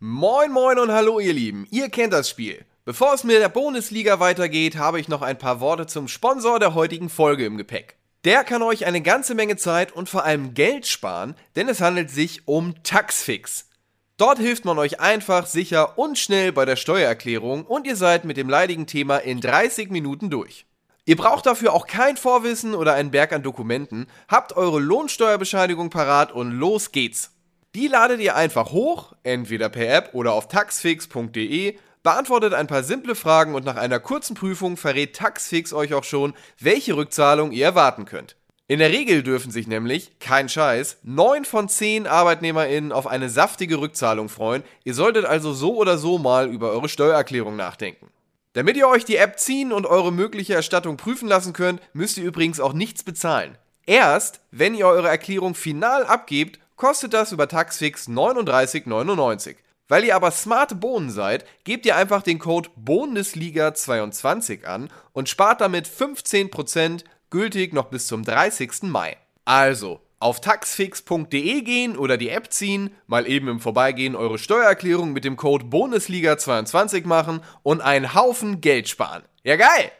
Moin moin und hallo ihr Lieben, ihr kennt das Spiel. Bevor es mit der Bundesliga weitergeht, habe ich noch ein paar Worte zum Sponsor der heutigen Folge im Gepäck. Der kann euch eine ganze Menge Zeit und vor allem Geld sparen, denn es handelt sich um Taxfix. Dort hilft man euch einfach, sicher und schnell bei der Steuererklärung und ihr seid mit dem leidigen Thema in 30 Minuten durch. Ihr braucht dafür auch kein Vorwissen oder einen Berg an Dokumenten, habt eure Lohnsteuerbescheinigung parat und los geht's. Die ladet ihr einfach hoch, entweder per App oder auf taxfix.de, beantwortet ein paar simple Fragen und nach einer kurzen Prüfung verrät Taxfix euch auch schon, welche Rückzahlung ihr erwarten könnt. In der Regel dürfen sich nämlich, kein Scheiß, 9 von 10 ArbeitnehmerInnen auf eine saftige Rückzahlung freuen. Ihr solltet also so oder so mal über eure Steuererklärung nachdenken. Damit ihr euch die App ziehen und eure mögliche Erstattung prüfen lassen könnt, müsst ihr übrigens auch nichts bezahlen. Erst, wenn ihr eure Erklärung final abgebt, kostet das über Taxfix 39,99. Weil ihr aber smarte Bohnen seid, gebt ihr einfach den Code Bundesliga22 an und spart damit 15%, gültig noch bis zum 30. Mai. Also, auf taxfix.de gehen oder die App ziehen, mal eben im Vorbeigehen eure Steuererklärung mit dem Code Bundesliga22 machen und einen Haufen Geld sparen. Ja geil!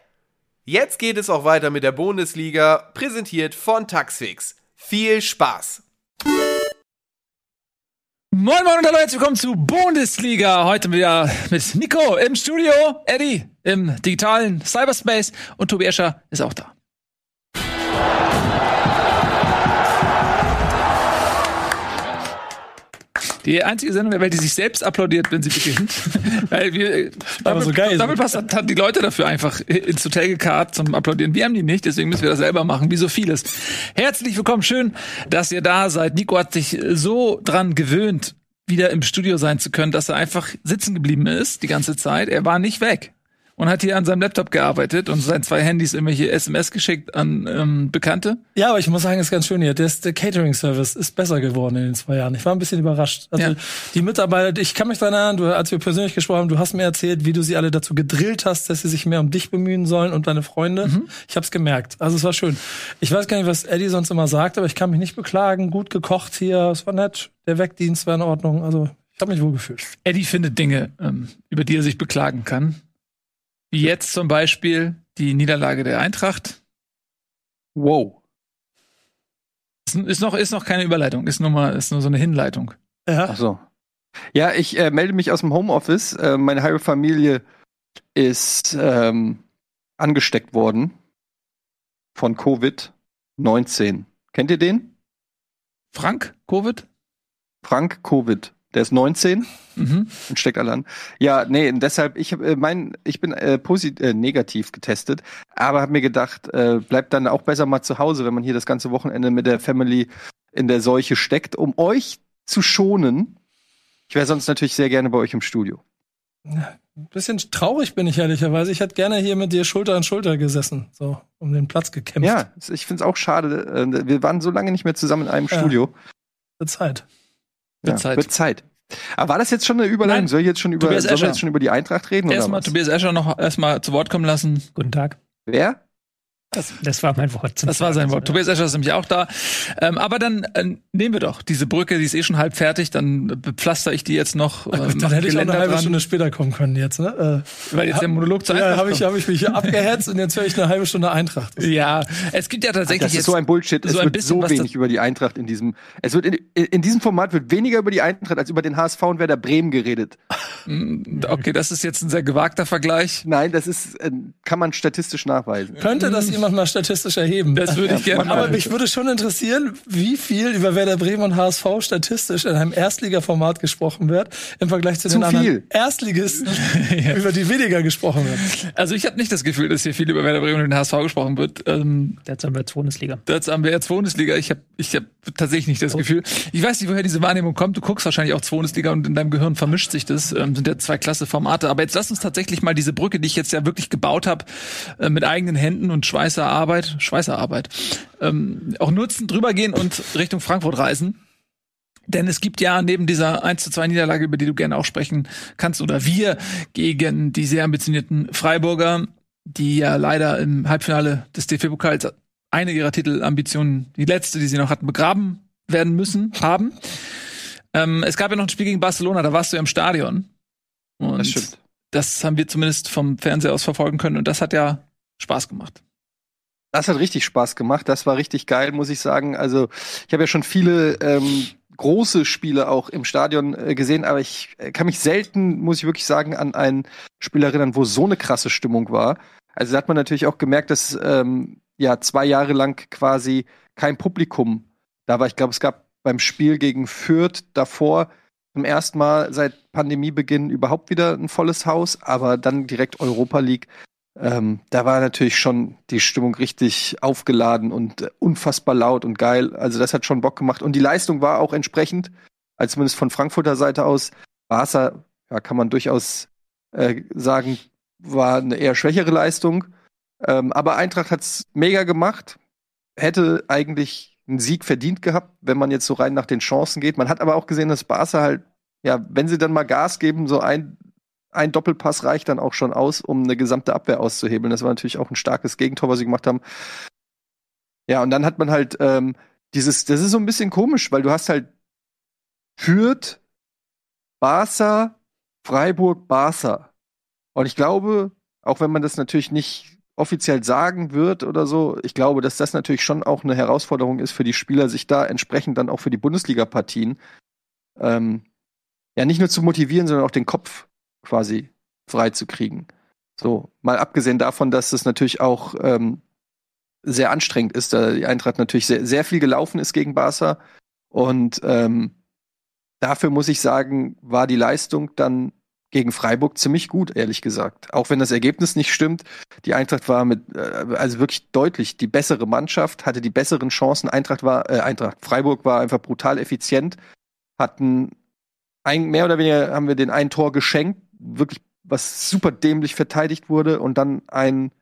Jetzt geht es auch weiter mit der Bundesliga, präsentiert von Taxfix. Viel Spaß! Moin Moin und hallo, herzlich willkommen zu Bundesliga. Heute wieder mit Nico im Studio, Eddie im digitalen Cyberspace und Tobi Escher ist auch da. Die einzige Sendung der Welt, die sich selbst applaudiert, wenn sie beginnt. Weil wir, damit, so geil. damit passt, hat die Leute dafür einfach ins Hotel gekarrt zum Applaudieren. Wir haben die nicht, deswegen müssen wir das selber machen, wie so vieles. Herzlich willkommen, schön, dass ihr da seid. Nico hat sich so dran gewöhnt, wieder im Studio sein zu können, dass er einfach sitzen geblieben ist die ganze Zeit. Er war nicht weg und hat hier an seinem Laptop gearbeitet und seinen zwei Handys irgendwelche SMS geschickt an ähm, Bekannte. Ja, aber ich muss sagen, ist ganz schön hier. Der, der Catering-Service ist besser geworden in den zwei Jahren. Ich war ein bisschen überrascht. Also Ja. die Mitarbeiter, ich kann mich daran erinnern, du, als wir persönlich gesprochen haben, du hast mir erzählt, wie du sie alle dazu gedrillt hast, dass sie sich mehr um dich bemühen sollen und deine Freunde. Mhm. Ich habe es gemerkt. Also es war schön. Ich weiß gar nicht, was Eddie sonst immer sagt, aber ich kann mich nicht beklagen. Gut gekocht hier, es war nett. Der Wegdienst war in Ordnung. Also ich habe mich wohl gefühlt. Eddie findet Dinge, ähm, über die er sich beklagen kann. Wie jetzt zum Beispiel die Niederlage der Eintracht. Wow. Ist, noch ist noch keine Überleitung, ist nur mal ist nur so eine Hinleitung. Ja. Ach so. Ja, ich äh, melde mich aus dem Homeoffice. Äh, meine halbe Familie ist ähm, angesteckt worden von Covid-19. Kennt ihr den? Frank Covid? Frank Covid. Der ist 19 Mhm. und steckt alle an. Ja, nee, deshalb, ich äh, mein, ich bin äh, posit äh, negativ getestet, aber habe mir gedacht, äh, bleibt dann auch besser mal zu Hause, wenn man hier das ganze Wochenende mit der Family in der Seuche steckt, um euch zu schonen. Ich wäre sonst natürlich sehr gerne bei euch im Studio. Ein bisschen traurig bin ich ehrlicherweise. Ich hätte gerne hier mit dir Schulter an Schulter gesessen, so um den Platz gekämpft. Ja, ich finde es auch schade. äh, Wir waren so lange nicht mehr zusammen in einem Ja. Studio. Zeit. Wird Zeit. Wird Zeit. Aber war das jetzt schon eine Überleitung? Nein. Soll ich jetzt schon über, sollen wir jetzt schon über die Eintracht reden? Erstmal? Tobias Escher noch erstmal zu Wort kommen lassen. Guten Tag. Wer? Das, das war mein Wort. zum Das war sein. Wort. Tobias Escher ist nämlich auch da. Ähm, aber dann äh, nehmen wir doch diese Brücke, die ist eh schon halb fertig, dann bepflaster ich die jetzt noch. Ach äh, gut, mach dann hätte ich auch Geländer eine halbe dran, Stunde später kommen können jetzt, ne? Weil jetzt der Monolog zu Äh, ja, Eintracht habe ich, hab ich mich hier abgehetzt und jetzt höre ich eine halbe Stunde Eintracht. Ja, es gibt ja tatsächlich Das ist jetzt so ein Bullshit. so es ein wird bisschen so wenig über die Eintracht in diesem. Es wird in, in diesem Format wird weniger über die Eintracht als über den HSV und Werder Bremen geredet. Okay, das ist jetzt ein sehr gewagter Vergleich. Nein, das ist äh, kann man statistisch nachweisen. Könnte das jemand mal statistisch erheben? Das würde ich gerne Aber mich würde schon interessieren, wie viel über Werder Bremen und HSV statistisch in einem Erstligaformat gesprochen wird, im Vergleich zu, Zu den anderen viel. Erstligisten, über die weniger gesprochen wird. Also ich habe nicht das Gefühl, dass hier viel über Werder Bremen und den HSV gesprochen wird. Ähm, Jetzt haben wir jetzt Bundesliga. das haben wir jetzt Bundesliga. Ich habe ich hab tatsächlich nicht das Gefühl. Ich weiß nicht, woher diese Wahrnehmung kommt. Du guckst wahrscheinlich auch Bundesliga und in deinem Gehirn vermischt sich das. Ähm, sind ja zwei klasse Formate. Aber jetzt lass uns tatsächlich mal diese Brücke, die ich jetzt ja wirklich gebaut habe, äh, mit eigenen Händen und Schweißerarbeit, Schweißerarbeit, ähm, auch nutzen, drüber gehen und Richtung Frankfurt reisen. Denn es gibt ja neben dieser 1 zu 2 Niederlage, über die du gerne auch sprechen kannst, oder wir gegen die sehr ambitionierten Freiburger, die ja leider im Halbfinale des DFB-Pokals eine ihrer Titelambitionen, die letzte, die sie noch hatten, begraben werden müssen, haben. Ähm, es gab ja noch ein Spiel gegen Barcelona, da warst du ja im Stadion. Und Das stimmt. das haben wir zumindest vom Fernseher aus verfolgen können und das hat ja Spaß gemacht. Das hat richtig Spaß gemacht. Das war richtig geil, muss ich sagen. Also ich habe ja schon viele ähm, große Spiele auch im Stadion äh, gesehen, aber ich äh, kann mich selten, muss ich wirklich sagen, an ein Spiel erinnern, wo so eine krasse Stimmung war. Also da hat man natürlich auch gemerkt, dass ähm, ja zwei Jahre lang quasi kein Publikum da war. Ich glaube, es gab beim Spiel gegen Fürth davor zum ersten Mal seit Pandemiebeginn überhaupt wieder ein volles Haus, aber dann direkt Europa League. Ähm, da war natürlich schon die Stimmung richtig aufgeladen und äh, unfassbar laut und geil. Also das hat schon Bock gemacht. Und die Leistung war auch entsprechend, also zumindest von Frankfurter Seite aus. Barca, ja, kann man durchaus äh, sagen, war eine eher schwächere Leistung. Ähm, aber Eintracht hat's mega gemacht. Hätte eigentlich einen Sieg verdient gehabt, wenn man jetzt so rein nach den Chancen geht. Man hat aber auch gesehen, dass Barca halt, ja, wenn sie dann mal Gas geben, so ein, ein Doppelpass reicht dann auch schon aus, um eine gesamte Abwehr auszuhebeln. Das war natürlich auch ein starkes Gegentor, was sie gemacht haben. Ja, und dann hat man halt ähm, dieses, das ist so ein bisschen komisch, weil du hast halt Fürth, Barca, Freiburg, Barca. Und ich glaube, auch wenn man das natürlich nicht offiziell sagen wird oder so, ich glaube, dass das natürlich schon auch eine Herausforderung ist für die Spieler, sich da entsprechend dann auch für die Bundesliga-Partien ähm, ja nicht nur zu motivieren, sondern auch den Kopf quasi frei zu kriegen. So, mal abgesehen davon, dass es natürlich auch ähm, sehr anstrengend ist, da die Eintracht natürlich sehr, sehr viel gelaufen ist gegen Barca. Und ähm, dafür muss ich sagen, war die Leistung dann gegen Freiburg ziemlich gut, ehrlich gesagt. Auch wenn das Ergebnis nicht stimmt. Die Eintracht war mit, äh, also wirklich deutlich die bessere Mannschaft, hatte die besseren Chancen. Eintracht war, äh, Eintracht Freiburg war einfach brutal effizient, hatten ein, mehr oder weniger haben wir den ein Tor geschenkt, wirklich was super dämlich verteidigt wurde und dann ein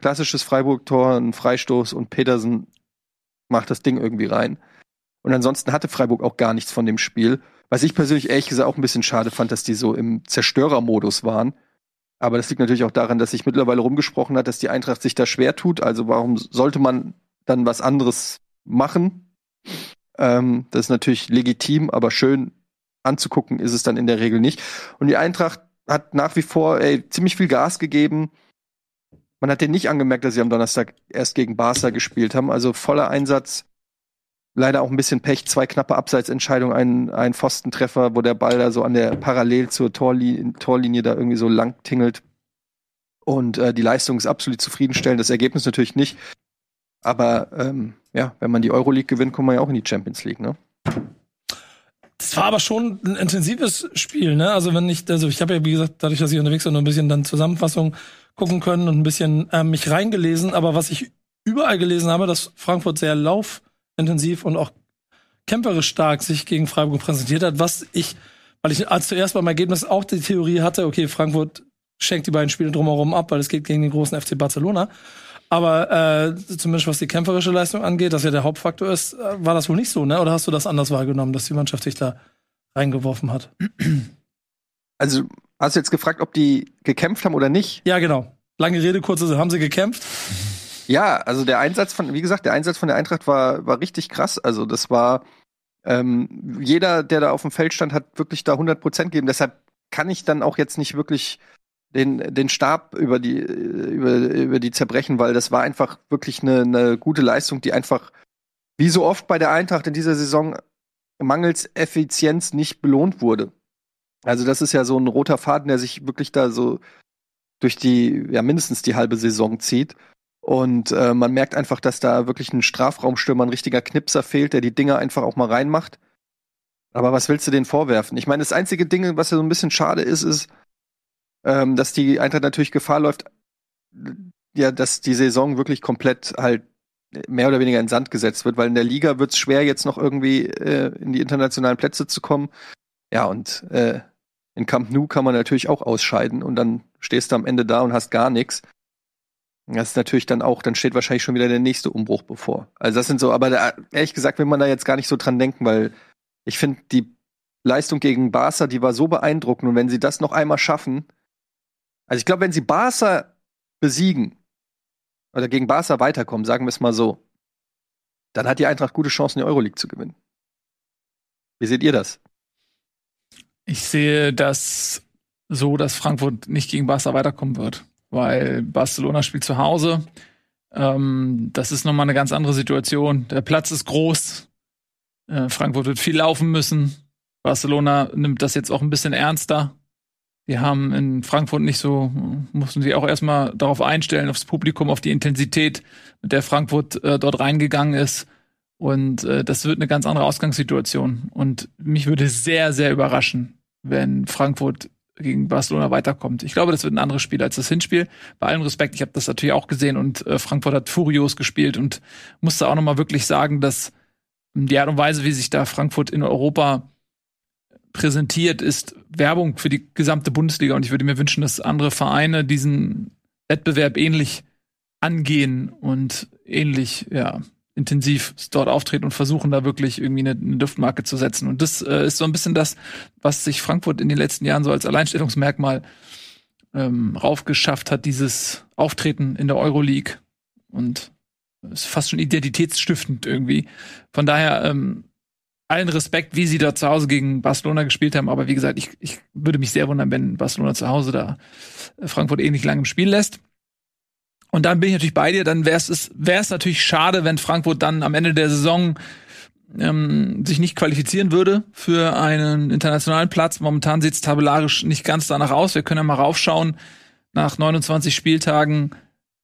klassisches Freiburg-Tor, ein Freistoß und Petersen macht das Ding irgendwie rein. Und ansonsten hatte Freiburg auch gar nichts von dem Spiel. Was ich persönlich ehrlich gesagt auch ein bisschen schade fand, dass die so im Zerstörermodus waren. Aber das liegt natürlich auch daran, dass sich mittlerweile rumgesprochen hat, dass die Eintracht sich da schwer tut. Also warum sollte man dann was anderes machen? Ähm, das ist natürlich legitim, aber schön anzugucken ist es dann in der Regel nicht. Und die Eintracht hat nach wie vor ey, ziemlich viel Gas gegeben. Man hat denen nicht angemerkt, dass sie am Donnerstag erst gegen Barca gespielt haben. Also voller Einsatz. Leider auch ein bisschen Pech, zwei knappe Abseitsentscheidungen, ein, ein Pfostentreffer, wo der Ball da so an der parallel zur Torlinie, Torlinie da irgendwie so lang tingelt. Und äh, die Leistung ist absolut zufriedenstellend, das Ergebnis natürlich nicht. Aber ähm, ja, wenn man die Euroleague gewinnt, kommt man ja auch in die Champions League, ne? Das war aber schon ein intensives Spiel, ne? Also wenn ich, also ich habe ja wie gesagt, dadurch, dass ich unterwegs war, nur ein bisschen dann Zusammenfassung gucken können und ein bisschen ähm, mich reingelesen. Aber was ich überall gelesen habe, dass Frankfurt sehr laufintensiv und auch kämpferisch stark sich gegen Freiburg präsentiert hat, was ich, weil ich als zuerst beim Ergebnis auch die Theorie hatte, okay, Frankfurt schenkt die beiden Spiele drumherum ab, weil es geht gegen den großen FC Barcelona. Aber äh, zumindest was die kämpferische Leistung angeht, das ja der Hauptfaktor ist, äh, war das wohl nicht so, ne? Oder hast du das anders wahrgenommen, dass die Mannschaft sich da reingeworfen hat? Also hast du jetzt gefragt, ob die gekämpft haben oder nicht? Ja, genau. Lange Rede, kurze Sinn. Haben sie gekämpft? Ja, also der Einsatz von, wie gesagt, der Einsatz von der Eintracht war, war richtig krass. Also das war, ähm, jeder, der da auf dem Feld stand, hat wirklich da 100 Prozent gegeben. Deshalb kann ich dann auch jetzt nicht wirklich den, den Stab über die, über, über die zerbrechen, weil das war einfach wirklich eine, eine gute Leistung, die einfach, wie so oft bei der Eintracht in dieser Saison, mangels Effizienz nicht belohnt wurde. Also das ist ja so ein roter Faden, der sich wirklich da so durch die, ja mindestens die halbe Saison zieht. Und äh, man merkt einfach, dass da wirklich ein Strafraumstürmer, ein richtiger Knipser fehlt, der die Dinger einfach auch mal reinmacht. Aber was willst du denen vorwerfen? Ich meine, das einzige Ding, was ja so ein bisschen schade ist, ist, ähm, dass die Eintracht natürlich Gefahr läuft, ja, dass die Saison wirklich komplett halt mehr oder weniger in Sand gesetzt wird, weil in der Liga wird es schwer, jetzt noch irgendwie äh, in die internationalen Plätze zu kommen. Ja, und äh, in Camp Nou kann man natürlich auch ausscheiden und dann stehst du am Ende da und hast gar nichts. Das ist natürlich dann auch, dann steht wahrscheinlich schon wieder der nächste Umbruch bevor. Also das sind so, aber da, ehrlich gesagt will man da jetzt gar nicht so dran denken, weil ich finde, die Leistung gegen Barca, die war so beeindruckend und wenn sie das noch einmal schaffen, also ich glaube, wenn sie Barca besiegen oder gegen Barca weiterkommen, sagen wir es mal so, dann hat die Eintracht gute Chancen, die Euroleague zu gewinnen. Wie seht ihr das? Ich sehe das so, dass Frankfurt nicht gegen Barca weiterkommen wird, weil Barcelona spielt zu Hause. Ähm, das ist nochmal eine ganz andere Situation. Der Platz ist groß. Äh, Frankfurt wird viel laufen müssen. Barcelona nimmt das jetzt auch ein bisschen ernster. Die haben in Frankfurt nicht so, mussten sie auch erstmal darauf einstellen, aufs Publikum, auf die Intensität, mit der Frankfurt äh, dort reingegangen ist. Und äh, das wird eine ganz andere Ausgangssituation. Und mich würde sehr, sehr überraschen, wenn Frankfurt gegen Barcelona weiterkommt. Ich glaube, das wird ein anderes Spiel als das Hinspiel. Bei allem Respekt, ich habe das natürlich auch gesehen und äh, Frankfurt hat furios gespielt und musste auch noch mal wirklich sagen, dass die Art und Weise, wie sich da Frankfurt in Europa präsentiert, ist Werbung für die gesamte Bundesliga. Und ich würde mir wünschen, dass andere Vereine diesen Wettbewerb ähnlich angehen und ähnlich, ja, intensiv dort auftreten und versuchen da wirklich irgendwie eine, eine Duftmarke zu setzen. Und das äh, ist so ein bisschen das, was sich Frankfurt in den letzten Jahren so als Alleinstellungsmerkmal ähm, raufgeschafft hat, dieses Auftreten in der Euroleague. Und ist fast schon identitätsstiftend irgendwie. Von daher ähm, allen Respekt, wie sie da zu Hause gegen Barcelona gespielt haben. Aber wie gesagt, ich, ich würde mich sehr wundern, wenn Barcelona zu Hause da Frankfurt ähnlich lang im Spiel lässt. Und dann bin ich natürlich bei dir, dann wäre es natürlich schade, wenn Frankfurt dann am Ende der Saison ähm, sich nicht qualifizieren würde für einen internationalen Platz. Momentan sieht es tabellarisch nicht ganz danach aus. Wir können ja mal raufschauen. Nach 29 Spieltagen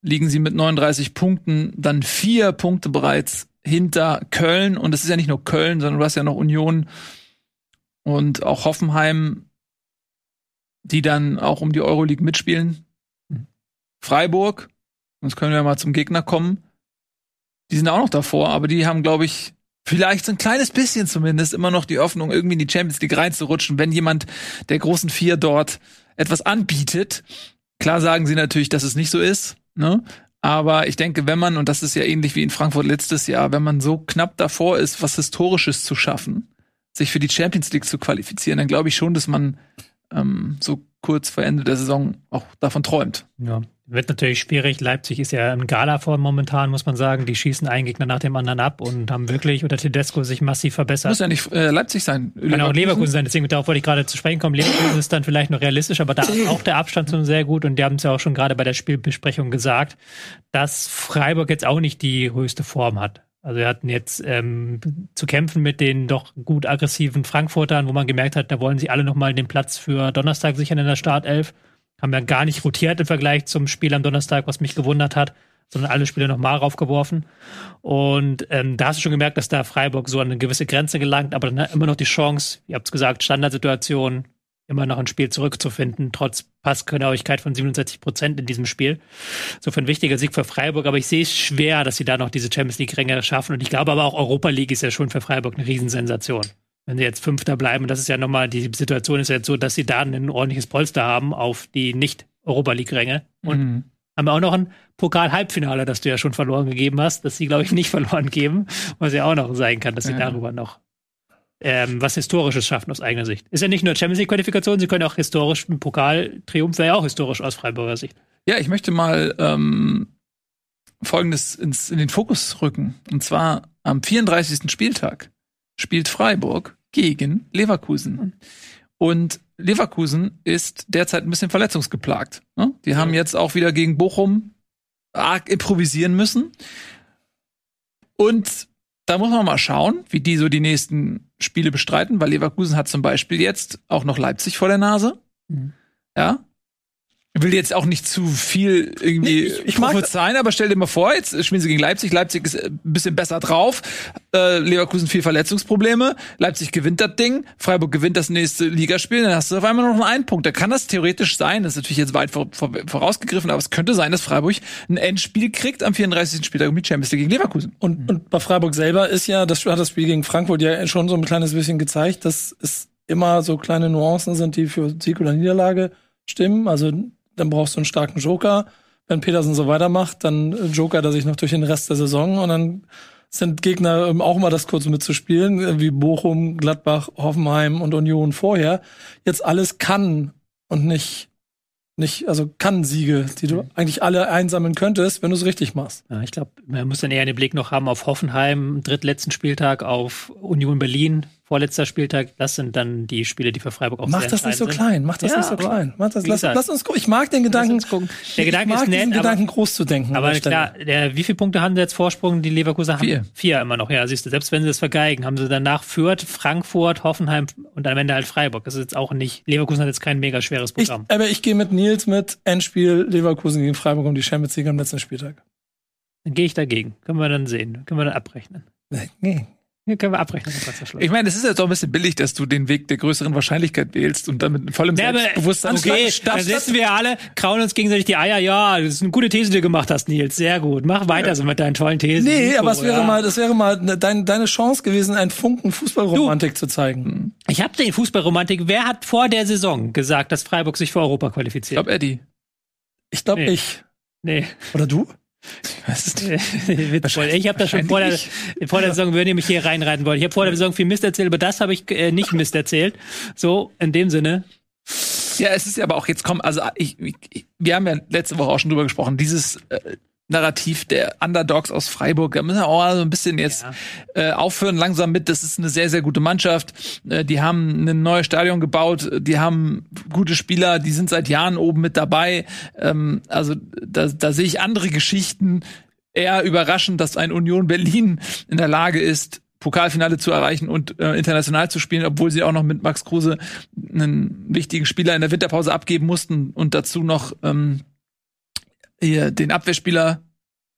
liegen sie mit 39 Punkten, dann vier Punkte bereits hinter Köln. Und es ist ja nicht nur Köln, sondern du hast ja noch Union und auch Hoffenheim, die dann auch um die Euroleague mitspielen. Freiburg, Jetzt können wir mal zum Gegner kommen. Die sind auch noch davor, aber die haben, glaube ich, vielleicht so ein kleines bisschen zumindest immer noch die Hoffnung, irgendwie in die Champions League reinzurutschen, wenn jemand der großen vier dort etwas anbietet. Klar sagen sie natürlich, dass es nicht so ist, ne? Aber ich denke, wenn man, und das ist ja ähnlich wie in Frankfurt letztes Jahr, wenn man so knapp davor ist, was Historisches zu schaffen, sich für die Champions League zu qualifizieren, dann glaube ich schon, dass man ähm, so kurz vor Ende der Saison auch davon träumt. Ja, wird natürlich schwierig. Leipzig ist ja in Gala-Form momentan, muss man sagen. Die schießen einen Gegner nach dem anderen ab und haben wirklich unter Tedesco sich massiv verbessert. Muss ja nicht äh, Leipzig sein. Kann auch Leverkusen sein. Deswegen darauf wollte ich gerade zu sprechen kommen. Leverkusen ist dann vielleicht noch realistisch, aber da ist auch der Abstand schon sehr gut. Und die haben es ja auch schon gerade bei der Spielbesprechung gesagt, dass Freiburg jetzt auch nicht die höchste Form hat. Also wir hatten jetzt ähm, zu kämpfen mit den doch gut aggressiven Frankfurtern, wo man gemerkt hat, da wollen sie alle nochmal den Platz für Donnerstag sichern in der Startelf haben ja gar nicht rotiert im Vergleich zum Spiel am Donnerstag, was mich gewundert hat, sondern alle Spiele nochmal raufgeworfen. Und ähm, da hast du schon gemerkt, dass da Freiburg so an eine gewisse Grenze gelangt, aber dann immer noch die Chance, ihr habt es gesagt, Standardsituation, immer noch ein Spiel zurückzufinden, trotz Passgenauigkeit von 67 Prozent in diesem Spiel. So für ein wichtiger Sieg für Freiburg, aber ich sehe es schwer, dass sie da noch diese Champions League-Ränge schaffen. Und ich glaube aber auch Europa League ist ja schon für Freiburg eine Riesensensation wenn sie jetzt Fünfter bleiben, das ist ja nochmal, die Situation ist jetzt so, dass sie da ein ordentliches Polster haben auf die Nicht-Europa League-Ränge. Und mhm. haben wir auch noch ein Pokal-Halbfinale, das du ja schon verloren gegeben hast, das sie, glaube ich, nicht verloren geben, was ja auch noch sein kann, dass sie ja. darüber noch ähm, was Historisches schaffen aus eigener Sicht. Ist ja nicht nur Champions League-Qualifikation, sie können auch historisch, ein Pokal-Triumph wäre ja auch historisch aus Freiburger Sicht. Ja, ich möchte mal ähm, Folgendes ins, in den Fokus rücken. Und zwar am 34. Spieltag spielt Freiburg gegen Leverkusen. Und Leverkusen ist derzeit ein bisschen verletzungsgeplagt. Ne? Die haben jetzt auch wieder gegen Bochum arg improvisieren müssen. Und da muss man mal schauen, wie die so die nächsten Spiele bestreiten, weil Leverkusen hat zum Beispiel jetzt auch noch Leipzig vor der Nase. Mhm. Ja, will jetzt auch nicht zu viel irgendwie ich, ich prophezeien, aber stell dir mal vor, jetzt spielen sie gegen Leipzig. Leipzig ist ein bisschen besser drauf. Äh, Leverkusen viel Verletzungsprobleme. Leipzig gewinnt das Ding. Freiburg gewinnt das nächste Ligaspiel. Dann hast du auf einmal noch einen Punkt. Da kann das theoretisch sein. Das ist natürlich jetzt weit vor, vor, vorausgegriffen, aber es könnte sein, dass Freiburg ein Endspiel kriegt am 34. Spieltag die Champions League gegen Leverkusen. Und, und bei Freiburg selber ist ja, das hat das Spiel gegen Frankfurt ja schon so ein kleines bisschen gezeigt, dass es immer so kleine Nuancen sind, die für Sieg oder Niederlage stimmen. Also dann brauchst du einen starken Joker. Wenn Petersen so weitermacht, dann Joker er sich noch durch den Rest der Saison und dann sind Gegner auch mal das kurz mitzuspielen, wie Bochum, Gladbach, Hoffenheim und Union vorher. Jetzt alles kann und nicht nicht, also kann Siege, die du eigentlich alle einsammeln könntest, wenn du es richtig machst. Ja, ich glaube, man muss dann eher den Blick noch haben auf Hoffenheim, drittletzten Spieltag, auf Union Berlin, vorletzter Spieltag, das sind dann die Spiele, die für Freiburg auch Mach sehr das nicht so entscheidend klein, mach das Ja, nicht so klein. Mach das, lass, lass uns gucken. Ich mag den sind. Gedanken. Der Gedanke ich mag ist nett, Gedanken aber, groß zu denken. aber klar, der, wie viele Punkte haben sie jetzt Vorsprung, die Leverkusen haben? Vier. Vier immer noch, ja, siehst du. Selbst wenn sie das vergeigen, haben sie danach Fürth, Frankfurt, Hoffenheim und am Ende halt Freiburg. Das ist jetzt auch nicht, Leverkusen hat jetzt kein mega schweres Ich, Programm. aber ich gehe mit Nils mit Endspiel Leverkusen gegen Freiburg um die Champions League am letzten Spieltag. Dann gehe ich dagegen. Können wir dann sehen. Können wir dann abrechnen. Nee. Hier können wir abrechnen. Ich meine, es ist jetzt auch ein bisschen billig, dass du den Weg der größeren Wahrscheinlichkeit wählst und dann mit vollem Ja, Selbstbewusstsein okay, dann sitzen wir alle, krauen uns gegenseitig die Eier. Ja, das ist eine gute These, die du gemacht hast, Nils. Sehr gut. Mach weiter so mit deinen tollen Thesen. Nee, Nico, aber es wäre ja. mal, das wäre mal ne- dein, deine Chance gewesen, einen Funken Fußballromantik zu zeigen. Ich habe den Fußballromantik. Wer hat vor der Saison gesagt, dass Freiburg sich für Europa Ich qualifiziert? glaube, Eddie. Ich glaube Nee. ich. nee. Oder du? Ist Witzvoll. Ich habe das schon vor der, vor der Saison, wenn ihr mich hier reinreiten wollt. Ich habe vor der Saison viel Mist erzählt, aber das habe ich äh, nicht Mist erzählt. So, in dem Sinne. Ja, es ist ja aber auch jetzt komm, also ich, ich, wir haben ja letzte Woche auch schon drüber gesprochen, dieses äh, Narrativ der Underdogs aus Freiburg, da müssen wir auch so ein bisschen jetzt äh, aufhören langsam mit. Das ist eine sehr, sehr gute Mannschaft. Äh, die haben ein neues Stadion gebaut, die haben gute Spieler, die sind seit Jahren oben mit dabei. Ähm, also da, da sehe ich andere Geschichten. Eher überraschend, dass ein Union Berlin in der Lage ist, Pokalfinale zu erreichen und äh, international zu spielen, obwohl sie auch noch mit Max Kruse einen wichtigen Spieler in der Winterpause abgeben mussten und dazu noch ähm, hier den Abwehrspieler,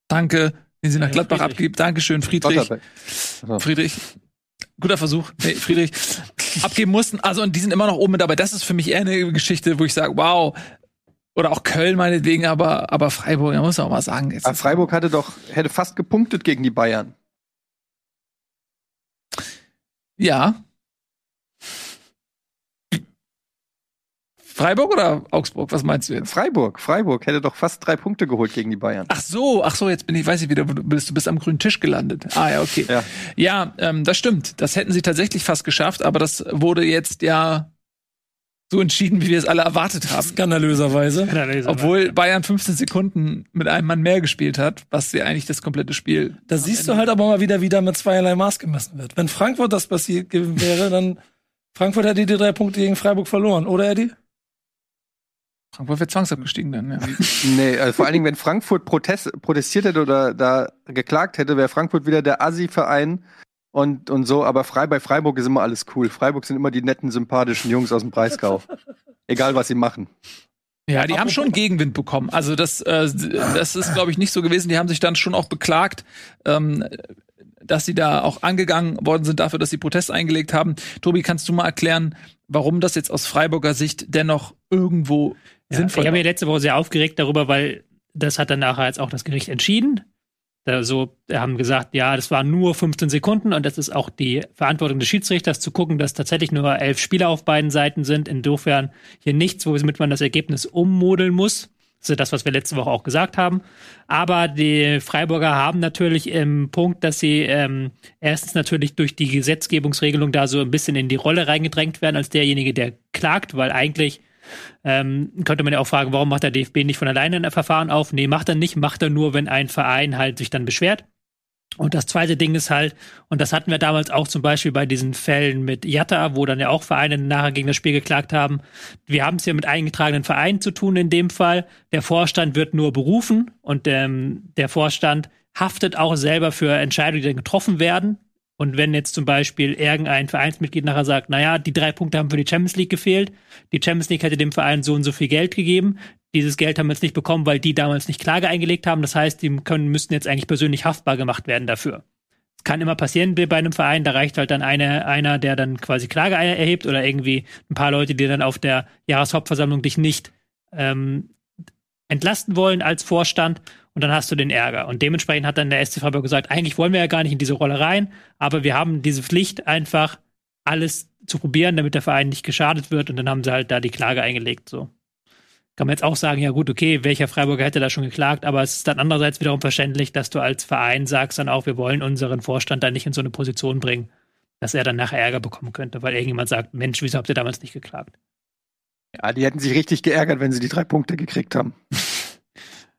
danke, den sie nach Ja, Gladbach Friedrich. abgibt. Dankeschön, Friedrich. Friedrich. Guter Versuch. Nee, Friedrich. Abgeben mussten. Also, und die sind immer noch oben mit dabei. Das ist für mich eher eine Geschichte, wo ich sage, wow. Oder auch Köln meinetwegen, aber, aber Freiburg, da muss man auch mal sagen. Jetzt aber Freiburg hatte doch, hätte fast gepunktet gegen die Bayern. Ja. Freiburg oder Augsburg? Was meinst du jetzt? Freiburg, Freiburg hätte doch fast drei Punkte geholt gegen die Bayern. Ach so, ach so, jetzt bin ich, weiß ich wieder, wo du bist. Du bist am grünen Tisch gelandet. Ah ja, okay. Ja. Ja, ähm, das stimmt. Das hätten sie tatsächlich fast geschafft, aber das wurde jetzt ja so entschieden, wie wir es alle erwartet haben. Skandalöserweise. Obwohl Bayern 15 Sekunden mit einem Mann mehr gespielt hat, was ja eigentlich das komplette Spiel. Da siehst du halt aber mal wieder, wie da mit zweierlei Maß gemessen wird. Wenn Frankfurt das passiert gewesen wäre, dann Frankfurt hätte die drei Punkte gegen Freiburg verloren, oder Eddie? Frankfurt wird zwangsabgestiegen dann, ja. Nee, also vor allen Dingen, wenn Frankfurt protest, protestiert hätte oder da geklagt hätte, wäre Frankfurt wieder der Assi-Verein und, und so. Aber frei bei Freiburg ist immer alles cool. Freiburg sind immer die netten, sympathischen Jungs aus dem Breisgau. Egal, was sie machen. Ja, die haben schon Gegenwind bekommen. Also das, äh, das ist, glaube ich, nicht so gewesen. Die haben sich dann schon auch beklagt, ähm, dass sie da auch angegangen worden sind dafür, dass sie Protest eingelegt haben. Tobi, kannst du mal erklären, warum das jetzt aus Freiburger Sicht dennoch irgendwo Ja, sinnvoll ich habe mich letzte Woche sehr aufgeregt darüber, weil das hat dann nachher jetzt auch das Gericht entschieden. Da so, wir haben gesagt, ja, das waren nur 15 Sekunden und das ist auch die Verantwortung des Schiedsrichters zu gucken, dass tatsächlich nur elf Spieler auf beiden Seiten sind. Insofern hier nichts, womit man das Ergebnis ummodeln muss. Das ist das, was wir letzte Woche auch gesagt haben. Aber die Freiburger haben natürlich im Punkt, dass sie ähm, erstens natürlich durch die Gesetzgebungsregelung da so ein bisschen in die Rolle reingedrängt werden als derjenige, der klagt, weil eigentlich ähm, könnte man ja auch fragen, warum macht der DFB nicht von alleine ein Verfahren auf? Nee, macht er nicht, macht er nur, wenn ein Verein halt sich dann beschwert. Und das zweite Ding ist halt, und das hatten wir damals auch zum Beispiel bei diesen Fällen mit Jatta, wo dann ja auch Vereine nachher gegen das Spiel geklagt haben. Wir haben es hier mit eingetragenen Vereinen zu tun in dem Fall. Der Vorstand wird nur berufen und ähm, der Vorstand haftet auch selber für Entscheidungen, die dann getroffen werden. Und wenn jetzt zum Beispiel irgendein Vereinsmitglied nachher sagt, naja, die drei Punkte haben für die Champions League gefehlt, die Champions League hätte dem Verein so und so viel Geld gegeben, dieses Geld haben wir jetzt nicht bekommen, weil die damals nicht Klage eingelegt haben. Das heißt, die können, müssten jetzt eigentlich persönlich haftbar gemacht werden dafür. Es kann immer passieren bei einem Verein, da reicht halt dann eine, einer, der dann quasi Klage erhebt oder irgendwie ein paar Leute, die dann auf der Jahreshauptversammlung dich nicht ähm, entlasten wollen als Vorstand und dann hast du den Ärger. Und dementsprechend hat dann der SC Freiburg gesagt, eigentlich wollen wir ja gar nicht in diese Rolle rein, aber wir haben diese Pflicht, einfach alles zu probieren, damit der Verein nicht geschadet wird und dann haben sie halt da die Klage eingelegt. So. Kann man jetzt auch sagen, ja gut, okay, welcher Freiburger hätte da schon geklagt, aber es ist dann andererseits wiederum verständlich, dass du als Verein sagst dann auch, wir wollen unseren Vorstand da nicht in so eine Position bringen, dass er dann nachher Ärger bekommen könnte, weil irgendjemand sagt, Mensch, wieso habt ihr damals nicht geklagt? Ja, die hätten sich richtig geärgert, wenn sie die drei Punkte gekriegt haben.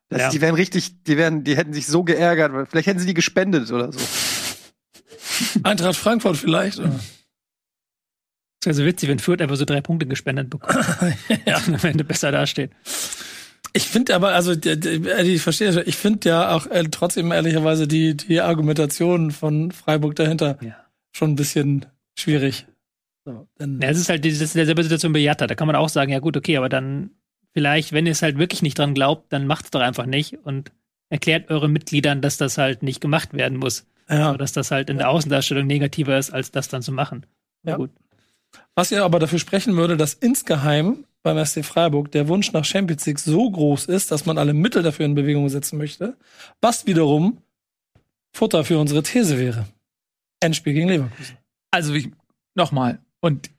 Das, Ja. Die wären richtig, die wären, die hätten sich so geärgert, weil vielleicht hätten sie die gespendet oder so. Eintracht Frankfurt vielleicht. Oder? Es wäre so witzig, wenn Fürth einfach so drei Punkte gespendet bekommt. ja. Und am Ende besser dasteht. Ich finde aber, also ich verstehe, das schon. ich finde ja auch äh, trotzdem ehrlicherweise die, die Argumentation von Freiburg dahinter Ja. schon ein bisschen schwierig. So, denn, Ja, es ist halt dieses, derselbe Situation bei Jatta. Da kann man auch sagen, ja gut, okay, aber dann vielleicht, wenn ihr es halt wirklich nicht dran glaubt, dann macht es doch einfach nicht und erklärt euren Mitgliedern, dass das halt nicht gemacht werden muss. ja. Oder dass das halt in der Außendarstellung negativer ist, als das dann zu machen. Na Ja. gut. Was ja aber dafür sprechen würde, dass insgeheim beim SC Freiburg der Wunsch nach Champions League so groß ist, dass man alle Mittel dafür in Bewegung setzen möchte, was wiederum Futter für unsere These wäre. Endspiel gegen Leverkusen. Also wie, nochmal. Und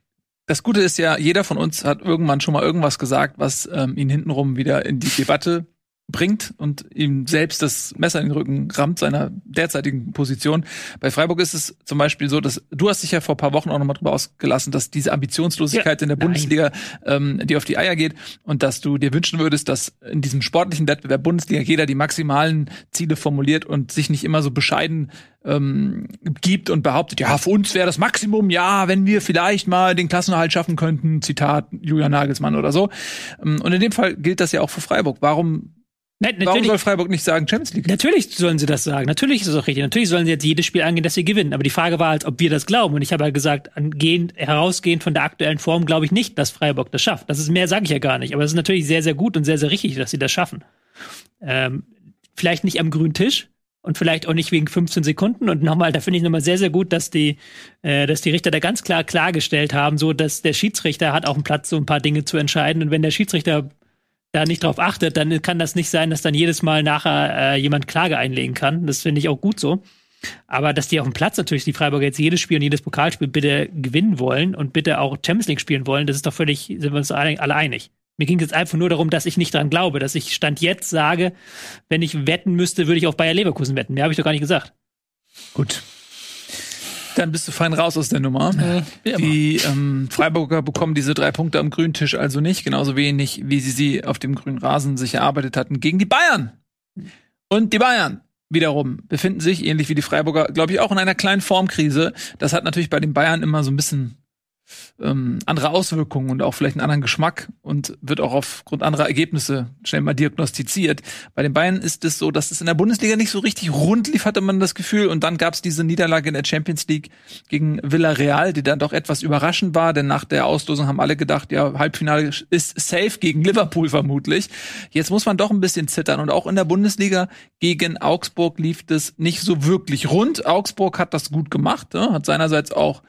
das Gute ist ja, jeder von uns hat irgendwann schon mal irgendwas gesagt, was ähm, ihn hintenrum wieder in die Debatte bringt und ihm selbst das Messer in den Rücken rammt seiner derzeitigen Position. Bei Freiburg ist es zum Beispiel so, dass du hast dich ja vor ein paar Wochen auch noch mal drüber ausgelassen, dass diese Ambitionslosigkeit Ja, in der nein. Bundesliga ähm, die auf die Eier geht und dass du dir wünschen würdest, dass in diesem sportlichen Wettbewerb Bundesliga jeder die maximalen Ziele formuliert und sich nicht immer so bescheiden ähm, gibt und behauptet, ja, für uns wäre das Maximum, ja, wenn wir vielleicht mal den Klassenerhalt schaffen könnten, Zitat Julian Nagelsmann oder so. Ähm, Und in dem Fall gilt das ja auch für Freiburg. Warum, Nein, warum natürlich, soll Freiburg nicht sagen Champions League? natürlich sollen sie das sagen. Natürlich ist es auch richtig. Natürlich sollen sie jetzt jedes Spiel angehen, dass sie gewinnen. Aber die Frage war, als ob wir das glauben. Und ich habe ja gesagt, angehend, herausgehend von der aktuellen Form glaube ich nicht, dass Freiburg das schafft. Das ist mehr, sage ich ja gar nicht. Aber es ist natürlich sehr, sehr gut und sehr, sehr richtig, dass sie das schaffen. Ähm, vielleicht nicht am grünen Tisch und vielleicht auch nicht wegen 15 Sekunden. Und nochmal, da finde ich nochmal sehr, sehr gut, dass die, äh, dass die Richter da ganz klar klargestellt haben, so dass der Schiedsrichter hat auch einen Platz, so ein paar Dinge zu entscheiden. Und wenn der Schiedsrichter da nicht drauf achtet, dann kann das nicht sein, dass dann jedes Mal nachher äh, jemand Klage einlegen kann. Das finde ich auch gut so. Aber dass die auf dem Platz natürlich die Freiburger jetzt jedes Spiel und jedes Pokalspiel bitte gewinnen wollen und bitte auch Champions League spielen wollen, das ist doch völlig, sind wir uns alle einig. Mir ging es jetzt einfach nur darum, dass ich nicht dran glaube, dass ich Stand jetzt sage, wenn ich wetten müsste, würde ich auf Bayer Leverkusen wetten. Mehr habe ich doch gar nicht gesagt. Gut. Dann bist du fein raus aus der Nummer. immer. Die ähm, Freiburger bekommen diese drei Punkte am grünen Tisch also nicht, genauso wenig, wie sie sie auf dem grünen Rasen sich erarbeitet hatten gegen die Bayern. Und die Bayern wiederum befinden sich, ähnlich wie die Freiburger, glaube ich, auch in einer kleinen Formkrise. Das hat natürlich bei den Bayern immer so ein bisschen ähm, andere Auswirkungen und auch vielleicht einen anderen Geschmack und wird auch aufgrund anderer Ergebnisse schnell mal diagnostiziert. Bei den Bayern ist es so, dass es in der Bundesliga nicht so richtig rund lief, hatte man das Gefühl. Und dann gab es diese Niederlage in der Champions League gegen Villarreal, die dann doch etwas überraschend war, denn nach der Auslosung haben alle gedacht, ja, Halbfinale ist safe gegen Liverpool vermutlich. Jetzt muss man doch ein bisschen zittern. Und auch in der Bundesliga gegen Augsburg lief das nicht so wirklich rund. Augsburg hat das gut gemacht, ne? hat seinerseits auch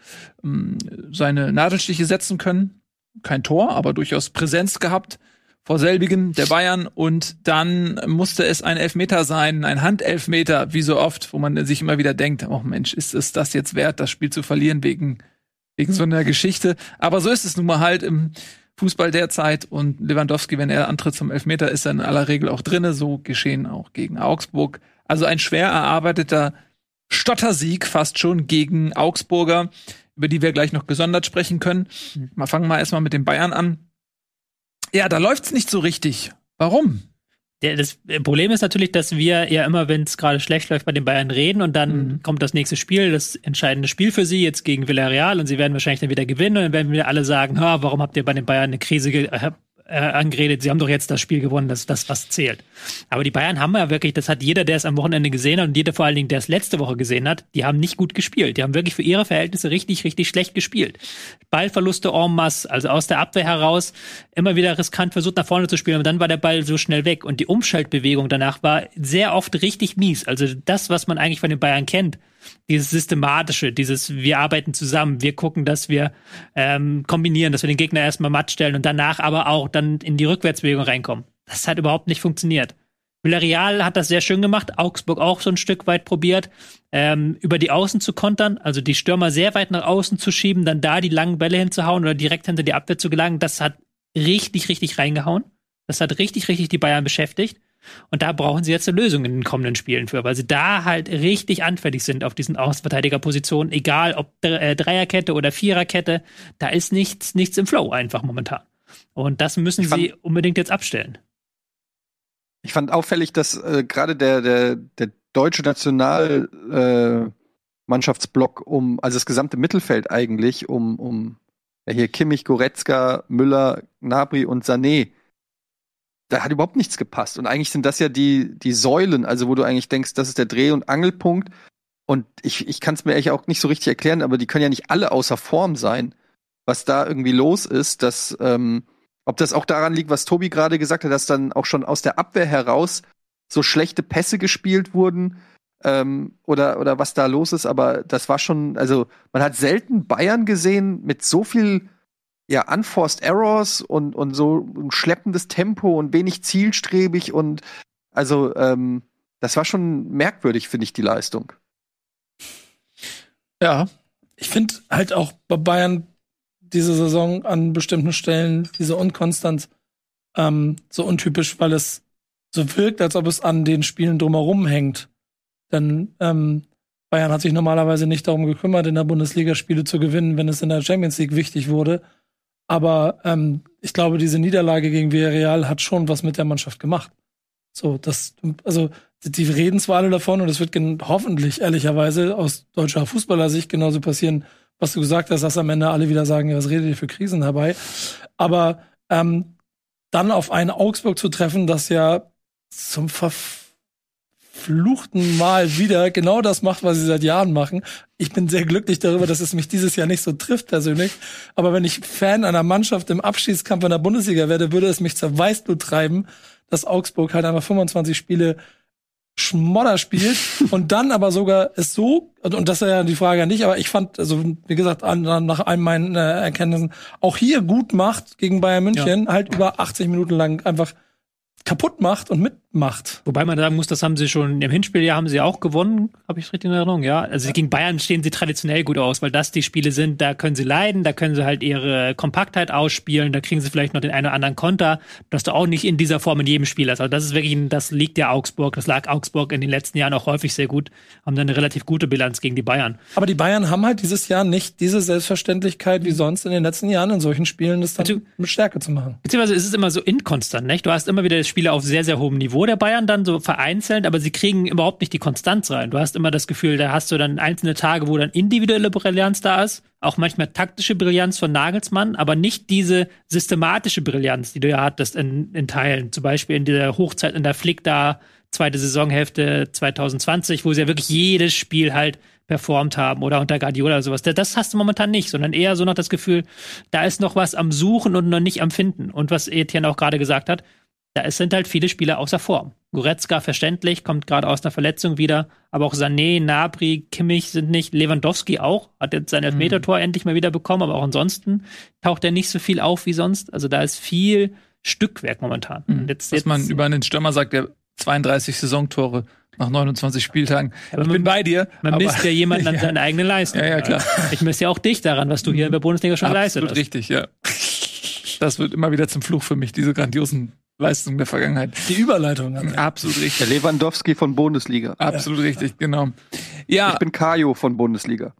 ähm, seine Nadelstiche setzen können. Kein Tor, aber durchaus Präsenz gehabt vor selbigen der Bayern und dann musste es ein Elfmeter sein, ein Handelfmeter, wie so oft, wo man sich immer wieder denkt, oh Mensch, ist es das jetzt wert, das Spiel zu verlieren wegen, wegen so einer Geschichte. Aber so ist es nun mal halt im Fußball derzeit und Lewandowski, wenn er antritt zum Elfmeter, ist er in aller Regel auch drinne, so geschehen auch gegen Augsburg. Also ein schwer erarbeiteter Stottersieg fast schon gegen Augsburger, über die wir gleich noch gesondert sprechen können. Mal fangen wir erstmal mit den Bayern an. Ja, da läuft's nicht so richtig. Warum? Das Problem ist natürlich, dass wir ja immer, wenn es gerade schlecht läuft, bei den Bayern reden und dann Mhm. kommt das nächste Spiel, das entscheidende Spiel für sie jetzt gegen Villarreal und sie werden wahrscheinlich dann wieder gewinnen und dann werden wir alle sagen, ha, warum habt ihr bei den Bayern eine Krise ge äh, angeredet? Sie haben doch jetzt das Spiel gewonnen, das das, was zählt. Aber die Bayern haben ja wirklich, das hat jeder, der es am Wochenende gesehen hat und jeder vor allen Dingen, der es letzte Woche gesehen hat, die haben nicht gut gespielt. Die haben wirklich für ihre Verhältnisse richtig, richtig schlecht gespielt. Ballverluste en masse, also aus der Abwehr heraus, immer wieder riskant versucht nach vorne zu spielen, aber dann war der Ball so schnell weg und die Umschaltbewegung danach war sehr oft richtig mies. Also das, was man eigentlich von den Bayern kennt, dieses systematische, dieses wir arbeiten zusammen, wir gucken, dass wir ähm, kombinieren, dass wir den Gegner erstmal matt stellen und danach aber auch dann in die Rückwärtsbewegung reinkommen. Das hat überhaupt nicht funktioniert. Villarreal hat das sehr schön gemacht, Augsburg auch so ein Stück weit probiert, ähm, über die Außen zu kontern, also die Stürmer sehr weit nach außen zu schieben, dann da die langen Bälle hinzuhauen oder direkt hinter die Abwehr zu gelangen. Das hat richtig, richtig reingehauen. Das hat richtig, richtig die Bayern beschäftigt. Und da brauchen sie jetzt eine Lösung in den kommenden Spielen für, weil sie da halt richtig anfällig sind auf diesen Außenverteidigerpositionen, egal ob äh, Dreierkette oder Viererkette, da ist nichts, nichts im Flow einfach momentan. Und das müssen fand- sie unbedingt jetzt abstellen. Ich fand auffällig, dass äh, gerade der, der, der deutsche Nationalmannschaftsblock äh, um, also das gesamte Mittelfeld eigentlich um, um ja, hier Kimmich, Goretzka, Müller, Nabri und Sané. Da hat überhaupt nichts gepasst. Und eigentlich sind das ja die, die Säulen, also wo du eigentlich denkst, das ist der Dreh- und Angelpunkt. Und ich, ich kann es mir eigentlich auch nicht so richtig erklären, aber die können ja nicht alle außer Form sein. Was da irgendwie los ist, dass, ähm, ob das auch daran liegt, was Tobi gerade gesagt hat, dass dann auch schon aus der Abwehr heraus so schlechte Pässe gespielt wurden, ähm, oder, oder was da los ist, aber das war schon, also man hat selten Bayern gesehen mit so viel ja, unforced errors und, und so ein schleppendes Tempo und wenig zielstrebig und also ähm, das war schon merkwürdig, finde ich, die Leistung. Ja, ich finde halt auch bei Bayern diese Saison an bestimmten Stellen diese Unkonstanz ähm, so untypisch, weil es so wirkt, als ob es an den Spielen drumherum hängt. Denn ähm, Bayern hat sich normalerweise nicht darum gekümmert, in der Bundesliga Spiele zu gewinnen, wenn es in der Champions League wichtig wurde. Aber ähm, ich glaube, diese Niederlage gegen Villarreal hat schon was mit der Mannschaft gemacht. So, das, also die reden zwar alle davon und es wird hoffentlich ehrlicherweise aus deutscher Fußballersicht genauso passieren, was du gesagt hast, dass am Ende alle wieder sagen, ja, was redet ihr für Krisen dabei? Aber ähm, dann auf einen Augsburg zu treffen, das ja zum Verf verfluchten Mal wieder genau das macht, was sie seit Jahren machen. Ich bin sehr glücklich darüber, dass es mich dieses Jahr nicht so trifft persönlich. Aber wenn ich Fan einer Mannschaft im Abschiedskampf in der Bundesliga werde, würde es mich zur Weißblut treiben, dass Augsburg halt einfach 25 Spiele Schmodder spielt und dann aber sogar es so, und das ist ja die Frage nicht, aber ich fand, also wie gesagt, nach all meinen äh, Erkenntnissen, auch hier gut macht gegen Bayern München, ja. halt über 80 Minuten lang einfach kaputt macht und mitmacht. Wobei man sagen muss, das haben sie schon im Hinspieljahr haben sie auch gewonnen, habe ich richtig in Erinnerung, ja. Also gegen Bayern stehen sie traditionell gut aus, weil das die Spiele sind, da können sie leiden, da können sie halt ihre Kompaktheit ausspielen, da kriegen sie vielleicht noch den einen oder anderen Konter, dass du auch nicht in dieser Form in jedem Spiel hast. Also das ist wirklich, das liegt ja Augsburg, das lag Augsburg in den letzten Jahren auch häufig sehr gut, haben dann eine relativ gute Bilanz gegen die Bayern. Aber die Bayern haben halt dieses Jahr nicht diese Selbstverständlichkeit wie sonst in den letzten Jahren in solchen Spielen, das dann mit Stärke zu machen. Beziehungsweise ist es immer so inkonstant, nicht? Du hast immer wieder Spiele auf sehr, sehr hohem Niveau der Bayern dann so vereinzelt, aber sie kriegen überhaupt nicht die Konstanz rein. Du hast immer das Gefühl, da hast du dann einzelne Tage, wo dann individuelle Brillanz da ist, auch manchmal taktische Brillanz von Nagelsmann, aber nicht diese systematische Brillanz, die du ja hattest in, in Teilen. Zum Beispiel in der Hochzeit in der Flick da, zweite Saisonhälfte 2020, wo sie ja wirklich jedes Spiel halt performt haben oder unter Guardiola oder sowas. Das hast du momentan nicht, sondern eher so noch das Gefühl, da ist noch was am Suchen und noch nicht am Finden. Und was Etienne auch gerade gesagt hat, da sind halt viele Spieler außer Form. Goretzka verständlich, kommt gerade aus einer Verletzung wieder, aber auch Sané, Nabri, Kimmich sind nicht, Lewandowski auch, hat jetzt sein Elfmetertor mhm. endlich mal wieder bekommen, aber auch ansonsten taucht er nicht so viel auf wie sonst. Also da ist viel Stückwerk momentan. Mhm. Jetzt, jetzt, Was man über einen Stürmer sagt, der 32 Saisontore nach 29 Spieltagen. Aber ich bin bei dir. Man misst ja jemanden an ja. seine eigene Leistung. Ja, ja, klar. Ich misst ja auch dich daran, was du hier in der Bundesliga schon geleistet hast. richtig, ja. Das wird immer wieder zum Fluch für mich, diese grandiosen Leistung der Vergangenheit. Die Überleitung. Also. Absolut richtig. Der Lewandowski von Bundesliga. Absolut ja. richtig, genau. Ja. Ich bin Kajo von Bundesliga.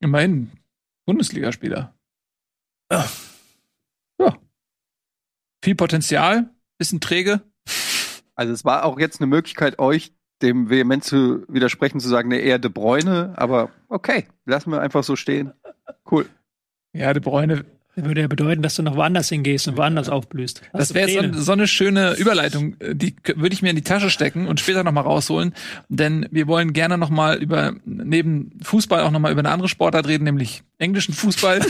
Immerhin Bundesligaspieler. Ja. ja. Viel Potenzial, bisschen träge. Also es war auch jetzt eine Möglichkeit, euch dem vehement zu widersprechen, zu sagen, ne, eher De Bräune, aber okay, lassen wir einfach so stehen. Cool. Ja, De Bräune würde ja bedeuten, dass du noch woanders hingehst und woanders aufblühst. Hast das wäre so, so, eine schöne Überleitung. Die würde ich mir in die Tasche stecken und später noch mal rausholen, denn wir wollen gerne noch mal über neben Fußball auch noch mal über eine andere Sportart reden, nämlich englischen Fußball.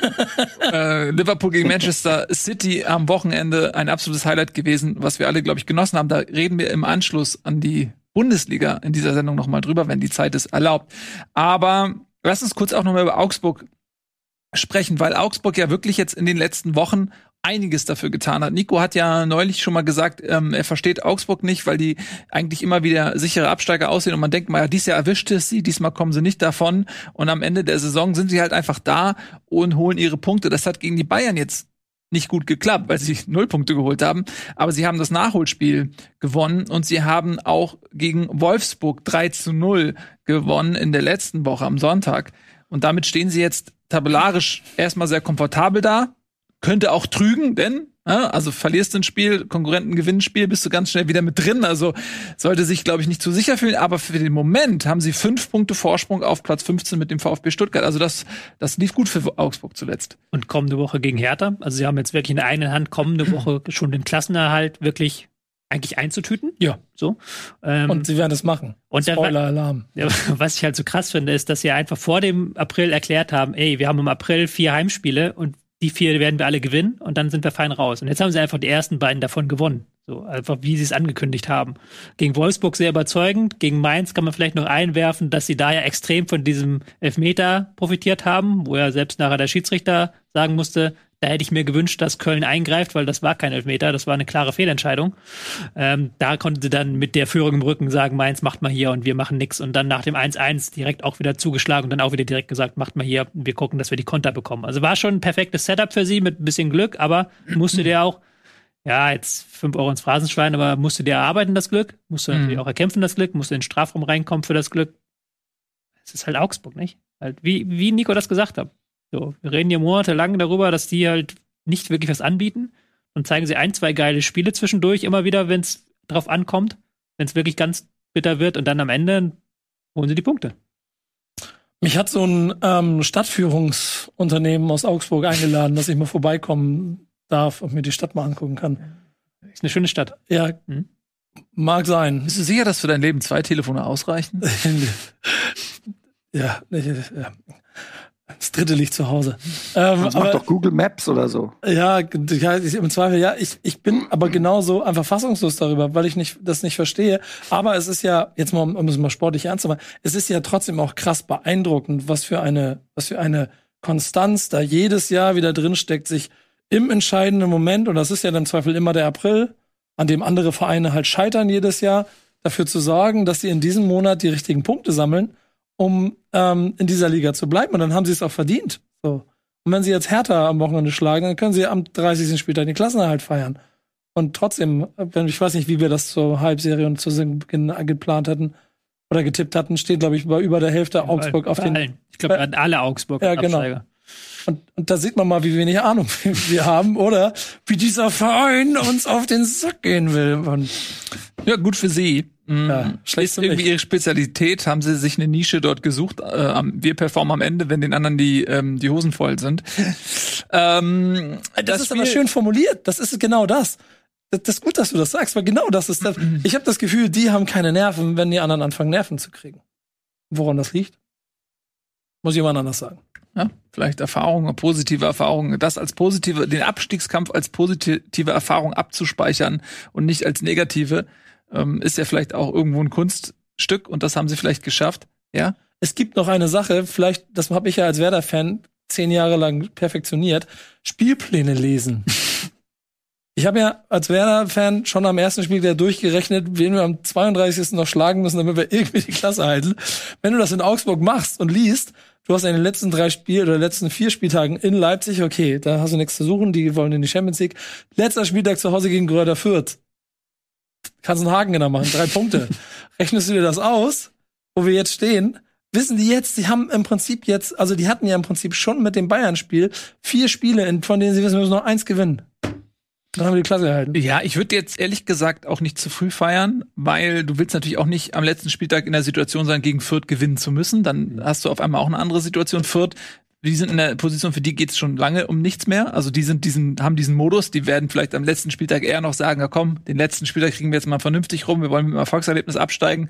äh, Liverpool gegen Manchester City am Wochenende ein absolutes Highlight gewesen, was wir alle, glaube ich, genossen haben. Da reden wir im Anschluss an die Bundesliga in dieser Sendung noch mal drüber, wenn die Zeit es erlaubt. Aber lass uns kurz auch noch mal über Augsburg sprechen, weil Augsburg ja wirklich jetzt in den letzten Wochen einiges dafür getan hat. Nico hat ja neulich schon mal gesagt, ähm, er versteht Augsburg nicht, weil die eigentlich immer wieder sichere Absteiger aussehen und man denkt mal, ja, dies Jahr erwischt es sie, diesmal kommen sie nicht davon und am Ende der Saison sind sie halt einfach da und holen ihre Punkte. Das hat gegen die Bayern jetzt nicht gut geklappt, weil sie null Punkte geholt haben, aber sie haben das Nachholspiel gewonnen und sie haben auch gegen Wolfsburg 3 zu 0 gewonnen in der letzten Woche am Sonntag. Und damit stehen sie jetzt tabellarisch erstmal sehr komfortabel da. Könnte auch trügen, denn Ja, also verlierst ein Spiel, Konkurrenten gewinnen ein Spiel, bist du ganz schnell wieder mit drin. Also sollte sich, glaube ich, nicht zu sicher fühlen. Aber für den Moment haben sie fünf Punkte Vorsprung auf Platz 15 mit dem VfB Stuttgart. Also das, das lief gut für Augsburg zuletzt. Und kommende Woche gegen Hertha. Also sie haben jetzt wirklich in der einen Hand kommende Woche schon den Klassenerhalt wirklich eigentlich einzutüten. Ja. So. Ähm, Und sie werden es machen. Und Spoiler-Alarm. Ja, was ich halt so krass finde, ist, dass sie einfach vor dem April erklärt haben, ey, wir haben im April vier Heimspiele und die vier werden wir alle gewinnen und dann sind wir fein raus. Und jetzt haben sie einfach die ersten beiden davon gewonnen. So, einfach wie sie es angekündigt haben. Gegen Wolfsburg sehr überzeugend, gegen Mainz kann man vielleicht noch einwerfen, dass sie da ja extrem von diesem Elfmeter profitiert haben, wo ja selbst nachher der Schiedsrichter sagen musste, da hätte ich mir gewünscht, dass Köln eingreift, weil das war kein Elfmeter, das war eine klare Fehlentscheidung. Ähm, da konnte sie dann mit der Führung im Rücken sagen, Mainz macht mal hier und wir machen nix. Und dann nach dem 1-1 direkt auch wieder zugeschlagen und dann auch wieder direkt gesagt, macht mal hier, wir gucken, dass wir die Konter bekommen. Also war schon ein perfektes Setup für sie mit ein bisschen Glück, aber musste dir auch, ja, jetzt fünf Euro ins Phrasenschwein, aber musste dir erarbeiten, das Glück, musste natürlich auch erkämpfen, das Glück, musste in den Strafraum reinkommen für das Glück. Es ist halt Augsburg, nicht? Halt, wie, wie Nico das gesagt hat. So, wir reden hier monatelang darüber, dass die halt nicht wirklich was anbieten und zeigen sie ein, zwei geile Spiele zwischendurch immer wieder, wenn es drauf ankommt, wenn es wirklich ganz bitter wird und dann am Ende holen sie die Punkte. Mich hat so ein ähm, Stadtführungsunternehmen aus Augsburg eingeladen, dass ich mal vorbeikommen darf und mir die Stadt mal angucken kann. Ist eine schöne Stadt. Ja, Mhm. mag sein. Bist du sicher, dass für dein Leben zwei Telefone ausreichen? ja, nicht, ja. Das dritte liegt zu Hause. Ähm, Das macht aber, doch Google Maps oder so. ja, ja, ich, im Zweifel, ja, ich, ich bin aber genauso einfach fassungslos darüber, weil ich nicht, das nicht verstehe. Aber es ist ja, jetzt mal, um es mal sportlich ernst zu machen, es ist ja trotzdem auch krass beeindruckend, was für eine, was für eine Konstanz da jedes Jahr wieder drinsteckt, sich im entscheidenden Moment, und das ist ja dann im Zweifel immer der April, an dem andere Vereine halt scheitern jedes Jahr, dafür zu sorgen, dass sie in diesem Monat die richtigen Punkte sammeln, um ähm, in dieser Liga zu bleiben. Und dann haben sie es auch verdient. So. Und wenn sie jetzt härter am Wochenende schlagen, dann können sie am 30. Spieltag den Klassenerhalt feiern. Und trotzdem, wenn ich weiß nicht, wie wir das zur Halbserie und zu Beginn geplant hatten oder getippt hatten, steht, glaube ich, bei über der Hälfte Augsburg bei, auf bei den. allen. Ich glaube, alle Augsburg Ja, genau. Absteiger. Und, und da sieht man mal, wie wenig Ahnung wir haben oder wie dieser Verein uns auf den Sack gehen will. Und Ja, gut für sie. Mhm. Ja, schlecht ist irgendwie ihre Spezialität, haben sie sich eine Nische dort gesucht. Äh, wir performen am Ende, wenn den anderen die, ähm, die Hosen voll sind. ähm, das, ist aber schön formuliert. Das ist genau das. Das das ist gut, dass du das sagst, weil genau das ist das. Ich habe das Gefühl, die haben keine Nerven, wenn die anderen anfangen, Nerven zu kriegen. Woran das liegt? Muss jemand anders sagen. Ja, vielleicht Erfahrungen, positive Erfahrungen, das als positive, den Abstiegskampf als positive Erfahrung abzuspeichern und nicht als negative, ähm, ist ja vielleicht auch irgendwo ein Kunststück und das haben sie vielleicht geschafft. Ja, Es gibt noch eine Sache, vielleicht, das habe ich ja als Werder-Fan zehn Jahre lang perfektioniert, Spielpläne lesen. Ich habe ja als Werder-Fan schon am ersten Spiel wieder durchgerechnet, wen wir am 32. noch schlagen müssen, damit wir irgendwie die Klasse halten. Wenn du das in Augsburg machst und liest, du hast in den letzten drei Spielen oder letzten vier Spieltagen in Leipzig, okay, da hast du nichts zu suchen, die wollen in die Champions League. Letzter Spieltag zu Hause gegen Gröder Fürth. Kannst einen Haken genau machen, drei Punkte. Rechnest du dir das aus, wo wir jetzt stehen? Wissen die jetzt, die haben im Prinzip jetzt, also die hatten ja im Prinzip schon mit dem Bayern-Spiel vier Spiele, von denen sie wissen, wir müssen noch eins gewinnen. Dann haben wir die Klasse gehalten. Ja, ich würde jetzt ehrlich gesagt auch nicht zu früh feiern, weil du willst natürlich auch nicht am letzten Spieltag in der Situation sein, gegen Fürth gewinnen zu müssen. Dann hast du auf einmal auch eine andere Situation. Fürth, die sind in der Position, für die geht es schon lange um nichts mehr. Also die sind diesen, haben diesen Modus, die werden vielleicht am letzten Spieltag eher noch sagen, ja komm, den letzten Spieltag kriegen wir jetzt mal vernünftig rum, wir wollen mit dem Erfolgserlebnis absteigen.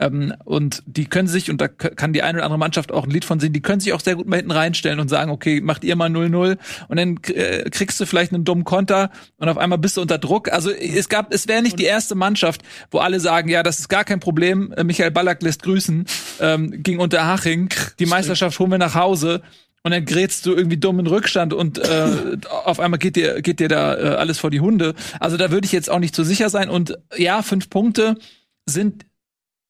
Ähm, und die können sich, und da kann die eine oder andere Mannschaft auch ein Lied von singen, die können sich auch sehr gut mal hinten reinstellen und sagen, okay, macht ihr mal 0-0 und dann äh, kriegst du vielleicht einen dummen Konter und auf einmal bist du unter Druck. Also es gab, es wäre nicht die erste Mannschaft, wo alle sagen, ja, das ist gar kein Problem, äh, Michael Ballack lässt grüßen, ähm, gegen Unterhaching, die Meisterschaft holen wir nach Hause. Und dann grätst du irgendwie dumm in Rückstand und äh, auf einmal geht dir, geht dir da äh, alles vor die Hunde. Also da würde ich jetzt auch nicht so sicher sein. Und ja, fünf Punkte sind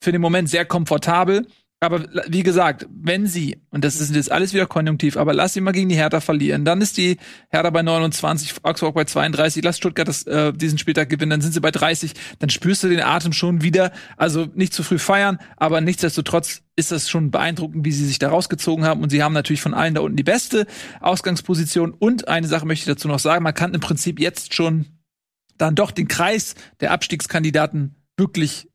für den Moment sehr komfortabel. Aber wie gesagt, wenn sie, und das ist jetzt alles wieder konjunktiv, aber lass sie mal gegen die Hertha verlieren, dann ist die Hertha bei 29, Augsburg bei 32, lass Stuttgart das, äh, diesen Spieltag gewinnen, dann sind sie bei 30, dann spürst du den Atem schon wieder. Also nicht zu früh feiern, aber nichtsdestotrotz ist das schon beeindruckend, wie sie sich da rausgezogen haben. Und sie haben natürlich von allen da unten die beste Ausgangsposition. Und eine Sache möchte ich dazu noch sagen, man kann im Prinzip jetzt schon dann doch den Kreis der Abstiegskandidaten wirklich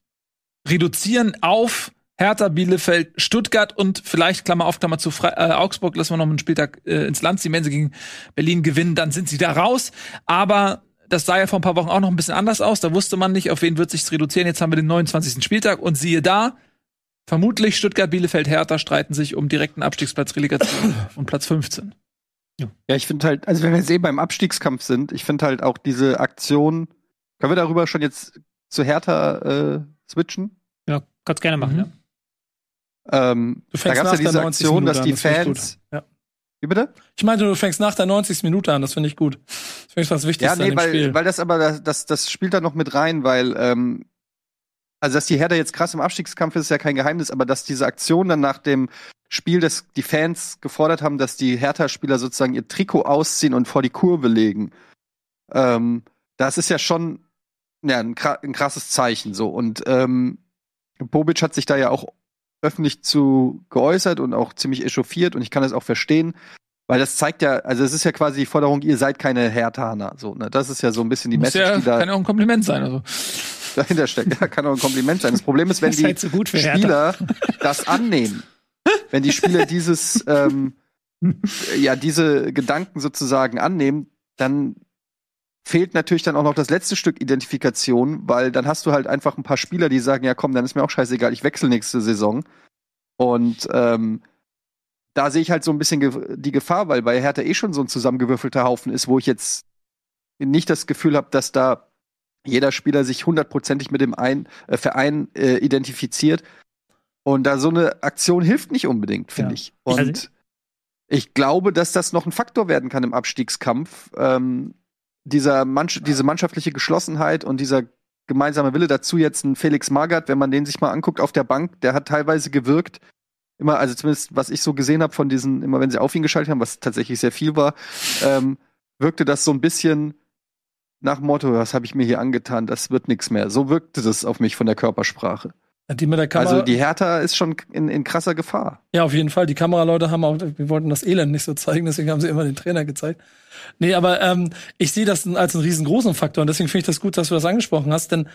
reduzieren auf Hertha, Bielefeld, Stuttgart und vielleicht, Klammer auf, Klammer zu, Fre äh, Augsburg, lassen wir noch einen Spieltag äh, ins Land ziehen. Wenn sie gegen Berlin gewinnen, dann sind sie da raus. Aber das sah ja vor ein paar Wochen auch noch ein bisschen anders aus. Da wusste man nicht, auf wen wird sich's reduzieren. Jetzt haben wir den 29. Spieltag und siehe da, vermutlich Stuttgart, Bielefeld, Hertha streiten sich um direkten Abstiegsplatz Relegation und Platz 15. Ja, ich finde halt, also wenn wir jetzt eben beim Abstiegskampf sind, ich finde halt auch diese Aktion, können wir darüber schon jetzt zu Hertha äh, switchen? Ja, kannst gerne machen, mhm. ja. Ähm, da gab es ja diese Aktion, dass die das Fans. Ja. Wie bitte? Ich meinte, du fängst nach der 90. Minute an, das finde ich gut. Das finde ich das Wichtigste ja, nee, weil, Spiel. weil das aber, das, das spielt da noch mit rein, weil, ähm, also dass die Hertha jetzt krass im Abstiegskampf ist, ist ja kein Geheimnis, aber dass diese Aktion dann nach dem Spiel, dass die Fans gefordert haben, dass die Hertha-Spieler sozusagen ihr Trikot ausziehen und vor die Kurve legen, ähm, das ist ja schon ja, ein, ein krasses Zeichen so. Und ähm, Bobic hat sich da ja auch öffentlich zu geäußert und auch ziemlich echauffiert und ich kann das auch verstehen, weil das zeigt ja, also es ist ja quasi die Forderung, ihr seid keine Hertaner, so, ne? Das ist ja so ein bisschen die Muss Message, ja, die da kann ja auch ein Kompliment sein, also. Dahinter steckt, ja, kann auch ein Kompliment sein. Das Problem ist, wenn die halt so Spieler das annehmen, wenn die Spieler dieses, ähm, ja, diese Gedanken sozusagen annehmen, dann fehlt natürlich dann auch noch das letzte Stück Identifikation, weil dann hast du halt einfach ein paar Spieler, die sagen, ja komm, dann ist mir auch scheißegal, ich wechsle nächste Saison. Und ähm, da sehe ich halt so ein bisschen die Gefahr, weil bei Hertha eh schon so ein zusammengewürfelter Haufen ist, wo ich jetzt nicht das Gefühl habe, dass da jeder Spieler sich hundertprozentig mit dem ein äh, Verein äh, identifiziert. Und da so eine Aktion hilft nicht unbedingt, finde ja. ich. Und also ich glaube, dass das noch ein Faktor werden kann im Abstiegskampf. Ähm, dieser Mann, diese mannschaftliche Geschlossenheit und dieser gemeinsame Wille dazu, jetzt ein Felix Magath, wenn man den sich mal anguckt auf der Bank, der hat teilweise gewirkt, immer, also zumindest was ich so gesehen habe von diesen, immer wenn sie auf ihn geschaltet haben, was tatsächlich sehr viel war, ähm, wirkte das so ein bisschen nach Motto, was habe ich mir hier angetan, das wird nichts mehr. So wirkte das auf mich von der Körpersprache. Die mit der Kamera also die Hertha ist schon in, in krasser Gefahr. Ja, auf jeden Fall. Die Kameraleute haben auch, wir wollten das Elend nicht so zeigen, deswegen haben sie immer den Trainer gezeigt. Nee, aber ähm, ich sehe das als einen riesengroßen Faktor und deswegen finde ich das gut, dass du das angesprochen hast, denn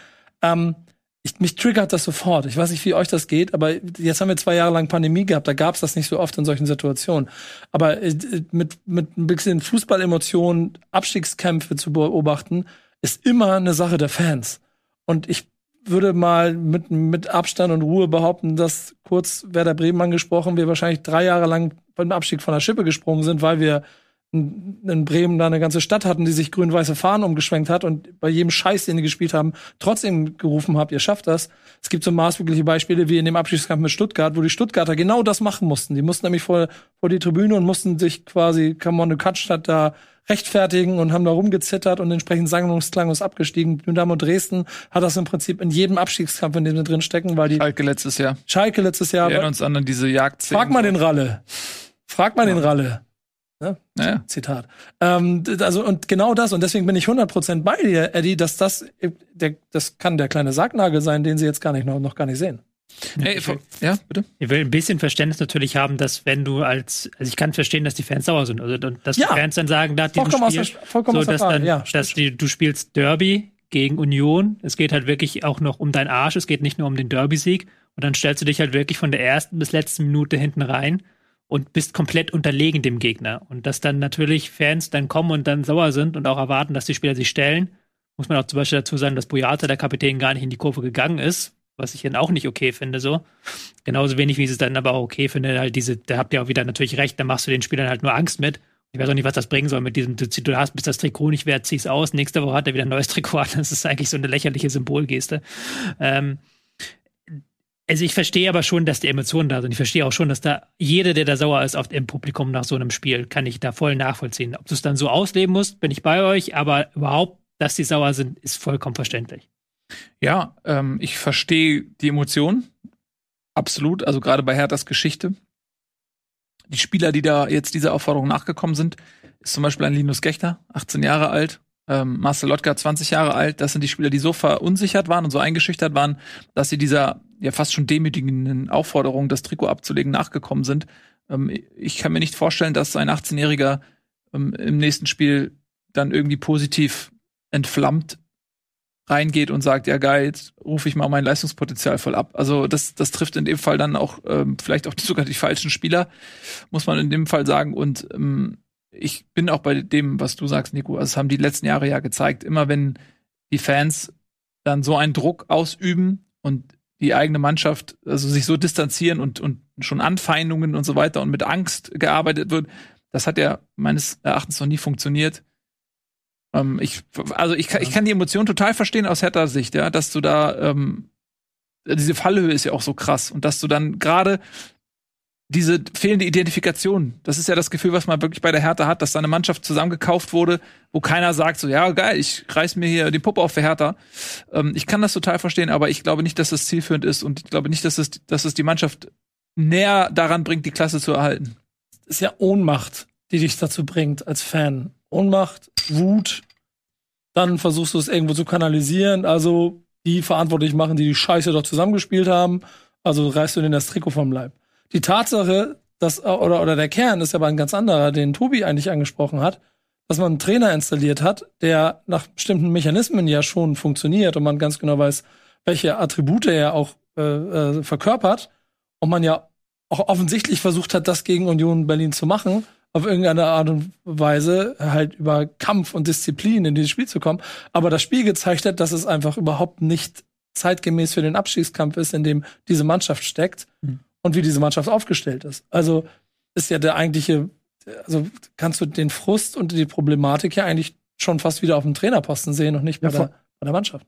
ähm, ich, mich triggert das sofort. Ich weiß nicht, wie euch das geht, aber jetzt haben wir zwei Jahre lang Pandemie gehabt, da gab es das nicht so oft in solchen Situationen. Aber äh, mit, mit ein bisschen Fußballemotionen, Abstiegskämpfe zu beobachten, ist immer eine Sache der Fans. Und ich würde mal mit, mit Abstand und Ruhe behaupten, dass kurz Werder Bremen angesprochen, wir wahrscheinlich drei Jahre lang beim Abstieg von der Schippe gesprungen sind, weil wir in Bremen da eine ganze Stadt hatten, die sich grün-weiße Fahnen umgeschwenkt hat und bei jedem Scheiß, den die gespielt haben, trotzdem gerufen habt, ihr schafft das. Es gibt so maßgebliche Beispiele wie in dem Abschiedskampf mit Stuttgart, wo die Stuttgarter genau das machen mussten. Die mussten nämlich vor, vor die Tribüne und mussten sich quasi Kamon Katstadt da rechtfertigen und haben da rumgezittert und entsprechend sang und klang ist abgestiegen. Dynamo Dresden hat das im Prinzip in jedem Abstiegskampf, in dem sie drin stecken, weil die Schalke letztes Jahr. Schalke letztes Jahr. Wir erinnern uns an diese Jagd. Frag mal den Ralle. Frag mal ja. den Ralle. Ne? Ja. Zitat. Ähm, also und genau das und deswegen bin ich 100% bei dir, Eddie, dass das der, das kann der kleine Sargnagel sein, den sie jetzt gar nicht noch, noch gar nicht sehen. Hey, ja, bitte. Ich will ein bisschen Verständnis natürlich haben, dass wenn du als, also ich kann verstehen, dass die Fans sauer sind, also dass ja. die Fans dann sagen, nach diesem Spiel, vollkommen so, dass dann, ja, dass die, du spielst Derby gegen Union, es geht halt wirklich auch noch um deinen Arsch, es geht nicht nur um den Derby-Sieg und dann stellst du dich halt wirklich von der ersten bis letzten Minute hinten rein und bist komplett unterlegen dem Gegner und dass dann natürlich Fans dann kommen und dann sauer sind und auch erwarten, dass die Spieler sich stellen, muss man auch zum Beispiel dazu sagen, dass Boyata, der Kapitän, gar nicht in die Kurve gegangen ist, was ich dann auch nicht okay finde, so. Genauso wenig, wie ich es dann aber auch okay finde, halt diese, da habt ihr auch wieder natürlich recht, da machst du den Spielern halt nur Angst mit. Ich weiß auch nicht, was das bringen soll mit diesem, du, du hast, bis das Trikot nicht wert, zieh's aus. Nächste Woche hat er wieder ein neues Trikot. Das ist eigentlich so eine lächerliche Symbolgeste. Ähm, also ich verstehe aber schon, dass die Emotionen da sind. Ich verstehe auch schon, dass da jeder, der da sauer ist auf, im Publikum nach so einem Spiel, kann ich da voll nachvollziehen. Ob du es dann so ausleben musst, bin ich bei euch, aber überhaupt, dass die sauer sind, ist vollkommen verständlich. Ja, ähm, ich verstehe die Emotionen, absolut. Also gerade bei Herthas Geschichte. Die Spieler, die da jetzt dieser Aufforderung nachgekommen sind, ist zum Beispiel ein Linus Gechter, 18 Jahre alt, ähm, Marcel Lotka, 20 Jahre alt. Das sind die Spieler, die so verunsichert waren und so eingeschüchtert waren, dass sie dieser ja fast schon demütigenden Aufforderung, das Trikot abzulegen, nachgekommen sind. Ähm, ich kann mir nicht vorstellen, dass ein 18-Jähriger ähm, im nächsten Spiel dann irgendwie positiv entflammt reingeht und sagt, ja geil, jetzt rufe ich mal mein Leistungspotenzial voll ab. Also das, das trifft in dem Fall dann auch ähm, vielleicht auch sogar die falschen Spieler, muss man in dem Fall sagen. Und ähm, ich bin auch bei dem, was du sagst, Nico. Also es haben die letzten Jahre ja gezeigt, immer wenn die Fans dann so einen Druck ausüben und die eigene Mannschaft, also sich so distanzieren und, und schon Anfeindungen und so weiter und mit Angst gearbeitet wird, das hat ja meines Erachtens noch nie funktioniert. Ähm, ich, also ich, ich kann die Emotion total verstehen aus Hertha Sicht, ja, dass du da ähm, diese Fallhöhe ist ja auch so krass und dass du dann gerade diese fehlende Identifikation, das ist ja das Gefühl, was man wirklich bei der Hertha hat, dass da eine Mannschaft zusammengekauft wurde, wo keiner sagt so, ja geil, ich reiß mir hier die Puppe auf für Hertha. Ähm, ich kann das total verstehen, aber ich glaube nicht, dass das zielführend ist und ich glaube nicht, dass es, dass es die Mannschaft näher daran bringt, die Klasse zu erhalten. Das ist ja Ohnmacht, die dich dazu bringt als Fan. Ohnmacht, Wut, dann versuchst du es irgendwo zu kanalisieren, also die verantwortlich machen, die die Scheiße doch zusammengespielt haben, also reißt du denen das Trikot vom Leib. Die Tatsache, dass, oder, oder der Kern ist aber ein ganz anderer, den Tobi eigentlich angesprochen hat, dass man einen Trainer installiert hat, der nach bestimmten Mechanismen ja schon funktioniert und man ganz genau weiß, welche Attribute er auch äh, äh, verkörpert und man ja auch offensichtlich versucht hat, das gegen Union Berlin zu machen, auf irgendeine Art und Weise halt über Kampf und Disziplin in dieses Spiel zu kommen, aber das Spiel gezeigt hat, dass es einfach überhaupt nicht zeitgemäß für den Abstiegskampf ist, in dem diese Mannschaft steckt. Mhm und wie diese Mannschaft aufgestellt ist. Also ist ja der eigentliche, also kannst du den Frust und die Problematik ja eigentlich schon fast wieder auf dem Trainerposten sehen und nicht bei, ja, der, bei der Mannschaft.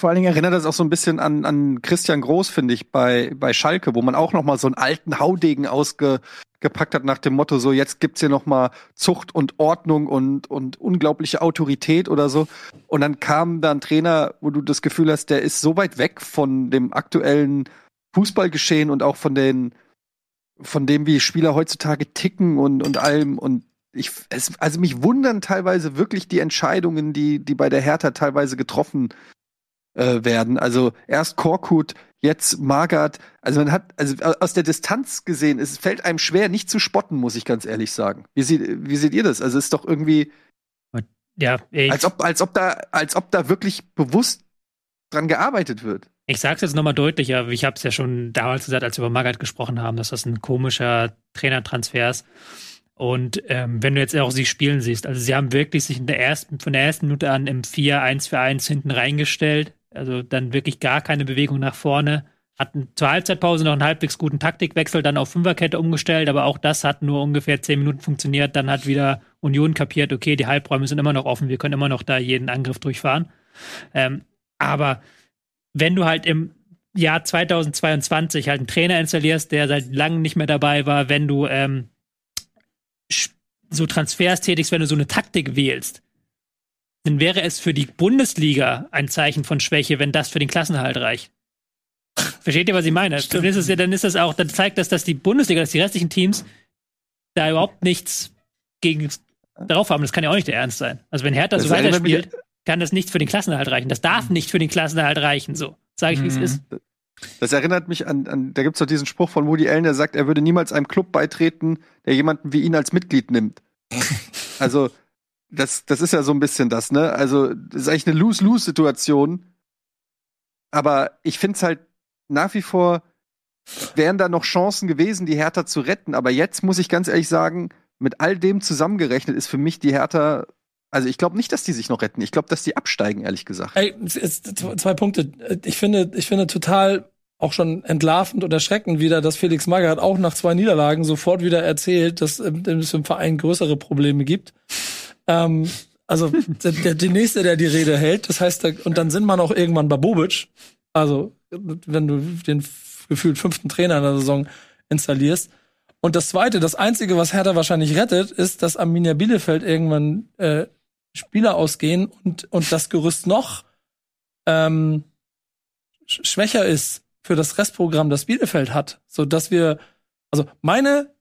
Vor allen Dingen erinnert das auch so ein bisschen an, an Christian Groß, finde ich, bei, bei Schalke, wo man auch noch mal so einen alten Haudegen ausgepackt hat nach dem Motto, so jetzt gibt's hier noch mal Zucht und Ordnung und, und unglaubliche Autorität oder so. Und dann kam da ein Trainer, wo du das Gefühl hast, der ist so weit weg von dem aktuellen Fußballgeschehen und auch von den, von dem, wie Spieler heutzutage ticken und, und allem. Und ich, es, also mich wundern teilweise wirklich die Entscheidungen, die, die bei der Hertha teilweise getroffen äh, werden. Also erst Korkut, jetzt Magath. Also man hat, also aus der Distanz gesehen, es fällt einem schwer, nicht zu spotten, muss ich ganz ehrlich sagen. Wie, seht, wie seht ihr das? Also es ist doch irgendwie, ja, als ob, als ob da, als ob da wirklich bewusst dran gearbeitet wird. Ich sag's jetzt nochmal deutlicher, ich habe es ja schon damals gesagt, als wir über Magath gesprochen haben, dass das ein komischer Trainertransfer ist. Und ähm, wenn du jetzt auch sie spielen siehst, also sie haben wirklich sich in der ersten, von der ersten Minute an im 4-1-4-1 hinten reingestellt. Also dann wirklich gar keine Bewegung nach vorne. Hatten zur Halbzeitpause noch einen halbwegs guten Taktikwechsel, dann auf Fünferkette umgestellt, aber auch das hat nur ungefähr zehn Minuten funktioniert. Dann hat wieder Union kapiert, okay, die Halbräume sind immer noch offen, wir können immer noch da jeden Angriff durchfahren. Ähm, aber wenn du halt im Jahr 2022 halt einen Trainer installierst, der seit langem nicht mehr dabei war, wenn du ähm, so Transfers tätigst, wenn du so eine Taktik wählst, dann wäre es für die Bundesliga ein Zeichen von Schwäche, wenn das für den Klassenhalt reicht. Versteht ihr, was ich meine? Dann ist, es, dann ist das auch, dann zeigt das, dass die Bundesliga, dass die restlichen Teams da überhaupt nichts gegen darauf haben. Das kann ja auch nicht der Ernst sein. Also wenn Hertha das so weiterspielt kann das nicht für den Klassenerhalt reichen. Das darf mhm. nicht für den Klassenerhalt reichen. So, sage ich, wie es mhm. ist. Das erinnert mich an, an da gibt's doch diesen Spruch von Woody Allen, der sagt, er würde niemals einem Club beitreten, der jemanden wie ihn als Mitglied nimmt. also, das, das ist ja so ein bisschen das, ne? Also, das ist eigentlich eine Lose-Lose-Situation. Aber ich finde es halt nach wie vor, wären da noch Chancen gewesen, die Hertha zu retten. Aber jetzt muss ich ganz ehrlich sagen, mit all dem zusammengerechnet ist für mich die Hertha also ich glaube nicht, dass die sich noch retten. Ich glaube, dass die absteigen, ehrlich gesagt. Ey, zwei Punkte. Ich finde, ich finde total auch schon entlarvend und erschreckend wieder, dass Felix Magath auch nach zwei Niederlagen sofort wieder erzählt, dass es im Verein größere Probleme gibt. Ähm, also der, der, der nächste, der die Rede hält, das heißt, und dann sind man auch irgendwann bei Bobic. Also wenn du den gefühlt fünften Trainer in der Saison installierst. Und das Zweite, das Einzige, was Hertha wahrscheinlich rettet, ist, dass Arminia Bielefeld irgendwann äh, Spieler ausgehen und, und das Gerüst noch ähm, schwächer ist für das Restprogramm, das Bielefeld hat, so dass wir, also meine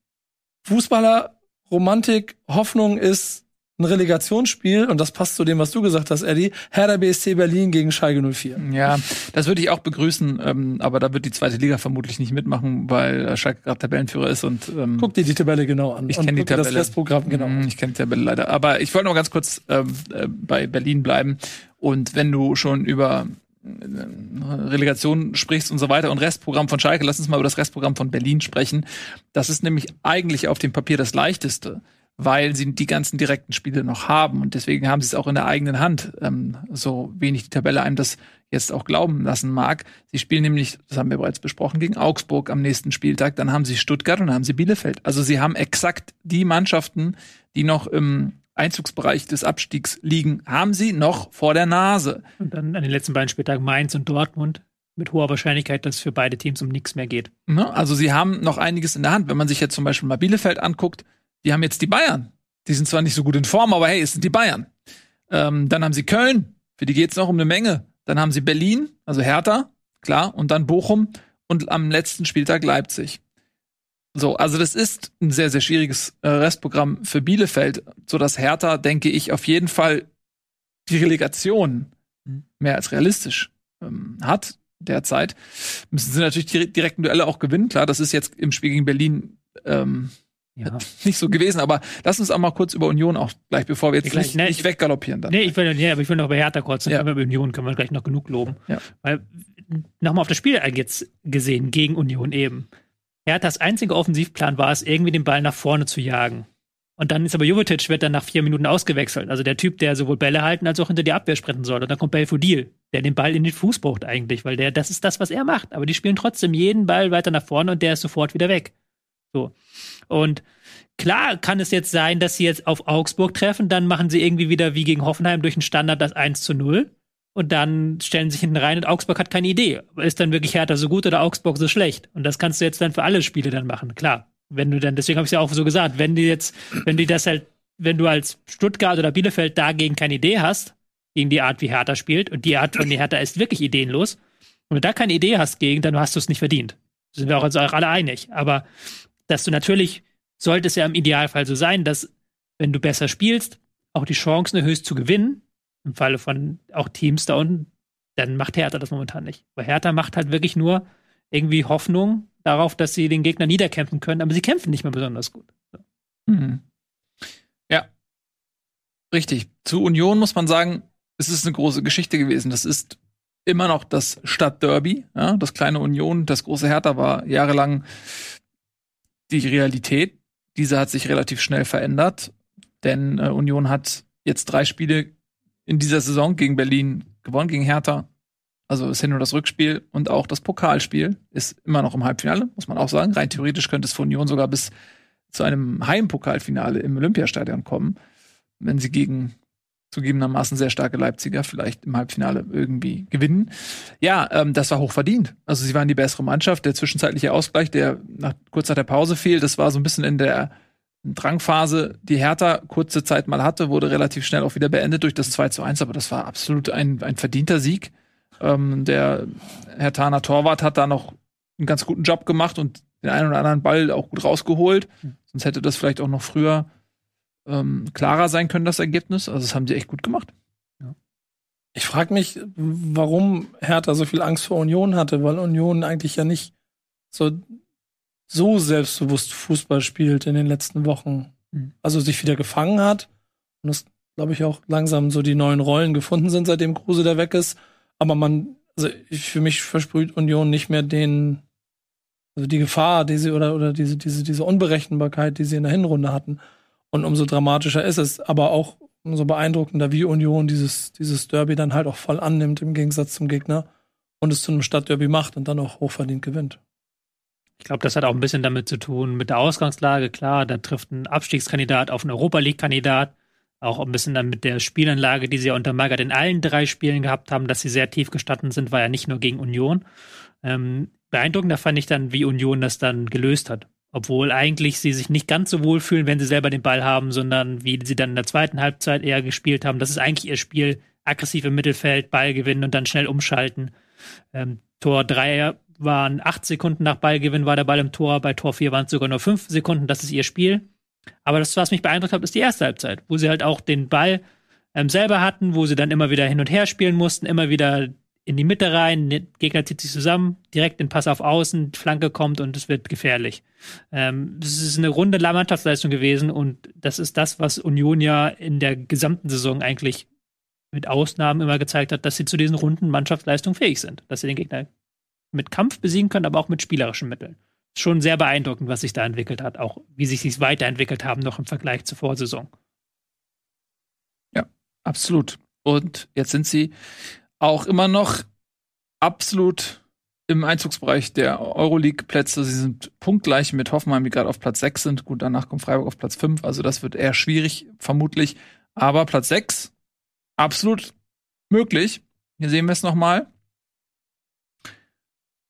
Fußballer-Romantik, Hoffnung ist ein Relegationsspiel und das passt zu dem, was du gesagt hast, Eddie. Hertha BSC Berlin gegen Schalke 04. Ja, das würde ich auch begrüßen, ähm, aber da wird die zweite Liga vermutlich nicht mitmachen, weil äh, Schalke gerade Tabellenführer ist und ähm, Guck dir die Tabelle genau an. Ich und kenn die dir Das Tabelle. Restprogramm genau. Mm, Ich kenne die Tabelle leider. Aber ich wollte noch ganz kurz ähm, äh, bei Berlin bleiben. Und wenn du schon über äh, Relegation sprichst und so weiter und Restprogramm von Schalke, lass uns mal über das Restprogramm von Berlin sprechen. Das ist nämlich eigentlich auf dem Papier das leichteste, weil sie die ganzen direkten Spiele noch haben und deswegen haben sie es auch in der eigenen Hand, ähm, so wenig die Tabelle einem das jetzt auch glauben lassen mag. Sie spielen nämlich, das haben wir bereits besprochen, gegen Augsburg am nächsten Spieltag, dann haben sie Stuttgart und dann haben sie Bielefeld. Also sie haben exakt die Mannschaften, die noch im Einzugsbereich des Abstiegs liegen, haben sie noch vor der Nase. Und dann an den letzten beiden Spieltagen Mainz und Dortmund mit hoher Wahrscheinlichkeit, dass für beide Teams um nichts mehr geht. Ne? Also sie haben noch einiges in der Hand. Wenn man sich jetzt zum Beispiel mal Bielefeld anguckt, die haben jetzt die Bayern. Die sind zwar nicht so gut in Form, aber hey, es sind die Bayern. Ähm, dann haben sie Köln, für die geht's noch um eine Menge. Dann haben sie Berlin, also Hertha, klar, und dann Bochum und am letzten Spieltag Leipzig. So, also das ist ein sehr, sehr schwieriges äh, Restprogramm für Bielefeld, so dass Hertha, denke ich, auf jeden Fall die Relegation mehr als realistisch ähm, hat derzeit. Müssen sie natürlich die direkten Duelle auch gewinnen. Klar, das ist jetzt im Spiel gegen Berlin ähm, Ja. nicht so gewesen, aber lass uns auch mal kurz über Union auch gleich, bevor wir jetzt Gleich, nicht, ne, nicht weggaloppieren dann. Nee, ich will, nee, aber ich will noch bei Hertha kurz, dann Ja. können wir über Union können wir gleich noch genug loben. Ja. Weil, nochmal auf das Spiel jetzt gesehen, gegen Union eben. Herthas einziger Offensivplan war es, irgendwie den Ball nach vorne zu jagen. Und dann ist aber Jovetic wird dann nach vier Minuten ausgewechselt. Also der Typ, der sowohl Bälle halten als auch hinter die Abwehr sprinten soll. Und dann kommt Belfodil, der den Ball in den Fuß braucht eigentlich, weil der, das ist das, was er macht. Aber die spielen trotzdem jeden Ball weiter nach vorne und der ist sofort wieder weg. So. Und klar kann es jetzt sein, dass sie jetzt auf Augsburg treffen, dann machen sie irgendwie wieder wie gegen Hoffenheim durch einen Standard das 1 zu 0 und dann stellen sie sich hinten rein und Augsburg hat keine Idee. Ist dann wirklich Hertha so gut oder Augsburg so schlecht? Und das kannst du jetzt dann für alle Spiele dann machen, klar. Wenn du dann, deswegen habe ich ja auch so gesagt, wenn die jetzt, wenn die das halt, wenn du als Stuttgart oder Bielefeld dagegen keine Idee hast, gegen die Art, wie Hertha spielt, und die Art von Hertha ist wirklich ideenlos, und du da keine Idee hast gegen, dann hast du es nicht verdient. Da sind wir uns auch alle einig. Aber dass du natürlich, sollte es ja im Idealfall so sein, dass wenn du besser spielst, auch die Chancen erhöhst zu gewinnen, im Falle von auch Teams da unten, dann macht Hertha das momentan nicht. Weil Hertha macht halt wirklich nur irgendwie Hoffnung darauf, dass sie den Gegner niederkämpfen können, aber sie kämpfen nicht mehr besonders gut. Mhm. Ja. Richtig. Zu Union muss man sagen, es ist eine große Geschichte gewesen. Das ist immer noch das Stadtderby. Ja? Das kleine Union, das große Hertha war jahrelang die Realität. Diese hat sich relativ schnell verändert, denn äh, Union hat jetzt drei Spiele in dieser Saison gegen Berlin gewonnen, gegen Hertha. Also das Hin- und das Rückspiel und auch das Pokalspiel ist immer noch im Halbfinale, muss man auch sagen. Rein theoretisch könnte es für Union sogar bis zu einem Heimpokalfinale im Olympiastadion kommen, wenn sie gegen zugegebenermaßen sehr starke Leipziger vielleicht im Halbfinale irgendwie gewinnen. Ja, ähm, das war hochverdient. Also sie waren die bessere Mannschaft. Der zwischenzeitliche Ausgleich, der nach kurz nach der Pause fiel, das war so ein bisschen in der Drangphase, die Hertha kurze Zeit mal hatte, wurde relativ schnell auch wieder beendet durch das 2 zu 1, aber das war absolut ein, ein verdienter Sieg. Ähm, der Herr Tana Torwart hat da noch einen ganz guten Job gemacht und den einen oder anderen Ball auch gut rausgeholt. Sonst hätte das vielleicht auch noch früher ähm, klarer sein können, das Ergebnis. Also das haben sie echt gut gemacht. Ich frage mich, warum Hertha so viel Angst vor Union hatte, weil Union eigentlich ja nicht so, so selbstbewusst Fußball spielt in den letzten Wochen. Mhm. Also sich wieder gefangen hat und das, glaube ich, auch langsam so die neuen Rollen gefunden sind, seitdem Kruse da weg ist. Aber man, also ich, für mich versprüht Union nicht mehr den, also die Gefahr, die sie oder, oder diese, diese, diese Unberechenbarkeit, die sie in der Hinrunde hatten. Und umso dramatischer ist es, aber auch umso beeindruckender, wie Union dieses, dieses Derby dann halt auch voll annimmt im Gegensatz zum Gegner und es zu einem Stadtderby macht und dann auch hochverdient gewinnt. Ich glaube, das hat auch ein bisschen damit zu tun, mit der Ausgangslage. Klar, da trifft ein Abstiegskandidat auf einen Europa League-Kandidat. Auch ein bisschen dann mit der Spielanlage, die sie ja unter Magath in allen drei Spielen gehabt haben, dass sie sehr tief gestanden sind, war ja nicht nur gegen Union. Ähm, beeindruckender fand ich dann, wie Union das dann gelöst hat. Obwohl eigentlich sie sich nicht ganz so wohl fühlen, wenn sie selber den Ball haben, sondern wie sie dann in der zweiten Halbzeit eher gespielt haben. Das ist eigentlich ihr Spiel. Aggressiv im Mittelfeld, Ball gewinnen und dann schnell umschalten. Ähm, Tor 3 waren acht Sekunden nach Ballgewinn war der Ball im Tor, bei Tor 4 waren es sogar nur fünf Sekunden, das ist ihr Spiel. Aber das, was mich beeindruckt hat, ist die erste Halbzeit, wo sie halt auch den Ball ähm, selber hatten, wo sie dann immer wieder hin und her spielen mussten, immer wieder in die Mitte rein, der Gegner zieht sich zusammen, direkt den Pass auf Außen, Flanke kommt und es wird gefährlich. Ähm, das ist eine runde Mannschaftsleistung gewesen und das ist das, was Union ja in der gesamten Saison eigentlich mit Ausnahmen immer gezeigt hat, dass sie zu diesen runden Mannschaftsleistungen fähig sind, dass sie den Gegner mit Kampf besiegen können, aber auch mit spielerischen Mitteln. Schon sehr beeindruckend, was sich da entwickelt hat, auch wie sich sich weiterentwickelt haben noch im Vergleich zur Vorsaison. Ja, absolut. Und jetzt sind sie auch immer noch absolut im Einzugsbereich der Euroleague-Plätze. Sie sind punktgleich mit Hoffenheim, die gerade auf Platz 6 sind. Gut, danach kommt Freiburg auf Platz 5. Also das wird eher schwierig, vermutlich. Aber Platz 6, absolut möglich. Hier sehen wir es nochmal.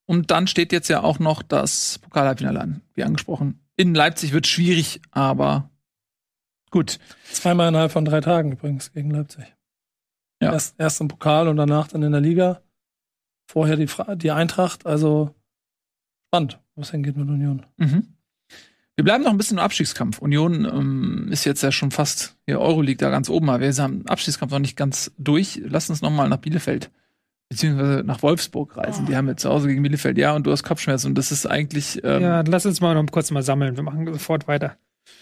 Und dann steht jetzt ja auch noch das Pokalhalbfinale an, wie angesprochen. In Leipzig wird schwierig, aber gut. Zweimal innerhalb von drei Tagen übrigens gegen Leipzig. Ja. Erst, erst im Pokal und danach dann in der Liga. Vorher die, die Eintracht. Also spannend, wo es hingeht mit Union. Mhm. Wir bleiben noch ein bisschen im Abstiegskampf. Union ähm, ist jetzt ja schon fast hier Euroleague da ganz oben, aber wir haben den Abstiegskampf noch nicht ganz durch. Lass uns noch mal nach Bielefeld beziehungsweise nach Wolfsburg reisen. Die haben jetzt zu Hause gegen Bielefeld, ja, und du hast Kopfschmerzen und das ist eigentlich ähm, Ja, lass uns mal noch kurz mal sammeln. Wir machen sofort weiter.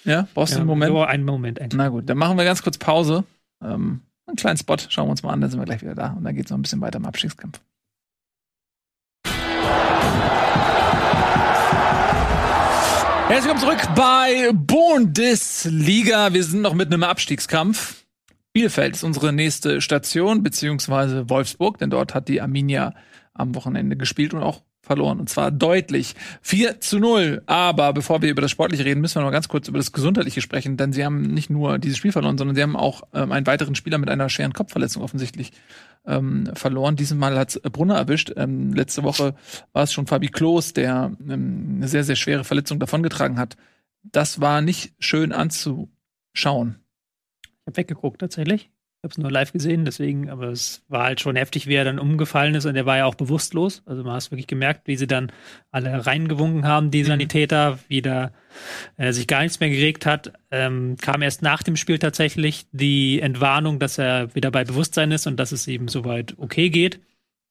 ja, brauchst du Ja, einen Moment? So einen Moment eigentlich. Na gut, dann machen wir ganz kurz Pause. Ähm, einen kleinen Spot, schauen wir uns mal an, dann sind wir gleich wieder da und dann geht es noch ein bisschen weiter im Abstiegskampf. Herzlich willkommen zurück bei Bundesliga. Wir sind noch mit einem Abstiegskampf. Bielefeld ist unsere nächste Station, beziehungsweise Wolfsburg, denn dort hat die Arminia am Wochenende gespielt und auch verloren. Und zwar deutlich. 4 zu 0. Aber bevor wir über das Sportliche reden, müssen wir noch ganz kurz über das Gesundheitliche sprechen, denn sie haben nicht nur dieses Spiel verloren, sondern sie haben auch ähm, einen weiteren Spieler mit einer schweren Kopfverletzung offensichtlich ähm, verloren. Dieses Mal hat Brunner erwischt. Ähm, letzte Woche war es schon Fabi Klos, der ähm, eine sehr, sehr schwere Verletzung davongetragen hat. Das war nicht schön anzuschauen. Ich habe weggeguckt tatsächlich. Ich habe es nur live gesehen, deswegen, aber es war halt schon heftig, wie er dann umgefallen ist und er war ja auch bewusstlos. Also man hat es wirklich gemerkt, wie sie dann alle reingewunken haben, die Sanitäter, wie da äh, sich gar nichts mehr geregt hat. Ähm, kam erst nach dem Spiel tatsächlich die Entwarnung, dass er wieder bei Bewusstsein ist und dass es ihm soweit okay geht.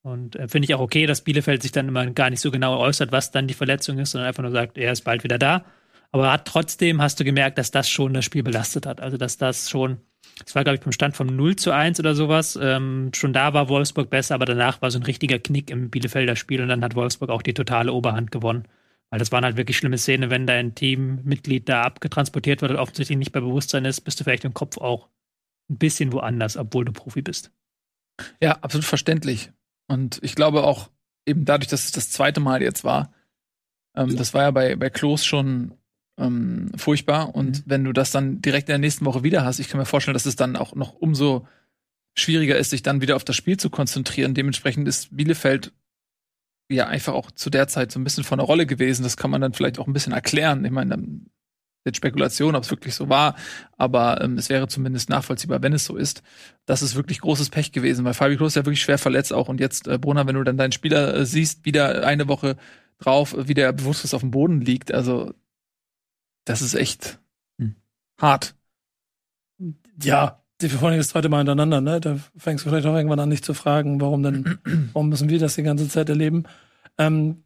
Und äh, finde ich auch okay, dass Bielefeld sich dann immer gar nicht so genau äußert, was dann die Verletzung ist, sondern einfach nur sagt, er ist bald wieder da. Aber hat trotzdem hast du gemerkt, dass das schon das Spiel belastet hat. Also dass das schon, es war, glaube ich, beim Stand von 0 zu 1 oder sowas. Ähm, schon da war Wolfsburg besser, aber danach war so ein richtiger Knick im Bielefelder Spiel und dann hat Wolfsburg auch die totale Oberhand gewonnen. Weil das waren halt wirklich schlimme Szene, wenn dein Teammitglied da abgetransportiert wird und offensichtlich nicht bei Bewusstsein ist, bist du vielleicht im Kopf auch ein bisschen woanders, obwohl du Profi bist. Ja, absolut verständlich. Und ich glaube auch eben dadurch, dass es das zweite Mal jetzt war, ähm, das war ja bei, bei Klos schon ähm, furchtbar. Und wenn du das dann direkt in der nächsten Woche wieder hast, ich kann mir vorstellen, dass es dann auch noch umso schwieriger ist, sich dann wieder auf das Spiel zu konzentrieren. Dementsprechend ist Bielefeld ja einfach auch zu der Zeit so ein bisschen von der Rolle gewesen. Das kann man dann vielleicht auch ein bisschen erklären. Ich meine, dann jetzt Spekulation, ob es wirklich so war, aber ähm, es wäre zumindest nachvollziehbar, wenn es so ist. Das ist wirklich großes Pech gewesen, weil Fabi Klos ist ja wirklich schwer verletzt auch und jetzt, äh, Brunner, wenn du dann deinen Spieler äh, siehst, wieder eine Woche drauf, wie der bewusstlos auf dem Boden liegt, also das ist echt Hm. hart. Ja, die vor allem das zweite Mal hintereinander, ne? Da fängst du vielleicht auch irgendwann an, dich zu fragen, warum denn, warum müssen wir das die ganze Zeit erleben? Ähm,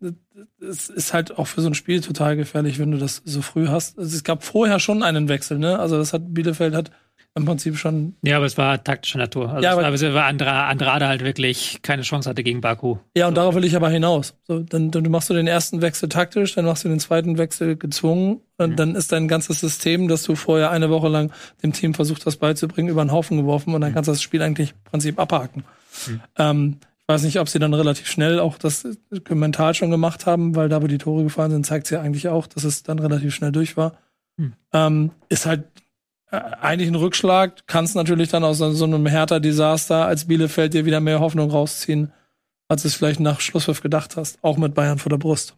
es ist halt auch für so ein Spiel total gefährlich, wenn du das so früh hast. Also es gab vorher schon einen Wechsel, ne? Also das hat Bielefeld hat im Prinzip schon. Ja, aber es war taktischer Natur. Also Ja, es aber- es war Andra, Andrade halt wirklich keine Chance hatte gegen Baku. Ja, und darauf will ich aber hinaus. So, dann, dann machst du den ersten Wechsel taktisch, dann machst du den zweiten Wechsel gezwungen und Mhm. dann ist dein ganzes System, das du vorher eine Woche lang dem Team versucht hast beizubringen, über den Haufen geworfen und dann kannst du das Spiel eigentlich im Prinzip abhaken. Mhm. Ähm, ich weiß nicht, ob sie dann relativ schnell auch das mental schon gemacht haben, weil da, wo die Tore gefallen sind, zeigt sie ja eigentlich auch, dass es dann relativ schnell durch war. Mhm. Ähm, ist halt äh, eigentlich ein Rückschlag, kannst natürlich dann aus so einem Hertha-Desaster als Bielefeld dir wieder mehr Hoffnung rausziehen, als du es vielleicht nach Schlusspfiff gedacht hast, auch mit Bayern vor der Brust.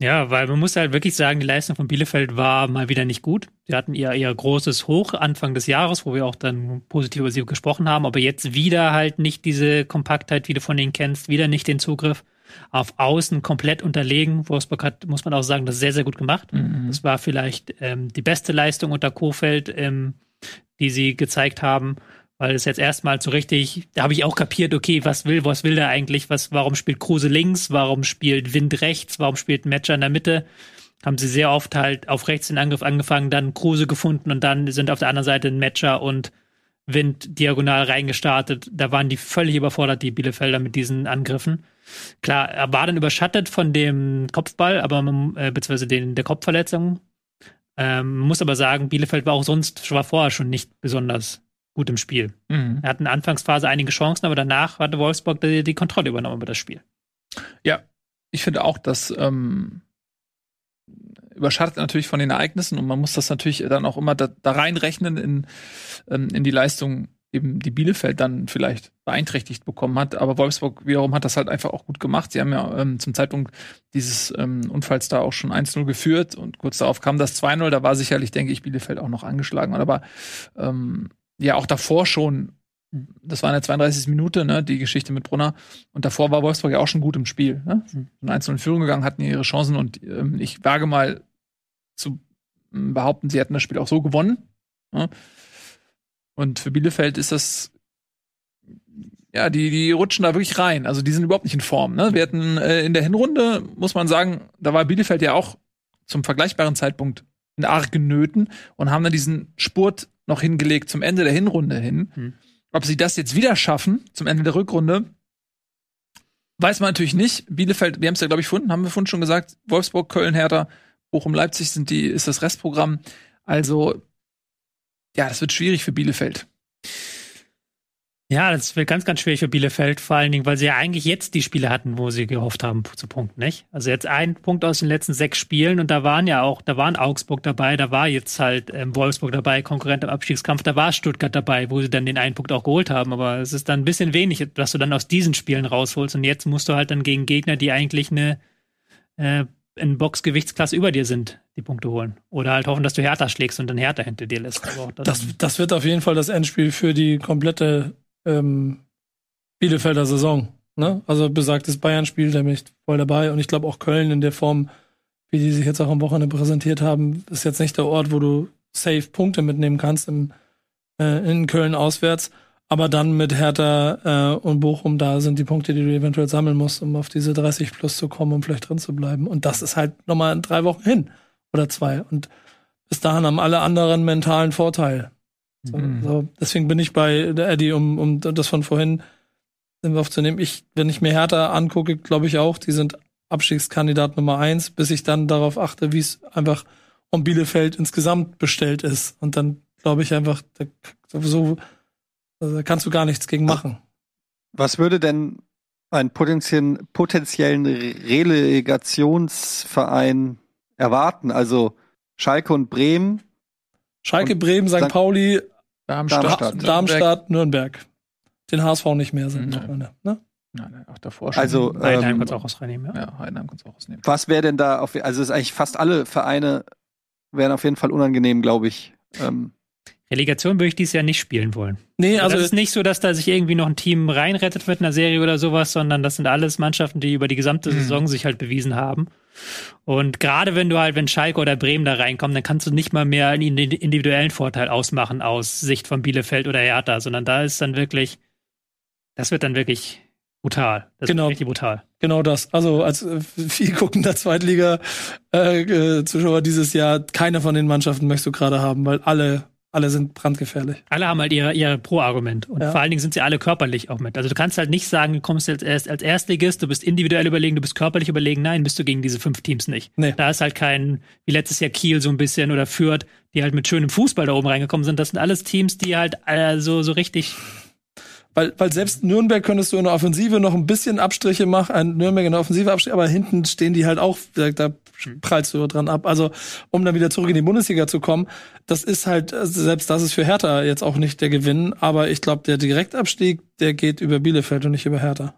Ja, weil man muss halt wirklich sagen, die Leistung von Bielefeld war mal wieder nicht gut. Sie hatten ihr, ihr großes Hoch Anfang des Jahres, wo wir auch dann positiv über sie gesprochen haben, aber jetzt wieder halt nicht diese Kompaktheit, wie du von ihnen kennst, wieder nicht den Zugriff auf Außen komplett unterlegen. Wolfsburg hat, muss man auch sagen, das sehr, sehr gut gemacht. Mhm. Das war vielleicht ähm, die beste Leistung unter Kofeld, ähm, die sie gezeigt haben weil es jetzt erstmal so richtig, da habe ich auch kapiert, okay, was will, was will der eigentlich? Was, warum spielt Kruse links? Warum spielt Wind rechts? Warum spielt Matcher in der Mitte? Haben sie sehr oft halt auf rechts den Angriff angefangen, dann Kruse gefunden und dann sind auf der anderen Seite ein Matcher und Wind diagonal reingestartet. Da waren die völlig überfordert, die Bielefelder mit diesen Angriffen. Klar, er war dann überschattet von dem Kopfball, aber man, äh, beziehungsweise den, der Kopfverletzung. Ähm, muss aber sagen, Bielefeld war auch sonst, war vorher schon nicht besonders gut im Spiel. Mhm. Er hat in der Anfangsphase einige Chancen, aber danach hatte Wolfsburg die, die Kontrolle übernommen über das Spiel. Ja, ich finde auch, dass ähm, überschattet natürlich von den Ereignissen und man muss das natürlich dann auch immer da, da reinrechnen in, ähm, in die Leistung, eben die Bielefeld dann vielleicht beeinträchtigt bekommen hat. Aber Wolfsburg wiederum hat das halt einfach auch gut gemacht. Sie haben ja ähm, zum Zeitpunkt dieses ähm, Unfalls da auch schon 1-0 geführt und kurz darauf kam das 2-0. Da war sicherlich, denke ich, Bielefeld auch noch angeschlagen. Aber ähm, ja, auch davor schon das war in der 32. Minute, ne, die Geschichte mit Brunner. Und davor war Wolfsburg ja auch schon gut im Spiel. Ne? Sind einzeln in Führung gegangen, hatten ihre Chancen und ähm, ich wage mal zu behaupten, sie hätten das Spiel auch so gewonnen. Ne? Und für Bielefeld ist das, ja, die, die rutschen da wirklich rein. Also die sind überhaupt nicht in Form. Ne? Wir hatten äh, in der Hinrunde, muss man sagen, da war Bielefeld ja auch zum vergleichbaren Zeitpunkt in argen Nöten und haben dann diesen Spurt noch hingelegt zum Ende der Hinrunde hin. Hm. Ob sie das jetzt wieder schaffen, zum Ende der Rückrunde, weiß man natürlich nicht. Bielefeld, wir haben es ja, glaube ich, gefunden, haben wir vorhin schon gesagt, Wolfsburg, Köln, Hertha, Bochum, Leipzig sind die, ist das Restprogramm. Also, ja, das wird schwierig für Bielefeld. Ja, das wird ganz, ganz schwierig für Bielefeld, vor allen Dingen, weil sie ja eigentlich jetzt die Spiele hatten, wo sie gehofft haben zu punkten, nicht? Also jetzt ein Punkt aus den letzten sechs Spielen und da waren ja auch, da waren Augsburg dabei, da war jetzt halt ähm, Wolfsburg dabei, Konkurrent im Abstiegskampf, da war Stuttgart dabei, wo sie dann den einen Punkt auch geholt haben, aber es ist dann ein bisschen wenig, was du dann aus diesen Spielen rausholst und jetzt musst du halt dann gegen Gegner, die eigentlich eine äh, in Boxgewichtsklasse über dir sind, die Punkte holen. Oder halt hoffen, dass du Hertha schlägst und dann Hertha hinter dir lässt. Auch das, Das, das wird auf jeden Fall das Endspiel für die komplette ähm, Bielefelder Saison. Ne? Also besagtes Bayern-Spiel, da bin ich voll dabei. Und ich glaube auch Köln in der Form, wie die sich jetzt auch am Wochenende präsentiert haben, ist jetzt nicht der Ort, wo du safe Punkte mitnehmen kannst im, äh, in Köln auswärts. Aber dann mit Hertha äh, und Bochum, da sind die Punkte, die du eventuell sammeln musst, um auf diese 30 plus zu kommen, um vielleicht drin zu bleiben. Und das ist halt nochmal in drei Wochen hin oder zwei. Und bis dahin haben alle anderen mentalen Vorteil. So, Mhm. so. Deswegen bin ich bei der Eddie, um, um das von vorhin aufzunehmen. Ich, wenn ich mir Hertha angucke, glaube ich auch, die sind Abstiegskandidat Nummer eins, bis ich dann darauf achte, wie es einfach um Bielefeld insgesamt bestellt ist. Und dann glaube ich einfach, da, so, da kannst du gar nichts gegen machen. Was würde denn einen potenziellen, potenziellen Relegationsverein erwarten? Also Schalke und Bremen. Schalke, Und Bremen, St. St. Pauli, Darmstadt. Darmstadt, Darmstadt Nürnberg. Den HSV nicht mehr sind. Mhm. Ne? Nein, nein, auch davor schon. Also Heidenheim ähm, kannst du auch was reinnehmen, ja. ja, Heidenheim kannst du auch rausnehmen. was wäre denn da auf, also es ist eigentlich fast alle Vereine wären auf jeden Fall unangenehm, glaube ich. Ähm, Relegation würde ich dieses Jahr nicht spielen wollen. Nee, Also also es ist nicht so, dass da sich irgendwie noch ein Team reinrettet mit einer Serie oder sowas, sondern das sind alles Mannschaften, die über die gesamte Mhm. Saison sich halt bewiesen haben. Und gerade wenn du halt, wenn Schalke oder Bremen da reinkommen, dann kannst du nicht mal mehr einen indi- individuellen Vorteil ausmachen aus Sicht von Bielefeld oder Hertha, sondern da ist dann wirklich, das wird dann wirklich brutal. Das Genau. wird richtig brutal. Genau das. Also als äh, viel guckender Zweitliga äh, äh, dieses Jahr, keine von den Mannschaften möchtest du gerade haben, weil alle alle sind brandgefährlich. Alle haben halt ihr, ihr Pro-Argument. Und Ja. vor allen Dingen sind sie alle körperlich auch mit. Also du kannst halt nicht sagen, du kommst jetzt erst als Erstligist, du bist individuell überlegen, du bist körperlich überlegen. Nein, bist du gegen diese fünf Teams nicht. Nee. Da ist halt kein, wie letztes Jahr Kiel so ein bisschen oder Fürth, die halt mit schönem Fußball da oben reingekommen sind. Das sind alles Teams, die halt äh, so, so richtig Weil, weil selbst Nürnberg könntest du in der Offensive noch ein bisschen Abstriche machen, ein Nürnberg in der Offensive Abstriche, aber hinten stehen die halt auch, da, da prallst du dran ab. Also, um dann wieder zurück in die Bundesliga zu kommen, das ist halt, also selbst das ist für Hertha jetzt auch nicht der Gewinn, aber ich glaube, der Direktabstieg, der geht über Bielefeld und nicht über Hertha.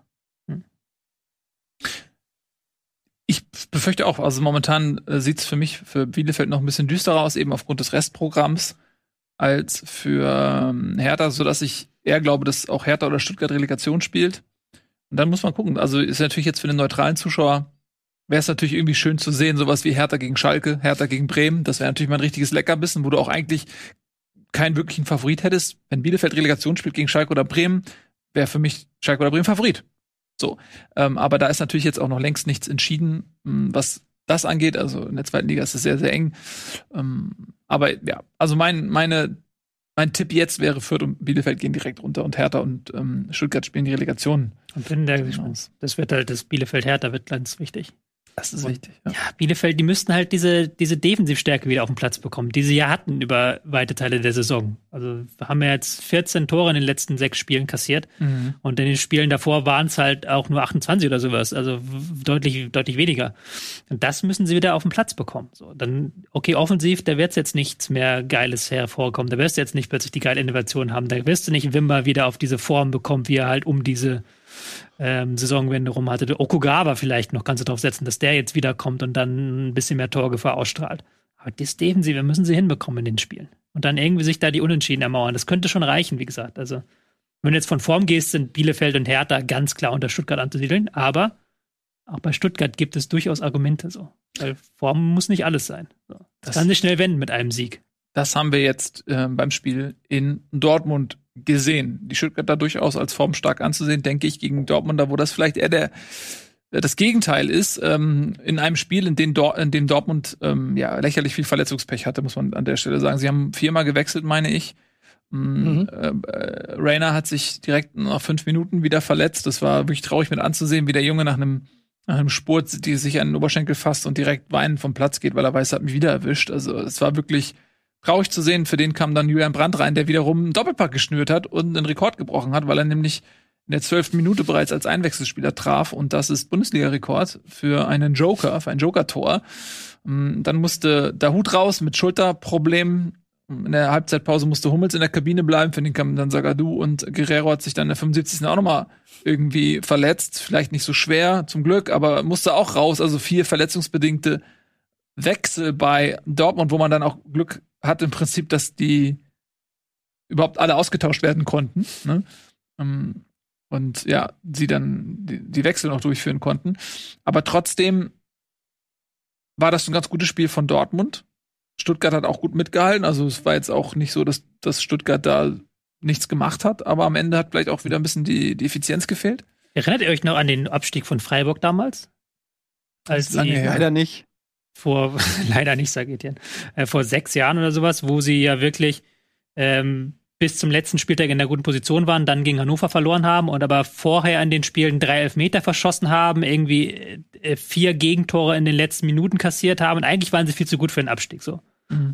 Ich befürchte auch, also momentan äh, sieht es für mich für Bielefeld noch ein bisschen düsterer aus, eben aufgrund des Restprogramms, als für ähm, Hertha, sodass ich eher glaube, dass auch Hertha oder Stuttgart Relegation spielt. Und dann muss man gucken. Also ist natürlich jetzt für den neutralen Zuschauer, wäre es natürlich irgendwie schön zu sehen, sowas wie Hertha gegen Schalke, Hertha gegen Bremen. Das wäre natürlich mal ein richtiges Leckerbissen, wo du auch eigentlich keinen wirklichen Favorit hättest. Wenn Bielefeld Relegation spielt gegen Schalke oder Bremen, wäre für mich Schalke oder Bremen Favorit. So. Ähm, aber da ist natürlich jetzt auch noch längst nichts entschieden, mh, was das angeht. Also in der zweiten Liga ist es sehr, sehr eng. Ähm, aber ja, also mein, meine, mein Tipp jetzt wäre, Fürth und Bielefeld gehen direkt runter und Hertha und ähm, Stuttgart spielen die Relegation. Und wenn der, das wird halt, das Bielefeld-Hertha wird ganz wichtig. Das ist Und- wichtig. Ja. Ja, Bielefeld, die müssten halt diese, diese Defensivstärke wieder auf den Platz bekommen, die sie ja hatten über weite Teile der Saison. Also wir haben ja jetzt 14 Tore in den letzten sechs Spielen kassiert. Mhm. Und in den Spielen davor waren es halt auch nur 28 oder sowas, also deutlich, deutlich weniger. Und das müssen sie wieder auf den Platz bekommen. So, dann, okay, offensiv, da wird jetzt nichts mehr Geiles hervorkommen. Da wirst du jetzt nicht plötzlich die geile Innovation haben. Da wirst du nicht Wimmer wieder auf diese Form bekommen, wie er halt um diese ähm, Saisonwende rum hatte. Okugawa vielleicht noch kannst du drauf setzen, dass der jetzt wiederkommt und dann ein bisschen mehr Torgefahr ausstrahlt. Aber das Defensive müssen sie hinbekommen in den Spielen. Und dann irgendwie sich da die Unentschieden ermauern. Das könnte schon reichen, wie gesagt. Also, wenn du jetzt von Form gehst, sind Bielefeld und Hertha ganz klar unter Stuttgart anzusiedeln. Aber auch bei Stuttgart gibt es durchaus Argumente so. Weil Form muss nicht alles sein. So. Das, Das- kann sich schnell wenden mit einem Sieg. Das haben wir jetzt äh, beim Spiel in Dortmund gesehen. Die Stuttgarter durchaus als formstark anzusehen, denke ich, gegen Dortmunder, wo das vielleicht eher der äh, das Gegenteil ist, ähm, in einem Spiel, in dem, Dor in dem Dortmund ähm, ja lächerlich viel Verletzungspech hatte, muss man an der Stelle sagen. Sie haben viermal gewechselt, meine ich. Mhm. Äh, äh, Rainer hat sich direkt nach fünf Minuten wieder verletzt. Das war wirklich traurig mit anzusehen, wie der Junge nach einem nach einem Spurt, die sich an den Oberschenkel fasst und direkt weinend vom Platz geht, weil er weiß, er hat mich wieder erwischt. Also es war wirklich traurig zu sehen. Für den kam dann Julian Brandt rein, der wiederum einen Doppelpack geschnürt hat und einen Rekord gebrochen hat, weil er nämlich in der zwölften Minute bereits als Einwechselspieler traf. Und das ist Bundesliga-Rekord für einen Joker, für ein Joker-Tor. Ähm, Dann musste Dahut raus mit Schulterproblemen. In der Halbzeitpause musste Hummels in der Kabine bleiben. Für den kamen dann Sagadu und Guerrero hat sich dann in der 75. auch nochmal irgendwie verletzt. Vielleicht nicht so schwer, zum Glück, aber musste auch raus. Also vier verletzungsbedingte Wechsel bei Dortmund, wo man dann auch Glück hat im Prinzip, dass die überhaupt alle ausgetauscht werden konnten. Ne? Ähm, Und ja, sie dann die, die Wechsel noch durchführen konnten. Aber trotzdem war das ein ganz gutes Spiel von Dortmund. Stuttgart hat auch gut mitgehalten. Also es war jetzt auch nicht so, dass, dass Stuttgart da nichts gemacht hat, aber am Ende hat vielleicht auch wieder ein bisschen die, die Effizienz gefehlt. Erinnert ihr euch noch an den Abstieg von Freiburg damals? Als lange sie her. Leider nicht. Vor, leider nicht, sag Etienne, äh, vor sechs Jahren oder sowas, wo sie ja wirklich ähm, bis zum letzten Spieltag in der guten Position waren, dann gegen Hannover verloren haben und aber vorher in den Spielen drei Elfmeter verschossen haben, irgendwie äh, vier Gegentore in den letzten Minuten kassiert haben und eigentlich waren sie viel zu gut für den Abstieg so.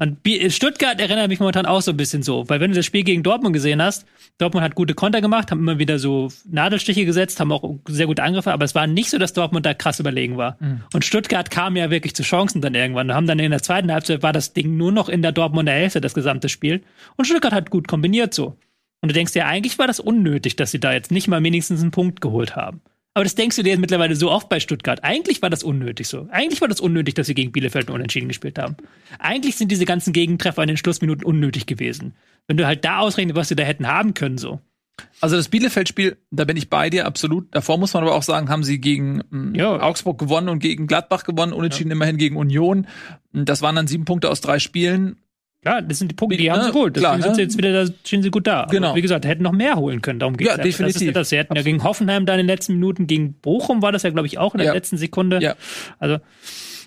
Und Bi- Stuttgart erinnert mich momentan auch so ein bisschen so, weil wenn du das Spiel gegen Dortmund gesehen hast, Dortmund hat gute Konter gemacht, haben immer wieder so Nadelstiche gesetzt, haben auch sehr gute Angriffe, aber es war nicht so, dass Dortmund da krass überlegen war. Und Stuttgart kam ja wirklich zu Chancen dann irgendwann. Haben dann in der zweiten Halbzeit war das Ding nur noch in der Dortmunder Hälfte, das gesamte Spiel. Und Stuttgart hat gut kombiniert so. Und du denkst dir, eigentlich war das unnötig, dass sie da jetzt nicht mal wenigstens einen Punkt geholt haben. Aber das denkst du dir jetzt mittlerweile so oft bei Stuttgart. Eigentlich war das unnötig so. Eigentlich war das unnötig, dass sie gegen Bielefeld nur unentschieden gespielt haben. Eigentlich sind diese ganzen Gegentreffer in den Schlussminuten unnötig gewesen. Wenn du halt da ausrechnest, was sie da hätten haben können, so. Also das Bielefeld-Spiel, da bin ich bei dir, absolut. Davor muss man aber auch sagen, haben sie gegen mh, Ja. Augsburg gewonnen und gegen Gladbach gewonnen, unentschieden immerhin gegen Union. Das waren dann sieben Punkte aus drei Spielen. Klar, das sind die Punkte, die haben ne? sie gut. Deswegen Klar, sind sie ne? jetzt wieder, da stehen sie gut da. Aber Genau. wie gesagt, hätten noch mehr holen können. Darum geht's Ja, einfach. Das ist definitiv. ja das. Sie hätten ja gegen Hoffenheim da in den letzten Minuten, gegen Bochum war das ja, glaube ich, auch in der Ja. letzten Sekunde. Ja. Also,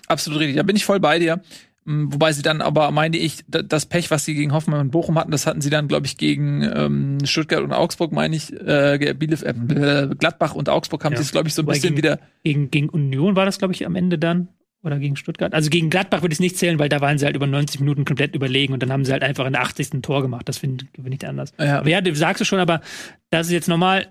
Absolut richtig. Da bin ich voll bei dir. Mm, Wobei sie dann aber, meine ich, da- das Pech, was sie gegen Hoffenheim und Bochum hatten, das hatten sie dann, glaube ich, gegen ähm, Stuttgart und Augsburg, meine ich, äh, Bielef äh, Gladbach und Augsburg haben Ja. sie es, glaube ich, so ein Wobei bisschen gegen- wieder. gegen, gegen Union war das, glaube ich, am Ende dann. Oder gegen Stuttgart. Also gegen Gladbach würde ich es nicht zählen, weil da waren sie halt über 90 Minuten komplett überlegen und dann haben sie halt einfach in der 80. ein Tor gemacht. Das finde find ich anders. Ja. Aber ja, du sagst es schon, aber das ist jetzt normal.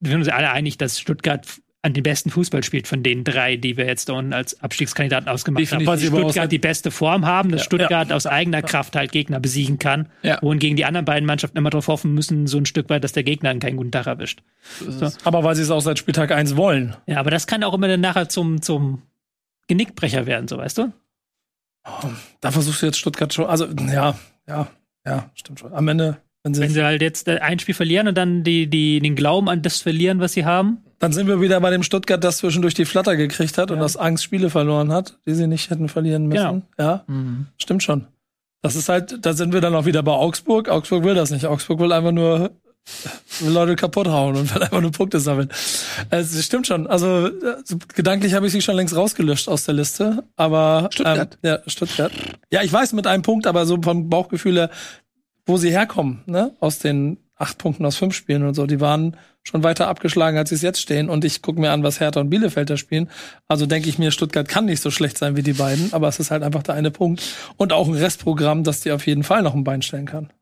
Wir sind uns alle einig, dass Stuttgart an den besten Fußball spielt von den drei, die wir jetzt da unten als Abstiegskandidaten ausgemacht Definitiv. haben. Weil aus- Stuttgart die beste Form haben, dass Ja. Stuttgart aus eigener Kraft halt Gegner besiegen kann. Ja. Wohingegen die anderen beiden Mannschaften immer darauf hoffen müssen, so ein Stück weit, dass der Gegner einen keinen guten Tag erwischt. So. Aber weil sie es auch seit Spieltag 1 wollen. Ja, aber das kann auch immer dann nachher zum, zum Genickbrecher werden, so weißt du? Da versuchst du jetzt Stuttgart schon. Also, ja, ja, ja, stimmt schon. Am Ende, wenn sie, Wenn sie halt jetzt äh, ein Spiel verlieren und dann die, die, den Glauben an das verlieren, was sie haben. dann sind wir wieder bei dem Stuttgart, das zwischendurch die Flatter gekriegt hat und aus Angst Spiele verloren hat, die sie nicht hätten verlieren müssen. Ja, stimmt schon. Das ist halt, da sind wir dann auch wieder bei Augsburg. Augsburg will das nicht. Augsburg will einfach nur Leute kaputt hauen und will einfach nur Punkte sammeln. Es stimmt schon. Also äh, gedanklich habe ich sie schon längst rausgelöscht aus der Liste. Aber Stuttgart. Ähm, ja, Stuttgart. Ja, ich weiß mit einem Punkt, aber so vom Bauchgefühl her, wo sie herkommen, ne? Aus den acht Punkten aus fünf Spielen und so, die waren schon weiter abgeschlagen, als sie es jetzt stehen. Und ich gucke mir an, was Hertha und Bielefeld da spielen. Also denke ich mir, Stuttgart kann nicht so schlecht sein wie die beiden, aber es ist halt einfach der eine Punkt. Und auch ein Restprogramm, das dir auf jeden Fall noch ein Bein stellen kann.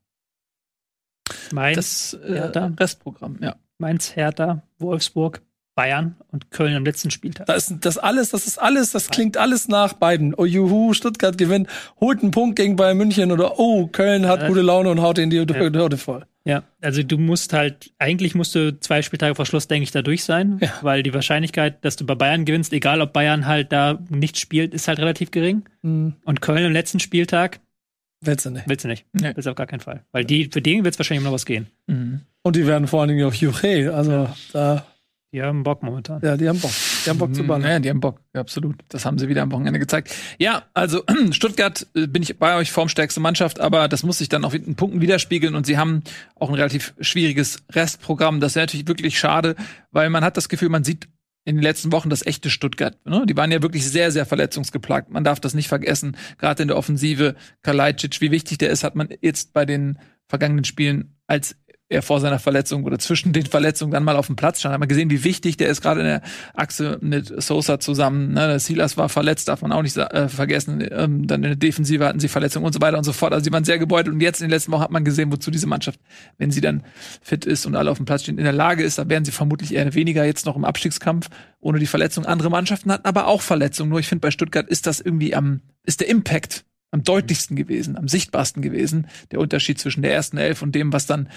Mainz, Das äh, Hertha. Restprogramm, ja. Mainz, Hertha, Wolfsburg, Bayern und Köln am letzten Spieltag. Da ist das alles, das ist alles, das klingt alles nach beiden. Oh juhu, Stuttgart gewinnt, holt einen Punkt gegen Bayern München oder oh, Köln hat Ja. gute Laune und haut in die Hürde voll. Ja, also du musst halt, eigentlich musst du zwei Spieltage vor Schluss, denke ich, da durch sein, Ja. weil die Wahrscheinlichkeit, dass du bei Bayern gewinnst, egal ob Bayern halt da nicht spielt, ist halt relativ gering. Hm, Und Köln am letzten Spieltag willst du nicht. willst du nicht. Nee. Willst du auf gar keinen Fall. Weil die, für den wird es wahrscheinlich immer noch was gehen. Mhm. Und die werden vor allen Dingen auf Juche, also da, Die haben Bock momentan. ja, die haben Bock. Die haben Bock zu bannen. Ja, die haben Bock, ja, absolut. Das haben sie wieder am Wochenende gezeigt. Ja, also Stuttgart äh, bin ich bei euch formstärkste Mannschaft, aber das muss sich dann auch in Punkten widerspiegeln und sie haben auch ein relativ schwieriges Restprogramm. Das wäre natürlich wirklich schade, weil man hat das Gefühl, man sieht in den letzten Wochen das echte Stuttgart. Ne? Die waren ja wirklich sehr, sehr verletzungsgeplagt. Man darf das nicht vergessen. Gerade in der Offensive, Kalajdzic, wie wichtig der ist, hat man jetzt bei den vergangenen Spielen als er vor seiner Verletzung oder zwischen den Verletzungen dann mal auf dem Platz stand, hat man gesehen, wie wichtig der ist, gerade in der Achse mit Sosa zusammen. Ne? Silas war verletzt, darf man auch nicht äh, vergessen. Ähm, dann in der Defensive hatten sie Verletzungen und so weiter und so fort. Also sie waren sehr gebeutelt und jetzt in den letzten Wochen hat man gesehen, wozu diese Mannschaft, wenn sie dann fit ist und alle auf dem Platz stehen, in der Lage ist, da wären sie vermutlich eher weniger jetzt noch im Abstiegskampf ohne die Verletzung. Andere Mannschaften hatten aber auch Verletzungen. Nur ich finde, bei Stuttgart ist das irgendwie am, ist der Impact am deutlichsten gewesen, am sichtbarsten gewesen, der Unterschied zwischen der ersten Elf und dem, was dann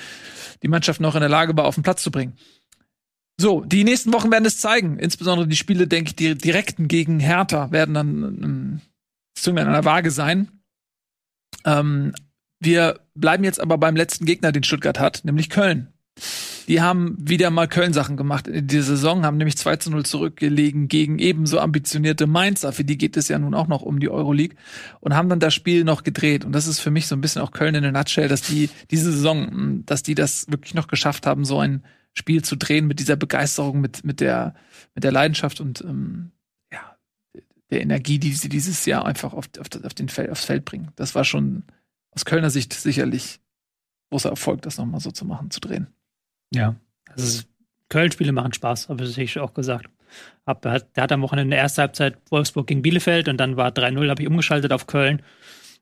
die Mannschaft noch in der Lage war, auf den Platz zu bringen. So, die nächsten Wochen werden es zeigen. Insbesondere die Spiele, denke ich, die direkten gegen Hertha werden dann ähm, an der Waage sein. Ähm, wir bleiben jetzt aber beim letzten Gegner, den Stuttgart hat, nämlich Köln. Die haben wieder mal Köln-Sachen gemacht in dieser Saison, haben nämlich 2 zu 0 zurückgelegen gegen ebenso ambitionierte Mainzer. Für die geht es ja nun auch noch um die Euroleague und haben dann das Spiel noch gedreht. Und das ist für mich so ein bisschen auch Köln in der Nutshell, dass die diese Saison, dass die das wirklich noch geschafft haben, so ein Spiel zu drehen mit dieser Begeisterung, mit, mit der, mit der Leidenschaft und ähm, ja, der Energie, die sie dieses Jahr einfach auf, auf, auf den Feld, aufs Feld bringen. Das war schon aus Kölner Sicht sicherlich großer Erfolg, das nochmal so zu machen, zu drehen. Ja. Also Köln-Spiele machen Spaß, habe ich auch gesagt. Hab, der hat, der hat am Wochenende in der ersten Halbzeit Wolfsburg gegen Bielefeld und dann war 3-0, habe ich umgeschaltet auf Köln.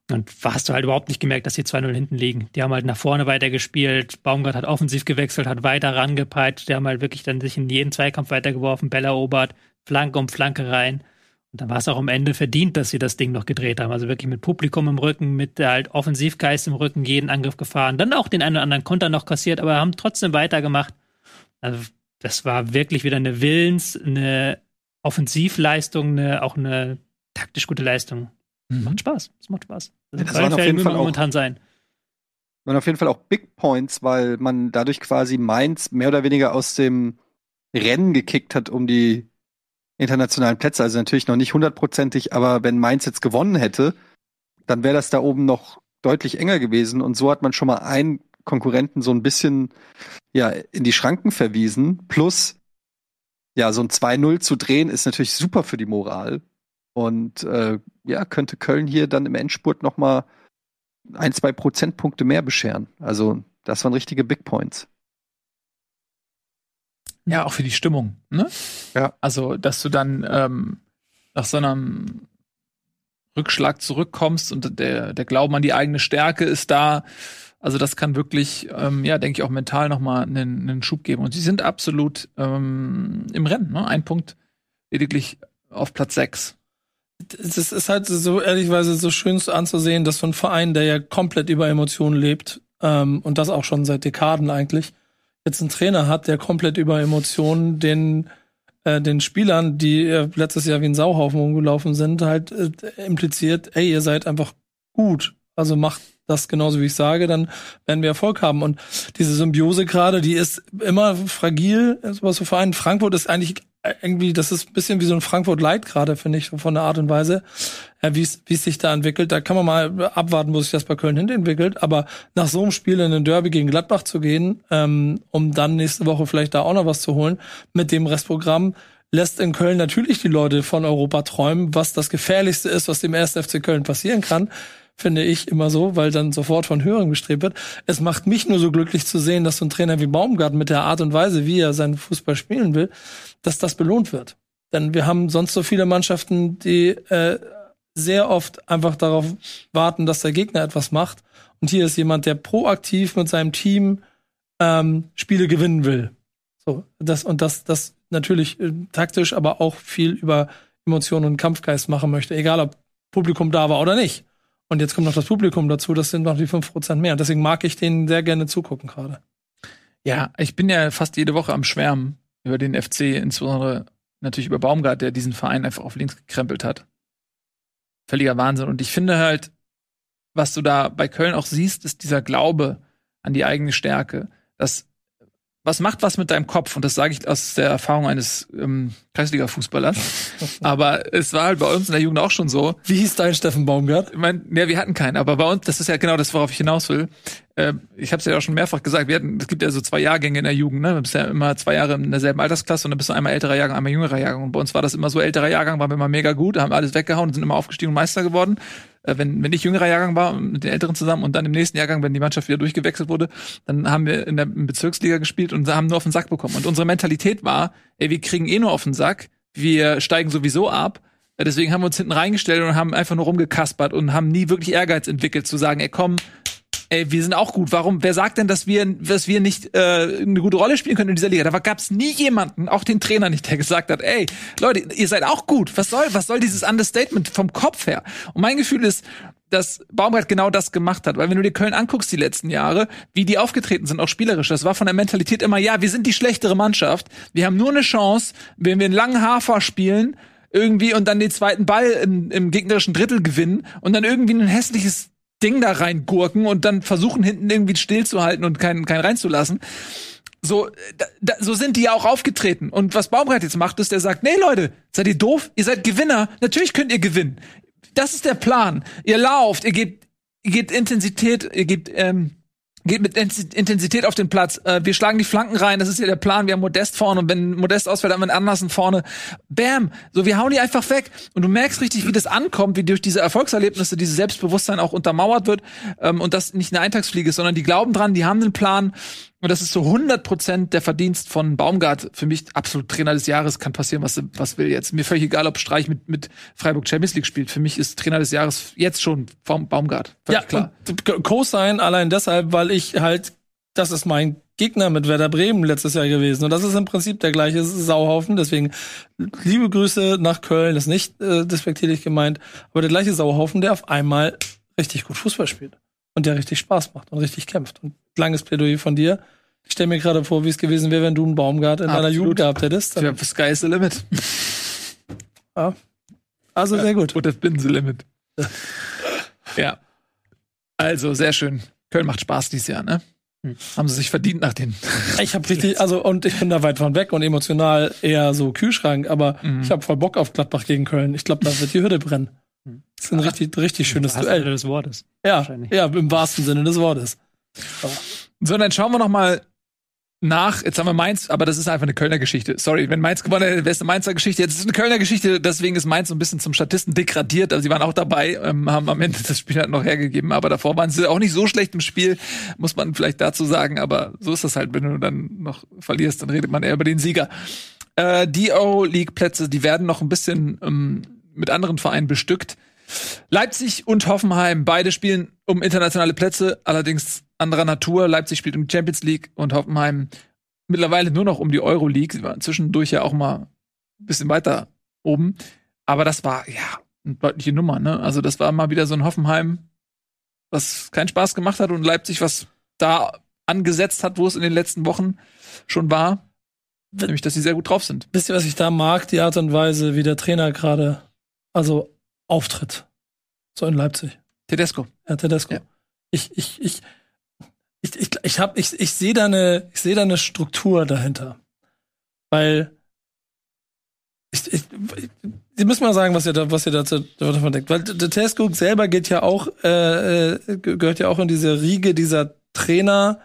Und hast du halt überhaupt nicht gemerkt, dass die 2-0 hinten liegen. Die haben halt nach vorne weitergespielt. Baumgart hat offensiv gewechselt, hat weiter rangepeitscht. Die haben halt wirklich dann sich in jeden Zweikampf weitergeworfen, Bälle erobert, Flanke um Flanke rein. Und dann war es auch am Ende verdient, dass sie das Ding noch gedreht haben. Also wirklich mit Publikum im Rücken, mit halt Offensivgeist im Rücken, jeden Angriff gefahren. Dann auch den einen oder anderen Konter noch kassiert, aber haben trotzdem weitergemacht. Also das war wirklich wieder eine Willens-, eine Offensivleistung, eine, auch eine taktisch gute Leistung. Macht Spaß. Es macht Spaß. Also Das waren auf jeden Fall momentan sein. Und auf jeden Fall auch Big Points, weil man dadurch quasi Mainz mehr oder weniger aus dem Rennen gekickt hat um die internationalen Plätze. Also natürlich noch nicht hundertprozentig, aber wenn Mainz jetzt gewonnen hätte, dann wäre das da oben noch deutlich enger gewesen. Und so hat man schon mal einen Konkurrenten so ein bisschen ja, in die Schranken verwiesen. Plus, ja, so ein 2-0 zu drehen ist natürlich super für die Moral. Und äh, ja, könnte Köln hier dann im Endspurt noch mal ein, zwei Prozentpunkte mehr bescheren. Also, das waren richtige Big Points. Ja, auch für die Stimmung, ne? Ja. Also, dass du dann ähm, nach so einem Rückschlag zurückkommst und der, der Glauben an die eigene Stärke ist da. Also, das kann wirklich, ähm, ja, denke ich, auch mental nochmal einen, einen Schub geben. Und sie sind absolut ähm, im Rennen, ne? Ein Punkt lediglich auf Platz sechs. es ist, ist halt so ehrlichweise so schön anzusehen, dass so ein Verein, der ja komplett über Emotionen lebt, ähm, und das auch schon seit Dekaden eigentlich, jetzt einen Trainer hat, der komplett über Emotionen den äh, den Spielern, die äh, letztes Jahr wie ein Sauhaufen rumgelaufen sind, halt äh, impliziert, ey, ihr seid einfach gut. Also macht das genauso wie ich sage, dann werden wir Erfolg haben. Und diese Symbiose gerade, die ist immer fragil. Was so Verein Frankfurt ist eigentlich irgendwie, das ist ein bisschen wie so ein Frankfurt Light gerade, finde ich, von der Art und Weise, äh, wie es sich da entwickelt. Da kann man mal abwarten, wo sich das bei Köln hin entwickelt. Aber nach so einem Spiel in den Derby gegen Gladbach zu gehen, ähm, um dann nächste Woche vielleicht da auch noch was zu holen, mit dem Restprogramm, lässt in Köln natürlich die Leute von Europa träumen, was das Gefährlichste ist, was dem 1. FC Köln passieren kann finde ich immer so, weil dann sofort von Hören gestrebt wird. Es macht mich nur so glücklich zu sehen, dass so ein Trainer wie Baumgart mit der Art und Weise, wie er seinen Fußball spielen will, dass das belohnt wird. Denn wir haben sonst so viele Mannschaften, die äh, sehr oft einfach darauf warten, dass der Gegner etwas macht. Und hier ist jemand, der proaktiv mit seinem Team ähm, Spiele gewinnen will. So, das und das, das natürlich äh, taktisch, aber auch viel über Emotionen und Kampfgeist machen möchte, egal ob Publikum da war oder nicht. Und jetzt kommt noch das Publikum dazu, das sind noch die 5% mehr. Und deswegen mag ich denen sehr gerne zugucken gerade. Ja, ich bin ja fast jede Woche am Schwärmen über den FC, insbesondere natürlich über Baumgart, der diesen Verein einfach auf links gekrempelt hat. Völliger Wahnsinn. Und ich finde halt, was du da bei Köln auch siehst, ist dieser Glaube an die eigene Stärke. Das was macht was mit deinem Kopf? Und das sage ich aus der Erfahrung eines ähm, Kreisliga-Fußballers. aber es war halt bei uns in der Jugend auch schon so. Wie hieß dein Steffen Baumgart? Ich mein, ja, wir hatten keinen, aber bei uns, das ist ja genau das, worauf ich hinaus will. Äh, ich habe es ja auch schon mehrfach gesagt, wir hatten, es gibt ja so zwei Jahrgänge in der Jugend, ne? Du bist ja immer zwei Jahre in derselben Altersklasse und dann bist du einmal älterer Jahrgang, einmal jüngerer Jahrgang. Und bei uns war das immer so, älterer Jahrgang waren wir immer mega gut, haben alles weggehauen, sind immer aufgestiegen und Meister geworden wenn, wenn ich jüngerer Jahrgang war, mit den Älteren zusammen und dann im nächsten Jahrgang, wenn die Mannschaft wieder durchgewechselt wurde, dann haben wir in der Bezirksliga gespielt und haben nur auf den Sack bekommen. Und unsere Mentalität war, ey, wir kriegen eh nur auf den Sack, wir steigen sowieso ab. Äh, deswegen haben wir uns hinten reingestellt und haben einfach nur rumgekaspert und haben nie wirklich Ehrgeiz entwickelt, zu sagen, ey, komm, ey, wir sind auch gut. Warum? Wer sagt denn, dass wir, dass wir nicht äh, eine gute Rolle spielen können in dieser Liga? Da gab es nie jemanden, auch den Trainer nicht, der gesagt hat, ey, Leute, ihr seid auch gut. Was soll, was soll dieses Understatement vom Kopf her? Und mein Gefühl ist, dass Baumgart genau das gemacht hat. Weil wenn du dir Köln anguckst die letzten Jahre, wie die aufgetreten sind, auch spielerisch, das war von der Mentalität immer, ja, wir sind die schlechtere Mannschaft. Wir haben nur eine Chance, wenn wir einen langen Hafer spielen, irgendwie und dann den zweiten Ball im, im gegnerischen Drittel gewinnen und dann irgendwie ein hässliches Ding da reingurken und dann versuchen hinten irgendwie stillzuhalten und keinen keinen reinzulassen. So, da, da, so sind die ja auch aufgetreten. Und was Baumgart jetzt macht, ist, der sagt, nee Leute, seid ihr doof? Ihr seid Gewinner. Natürlich könnt ihr gewinnen. Das ist der Plan. Ihr lauft, ihr gebt, ihr gebt Intensität, ihr gebt, ähm, geht mit Intensität auf den Platz. Äh, wir schlagen die Flanken rein, das ist ja der Plan. Wir haben Modest vorne und wenn Modest ausfällt, haben wir einen Andersen vorne. Bam! So, wir hauen die einfach weg. Und du merkst richtig, wie das ankommt, wie durch diese Erfolgserlebnisse dieses Selbstbewusstsein auch untermauert wird ähm, und das nicht eine Eintagsfliege ist, sondern die glauben dran, die haben einen Plan und das ist so 100% der Verdienst von Baumgart. Für mich absolut Trainer des Jahres. Kann passieren, was, was will jetzt. Mir völlig egal, ob Streich mit, mit Freiburg Champions League spielt. Für mich ist Trainer des Jahres jetzt schon Baumgart. Völlig ja, klar. Co-Sign allein deshalb, weil ich halt, das ist mein Gegner mit Werder Bremen letztes Jahr gewesen. Und das ist im Prinzip der gleiche Sauhaufen. Deswegen liebe Grüße nach Köln. Das ist nicht äh, despektierlich gemeint. Aber der gleiche Sauhaufen, der auf einmal richtig gut Fußball spielt und der richtig Spaß macht und richtig kämpft. Und langes Plädoyer von dir. Ich stelle mir gerade vor, wie es gewesen wäre, wenn du einen Baumgart in Absolut. deiner Jugend gehabt hättest. Ja, Sky is the limit. Ja. Also sehr gut. Und das bin the limit. ja. Also, sehr schön. Köln macht Spaß dieses Jahr, ne? Hm. Haben sie sich verdient nach den. Ich habe richtig, also und ich bin da weit von weg und emotional eher so Kühlschrank, aber mhm. ich habe voll Bock auf Gladbach gegen Köln. Ich glaube, da wird die Hürde brennen. Das ist ein richtig, richtig schönes Im Duell. Sinne des Wortes. Ja, ja, im wahrsten Sinne des Wortes. So, dann schauen wir noch mal nach, jetzt haben wir Mainz, aber das ist einfach eine Kölner Geschichte. Sorry, wenn Mainz gewonnen hätte, wäre es eine Mainzer Geschichte. Jetzt ist es eine Kölner Geschichte, deswegen ist Mainz so ein bisschen zum Statisten degradiert. Also sie waren auch dabei, ähm, haben am Ende das Spiel halt noch hergegeben, aber davor waren sie auch nicht so schlecht im Spiel, muss man vielleicht dazu sagen. Aber so ist das halt, wenn du dann noch verlierst, dann redet man eher über den Sieger. Äh, die Euroleague-Plätze, die werden noch ein bisschen ähm, mit anderen Vereinen bestückt. Leipzig und Hoffenheim, beide spielen um internationale Plätze, allerdings anderer Natur. Leipzig spielt um die Champions League und Hoffenheim mittlerweile nur noch um die Euro League. Sie waren zwischendurch ja auch mal ein bisschen weiter oben. Aber das war, ja, eine deutliche Nummer, ne? Also das war mal wieder so ein Hoffenheim, was keinen Spaß gemacht hat und Leipzig, was da angesetzt hat, wo es in den letzten Wochen schon war. Nämlich, dass sie sehr gut drauf sind. Wisst ihr, was ich da mag? Die Art und Weise, wie der Trainer gerade also auftritt. So in Leipzig. Tedesco. Ja, Tedesco. Ja. Ich, ich, ich, ich, ich, ich, hab, ich, ich sehe da eine, ich sehe da eine Struktur dahinter. Weil ich, ich, Sie müssen mal sagen, was ihr da, was ihr dazu davon denkt. Weil der Tedesco selber geht ja auch, äh, äh, gehört ja auch in diese Riege dieser Trainer,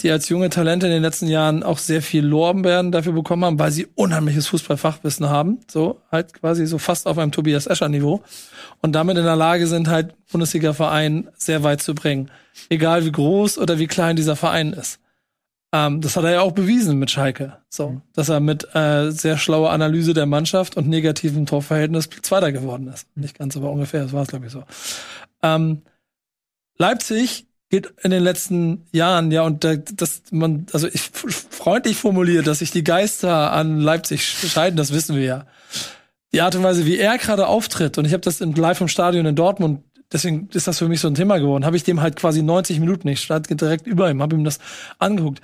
die als junge Talente in den letzten Jahren auch sehr viel Lorbeeren dafür bekommen haben, weil sie unheimliches Fußballfachwissen haben. So, halt quasi so fast auf einem Tobias Escher Niveau. Und damit in der Lage sind, halt Bundesliga-Verein sehr weit zu bringen. Egal wie groß oder wie klein dieser Verein ist. Ähm, das hat er ja auch bewiesen mit Schalke. So, dass er mit äh, sehr schlauer Analyse der Mannschaft und negativem Torverhältnis Zweiter geworden ist. Nicht ganz, aber ungefähr, das war es, glaube ich, so. Ähm, Leipzig geht in den letzten Jahren, ja, und da, das, man, also ich freundlich formuliert, dass sich die Geister an Leipzig scheiden, das wissen wir ja. Die Art und Weise, wie er gerade auftritt, und ich habe das im live im Stadion in Dortmund, deswegen ist das für mich so ein Thema geworden, habe ich dem halt quasi 90 Minuten, ich stand direkt über ihm, habe ihm das angeguckt,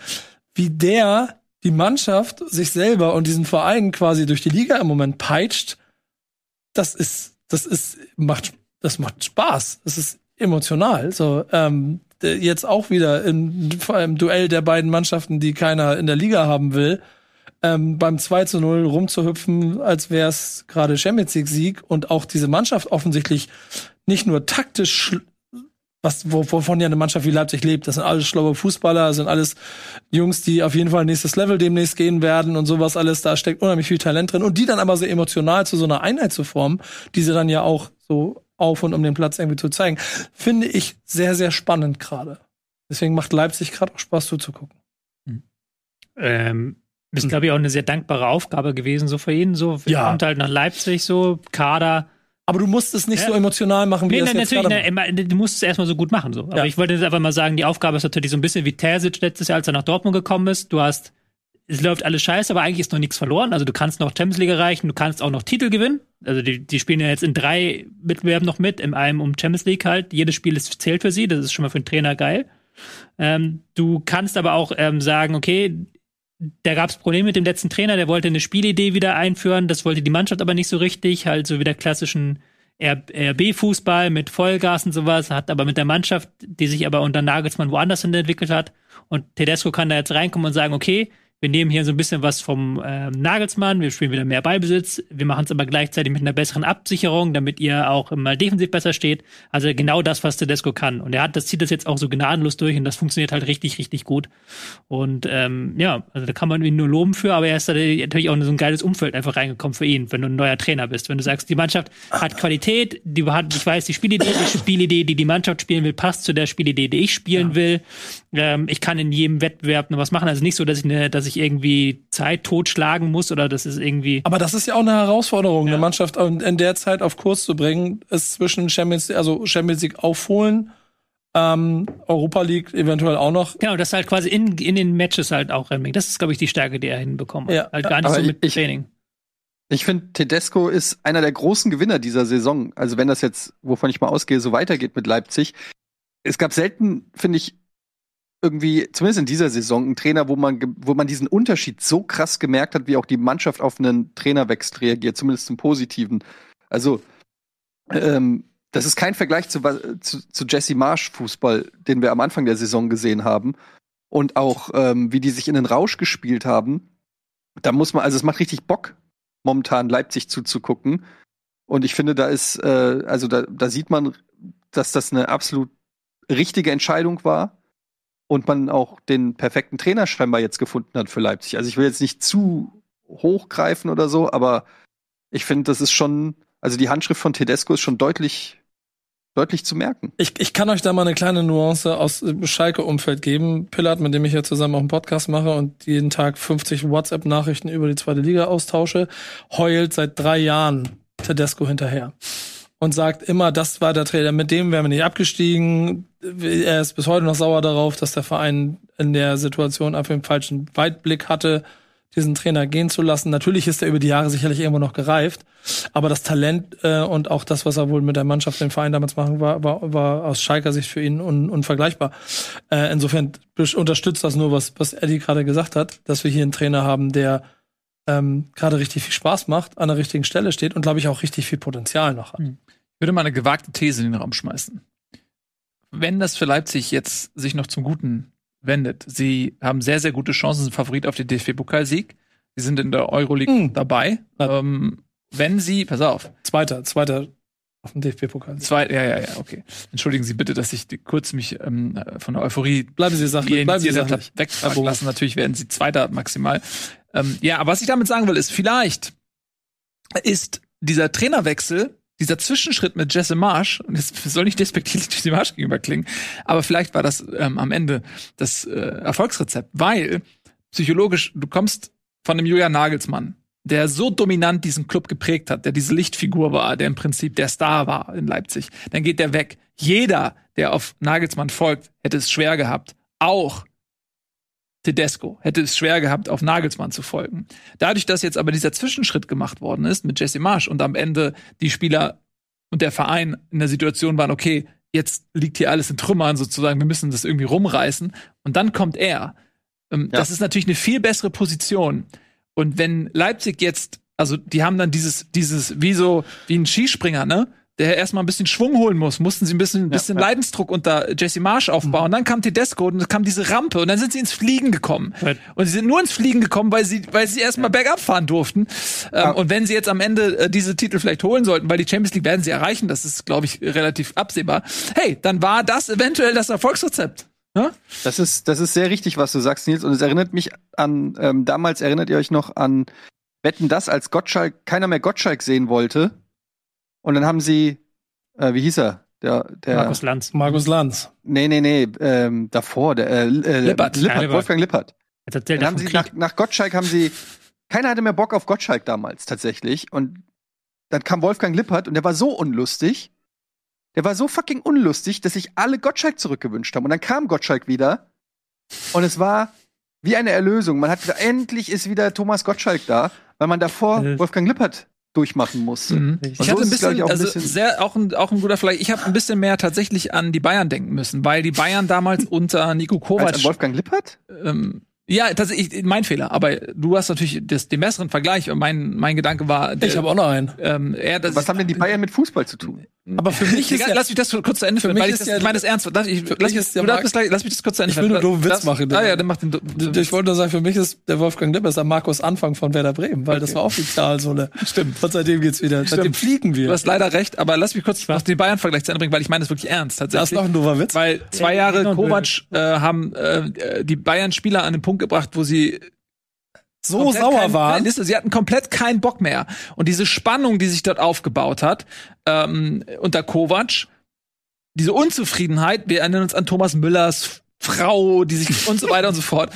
wie der die Mannschaft, sich selber und diesen Verein quasi durch die Liga im Moment peitscht, das ist, das ist, macht, das macht Spaß. Das ist emotional. So, ähm, jetzt auch wieder im, vor allem Duell der beiden Mannschaften, die keiner in der Liga haben will, ähm, beim 2 zu 0 rumzuhüpfen, als wäre es gerade Champions League Sieg und auch diese Mannschaft offensichtlich nicht nur taktisch was, wo- wovon ja eine Mannschaft wie Leipzig lebt. Das sind alles schlaue Fußballer, das sind alles Jungs, die auf jeden Fall nächstes Level demnächst gehen werden und sowas alles. Da steckt unheimlich viel Talent drin. Und die dann aber so emotional zu so einer Einheit zu formen, die sie dann ja auch so auf und um den Platz irgendwie zu zeigen, finde ich sehr, sehr spannend gerade. Deswegen macht Leipzig gerade auch Spaß zuzugucken. Ähm, ist, glaube ich, auch eine sehr dankbare Aufgabe gewesen, so für ihn. So, Ja. kommt halt nach Leipzig, so, Kader. Aber du musst es nicht Ja. so emotional machen, wie Nee, das nee, jetzt natürlich, immer, du musst es erstmal so gut machen. So. Aber Ja. ich wollte jetzt einfach mal sagen, die Aufgabe ist natürlich so ein bisschen wie Terzic letztes Jahr, als er nach Dortmund gekommen ist. Du hast, es läuft alles scheiße, aber eigentlich ist noch nichts verloren. Also du kannst noch Champions League erreichen, du kannst auch noch Titel gewinnen. Also die, die spielen ja jetzt in drei Wettbewerben noch mit, in einem um Champions League halt. Jedes Spiel ist, zählt für sie, das ist schon mal für einen Trainer geil. Ähm, du kannst aber auch ähm, sagen, okay, da gab es Probleme mit dem letzten Trainer, der wollte eine Spielidee wieder einführen, das wollte die Mannschaft aber nicht so richtig, halt so wie der klassischen RB-Fußball mit Vollgas und sowas, hat aber mit der Mannschaft, die sich aber unter Nagelsmann woanders hin entwickelt hat. Und Tedesco kann da jetzt reinkommen und sagen, okay, wir nehmen hier so ein bisschen was vom ähm, Nagelsmann, wir spielen wieder mehr Ballbesitz, wir machen es aber gleichzeitig mit einer besseren Absicherung, damit ihr auch mal defensiv besser steht. Also genau das, was Tedesco kann. Und er hat, das zieht das jetzt auch so gnadenlos durch und das funktioniert halt richtig, richtig gut. Und ähm, ja, also da kann man ihn nur loben für, aber er ist da natürlich auch in so ein geiles Umfeld einfach reingekommen für ihn, wenn du ein neuer Trainer bist. Wenn du sagst, die Mannschaft hat Qualität, die hat, ich weiß, die Spielidee, die Spielidee, die die Mannschaft spielen will, passt zu der Spielidee, die ich spielen will. Ähm, ich kann in jedem Wettbewerb noch was machen. Also nicht so, dass ich, ne, dass ich irgendwie Zeit totschlagen muss oder das ist irgendwie. Aber das ist ja auch eine Herausforderung, Ja. eine Mannschaft in in der Zeit auf Kurs zu bringen, es zwischen Champions, also Champions League aufholen, ähm, Europa League eventuell auch noch. Genau, das halt quasi in, in den Matches halt auch reinbringt. Das ist, glaube ich, die Stärke, die er hinbekommen hat. Ja. Halt gar nicht Aber so mit ich- Training. Ich finde, Tedesco ist einer der großen Gewinner dieser Saison. Also wenn das jetzt, wovon ich mal ausgehe, so weitergeht mit Leipzig. Es gab selten, finde ich, irgendwie, zumindest in dieser Saison, einen Trainer, wo man, wo man diesen Unterschied so krass gemerkt hat, wie auch die Mannschaft auf einen Trainerwechsel reagiert, zumindest zum Positiven. Also, ähm, das ist kein Vergleich zu, zu, zu Jesse Marsch Fußball, den wir am Anfang der Saison gesehen haben. Und auch, ähm, wie die sich in den Rausch gespielt haben. Da muss man, also es macht richtig Bock, momentan Leipzig zuzugucken. Und ich finde, da ist, äh, also da, da sieht man, dass das eine absolut richtige Entscheidung war und man auch den perfekten Trainer scheinbar jetzt gefunden hat für Leipzig. Also ich will jetzt nicht zu hochgreifen oder so, aber ich finde, das ist schon, also die Handschrift von Tedesco ist schon deutlich, deutlich zu merken. Ich, ich kann euch da mal eine kleine Nuance aus Schalke-Umfeld geben. Pillard, mit dem ich ja zusammen auch einen Podcast mache und jeden Tag 50 WhatsApp-Nachrichten über die zweite Liga austausche, heult seit drei Jahren Tedesco hinterher. Und sagt immer, das war der Trainer, mit dem wären wir nicht abgestiegen. Er ist bis heute noch sauer darauf, dass der Verein in der Situation einfach den falschen Weitblick hatte. diesen Trainer gehen zu lassen. Natürlich ist er über die Jahre sicherlich irgendwo noch gereift, aber das Talent äh, und auch das, was er wohl mit der Mannschaft, dem Verein damals machen, war, war, war aus Schalker Sicht für ihn un, unvergleichbar. Äh, insofern unterstützt das nur, was, was Eddie gerade gesagt hat, dass wir hier einen Trainer haben, der ähm, gerade richtig viel Spaß macht, an der richtigen Stelle steht und glaube ich auch richtig viel Potenzial noch hat. Ich würde mal eine gewagte These in den Raum schmeißen. Wenn das für Leipzig jetzt sich noch zum Guten wendet, sie haben sehr, sehr gute Chancen, sind Favorit auf den DFB-Pokalsieg. Sie sind in der Euroleague Hm. dabei. Ähm, wenn sie, pass auf, Zweiter, zweiter auf dem DFB-Pokal. zwei, ja, ja, ja, okay. Entschuldigen Sie bitte, dass ich die- kurz mich ähm, von der Euphorie Bleiben Sie sachlich, bleiben Sie sachlich. wegfallen lassen. Natürlich werden sie Zweiter maximal. Ähm, ja, aber was ich damit sagen will, ist, vielleicht ist dieser Trainerwechsel, dieser Zwischenschritt mit Jesse Marsch, und es soll nicht despektierlich Jesse Marsch gegenüber klingen, aber vielleicht war das ähm, am Ende das äh, Erfolgsrezept, weil psychologisch, du kommst von einem Julian Nagelsmann, der so dominant diesen Club geprägt hat, der diese Lichtfigur war, der im Prinzip der Star war in Leipzig. Dann geht der weg. Jeder, der auf Nagelsmann folgt, hätte es schwer gehabt. Auch Tedesco hätte es schwer gehabt, auf Nagelsmann zu folgen. Dadurch, dass jetzt aber dieser Zwischenschritt gemacht worden ist mit Jesse Marsch und am Ende die Spieler und der Verein in der Situation waren, okay, jetzt liegt hier alles in Trümmern sozusagen, wir müssen das irgendwie rumreißen. Und dann kommt er. Ähm, Ja. Das ist natürlich eine viel bessere Position. Und wenn Leipzig jetzt, also die haben dann dieses, dieses, wie so, wie ein Skispringer, ne? Der erstmal ein bisschen Schwung holen muss, mussten sie ein bisschen, ein bisschen ja. Leidensdruck unter Jesse Marsch aufbauen. Und dann kam Tedesco und es kam diese Rampe und dann sind sie ins Fliegen gekommen. Right. Und sie sind nur ins Fliegen gekommen, weil sie, weil sie erstmal bergab fahren durften. Ähm, und wenn sie jetzt am Ende äh, diese Titel vielleicht holen sollten, weil die Champions League werden sie erreichen, das ist, glaube ich, relativ absehbar. Hey, dann war das eventuell das Erfolgsrezept. Ne? Das ist, das ist sehr richtig, was du sagst, Nils. Und es erinnert mich an, ähm, damals erinnert ihr euch noch an Wetten das, als Gottschalk, keiner mehr Gottschalk sehen wollte. Und dann haben sie, äh, wie hieß er? Der, der, Markus Lanz. Markus Lanz. nee, nee, nee, ähm, davor, der, äh, äh, Lippert. Ja, Lippert, Lippert. Wolfgang Lippert. Dann haben sie nach, nach Gottschalk haben sie, keiner hatte mehr Bock auf Gottschalk damals tatsächlich. Und dann kam Wolfgang Lippert und der war so unlustig. Der war so fucking unlustig, dass sich alle Gottschalk zurückgewünscht haben. Und dann kam Gottschalk wieder und es war wie eine Erlösung. Man hat gedacht, endlich ist wieder Thomas Gottschalk da, weil man davor Äh. Wolfgang Lippert durchmachen musste. Mhm. Ich hatte ein bisschen, ich, auch ein also bisschen- sehr, auch ein, auch ein guter Vergleich. Ich habe ein bisschen mehr tatsächlich an die Bayern denken müssen, weil die Bayern damals unter Nico Als Kovac an Wolfgang Lippert? ähm, ja, tatsächlich mein Fehler. Aber du hast natürlich das, den besseren Vergleich. Und mein mein Gedanke war, der, Ich habe auch noch einen. ähm, er, das Was haben denn die Bayern mit Fußball zu tun? Aber für mich ist ja, lass mich das kurz zu Ende führen, weil ich ist das, ja- ich meine das ernst. Lass, ich, lass, mich ist darfst Marc- gleich, lass mich das kurz zu Ende Ich will nur einen doofen Witz Lass- machen. Ah ja, dann mach den. ich wollte nur sagen, für mich ist der Wolfgang Lippers der Markus Anfang von Werder Bremen, weil das war offizial so eine. Stimmt. Und seitdem geht's wieder. Seitdem fliegen wir. Du hast leider recht, aber lass mich kurz noch den Bayern-Vergleich zu Ende bringen, weil ich meine das wirklich ernst da ist tatsächlich. noch ein doofer Witz. Weil zwei Ja, Jahre genau, Kovac äh, haben äh, die Bayern-Spieler an den Punkt gebracht, wo sie so komplett sauer kein, waren. Sie hatten komplett keinen Bock mehr. Und diese Spannung, die sich dort aufgebaut hat, ähm, unter Kovac, diese Unzufriedenheit, wir erinnern uns an Thomas Müllers Frau, die sich und so weiter und so fort.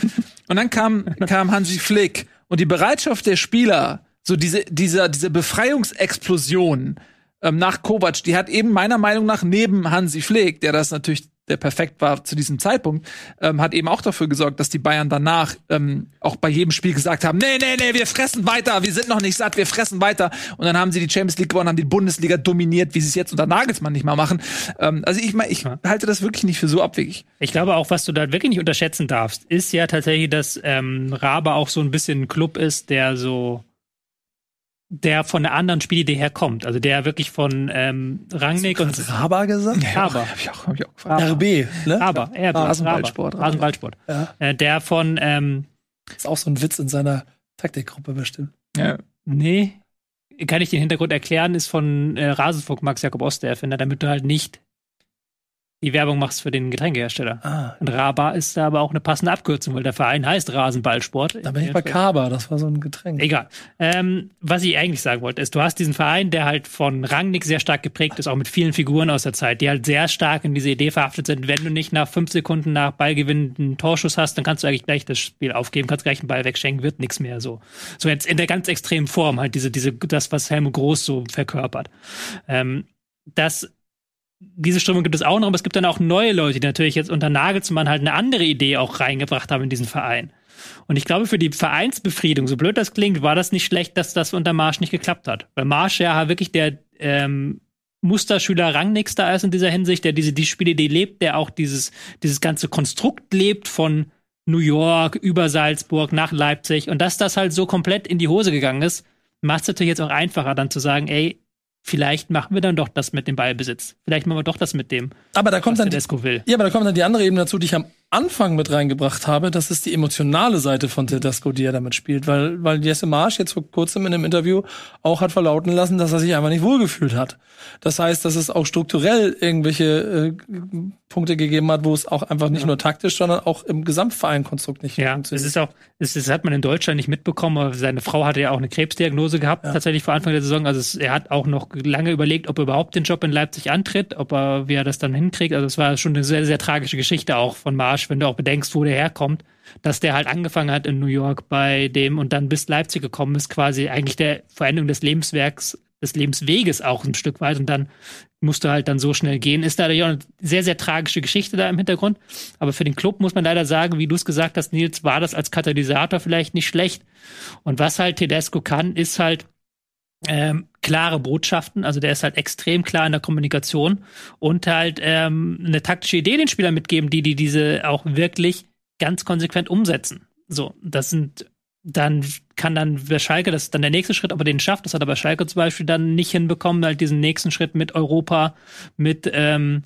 Und dann kam, kam Hansi Flick und die Bereitschaft der Spieler, so diese, dieser, diese Befreiungsexplosion ähm, nach Kovac, die hat eben meiner Meinung nach neben Hansi Flick, der das natürlich der perfekt war zu diesem Zeitpunkt, ähm, hat eben auch dafür gesorgt, dass die Bayern danach ähm, auch bei jedem Spiel gesagt haben, nee, nee, nee, wir fressen weiter, wir sind noch nicht satt, wir fressen weiter. Und dann haben sie die Champions League gewonnen, haben die Bundesliga dominiert, wie sie es jetzt unter Nagelsmann nicht mal machen. Ähm, also ich meine, ich halte das wirklich nicht für so abwegig. Ich glaube auch, was du da wirklich nicht unterschätzen darfst, ist ja tatsächlich, dass ähm, Rabe auch so ein bisschen ein Club ist, der so der von einer anderen Spielidee herkommt. Also der wirklich von ähm, Rangnick und Raba gesagt? Raber. Hab ich auch, hab ich auch gefragt. Raber. RB, ne? Raber, RB, Rasenballsport. Raber. Rasenballsport. Ja. Äh, der von ähm, Ist auch so ein Witz in seiner Taktikgruppe bestimmt. Ja. Nee, kann ich den Hintergrund erklären, ist von äh, Rasenfunk Max Jakob Ost, der Erfinder, damit du halt nicht die Werbung machst für den Getränkehersteller. Ah, Und Raba ist da aber auch eine passende Abkürzung, weil der Verein heißt Rasenballsport. da bin ich bei Kaba, das war so ein Getränk. Egal. Ähm, was ich eigentlich sagen wollte, ist, du hast diesen Verein, der halt von Rangnick sehr stark geprägt ist, auch mit vielen Figuren aus der Zeit, die halt sehr stark in diese Idee verhaftet sind. Wenn du nicht nach fünf Sekunden nach Ballgewinn einen Torschuss hast, dann kannst du eigentlich gleich das Spiel aufgeben, kannst gleich einen Ball wegschenken, wird nichts mehr so. So jetzt in der ganz extremen Form, halt diese, diese, das, was Helmut Groß so verkörpert. Ähm, das diese Strömung gibt es auch noch, aber es gibt dann auch neue Leute, die natürlich jetzt unter Nagelsmann halt eine andere Idee auch reingebracht haben in diesen Verein. Und ich glaube, für die Vereinsbefriedung, so blöd das klingt, war das nicht schlecht, dass das unter Marsch nicht geklappt hat. Weil Marsch ja wirklich der ähm, Musterschüler da ist in dieser Hinsicht, der diese die Spielidee lebt, der auch dieses, dieses ganze Konstrukt lebt von New York über Salzburg nach Leipzig und dass das halt so komplett in die Hose gegangen ist, macht es natürlich jetzt auch einfacher, dann zu sagen, ey, vielleicht machen wir dann doch das mit dem Ballbesitz. Vielleicht machen wir doch das mit dem, Aber da kommt was dann die, Tedesco will. ja, aber da kommt dann die andere Ebene dazu, die ich am Anfang mit reingebracht habe. Das ist die emotionale Seite von Tedesco, die er damit spielt, weil weil Jesse Marsch jetzt vor kurzem in einem Interview auch hat verlauten lassen, dass er sich einfach nicht wohlgefühlt hat. Das heißt, dass es auch strukturell irgendwelche äh, Punkte gegeben hat, wo es auch einfach nicht nur taktisch, sondern auch im Gesamtvereinkonstrukt nicht Ja, es funktioniert. ist auch, es, das hat man in Deutschland nicht mitbekommen, aber seine Frau hatte ja auch eine Krebsdiagnose gehabt, tatsächlich vor Anfang der Saison. Also es, er hat auch noch lange überlegt, ob er überhaupt den Job in Leipzig antritt, ob er, wie er das dann hinkriegt. Also es war schon eine sehr, sehr tragische Geschichte auch von Marsch, wenn du auch bedenkst, wo der herkommt, dass der halt angefangen hat in New York bei dem und dann bis Leipzig gekommen ist, quasi eigentlich der Veränderung des Lebenswerks, des Lebensweges auch ein Stück weit und dann musste halt dann so schnell gehen. Ist da auch eine sehr, sehr tragische Geschichte da im Hintergrund. Aber für den Club muss man leider sagen, wie du es gesagt hast, Nils, war das als Katalysator vielleicht nicht schlecht. Und was halt Tedesco kann, ist halt ähm, klare Botschaften. Also der ist halt extrem klar in der Kommunikation und halt ähm, eine taktische Idee den Spielern mitgeben, die die diese auch wirklich ganz konsequent umsetzen. So, das sind dann kann dann bei Schalke, das ist dann der nächste Schritt, ob er den schafft, das hat er bei Schalke zum Beispiel dann nicht hinbekommen, halt diesen nächsten Schritt mit Europa, mit ähm,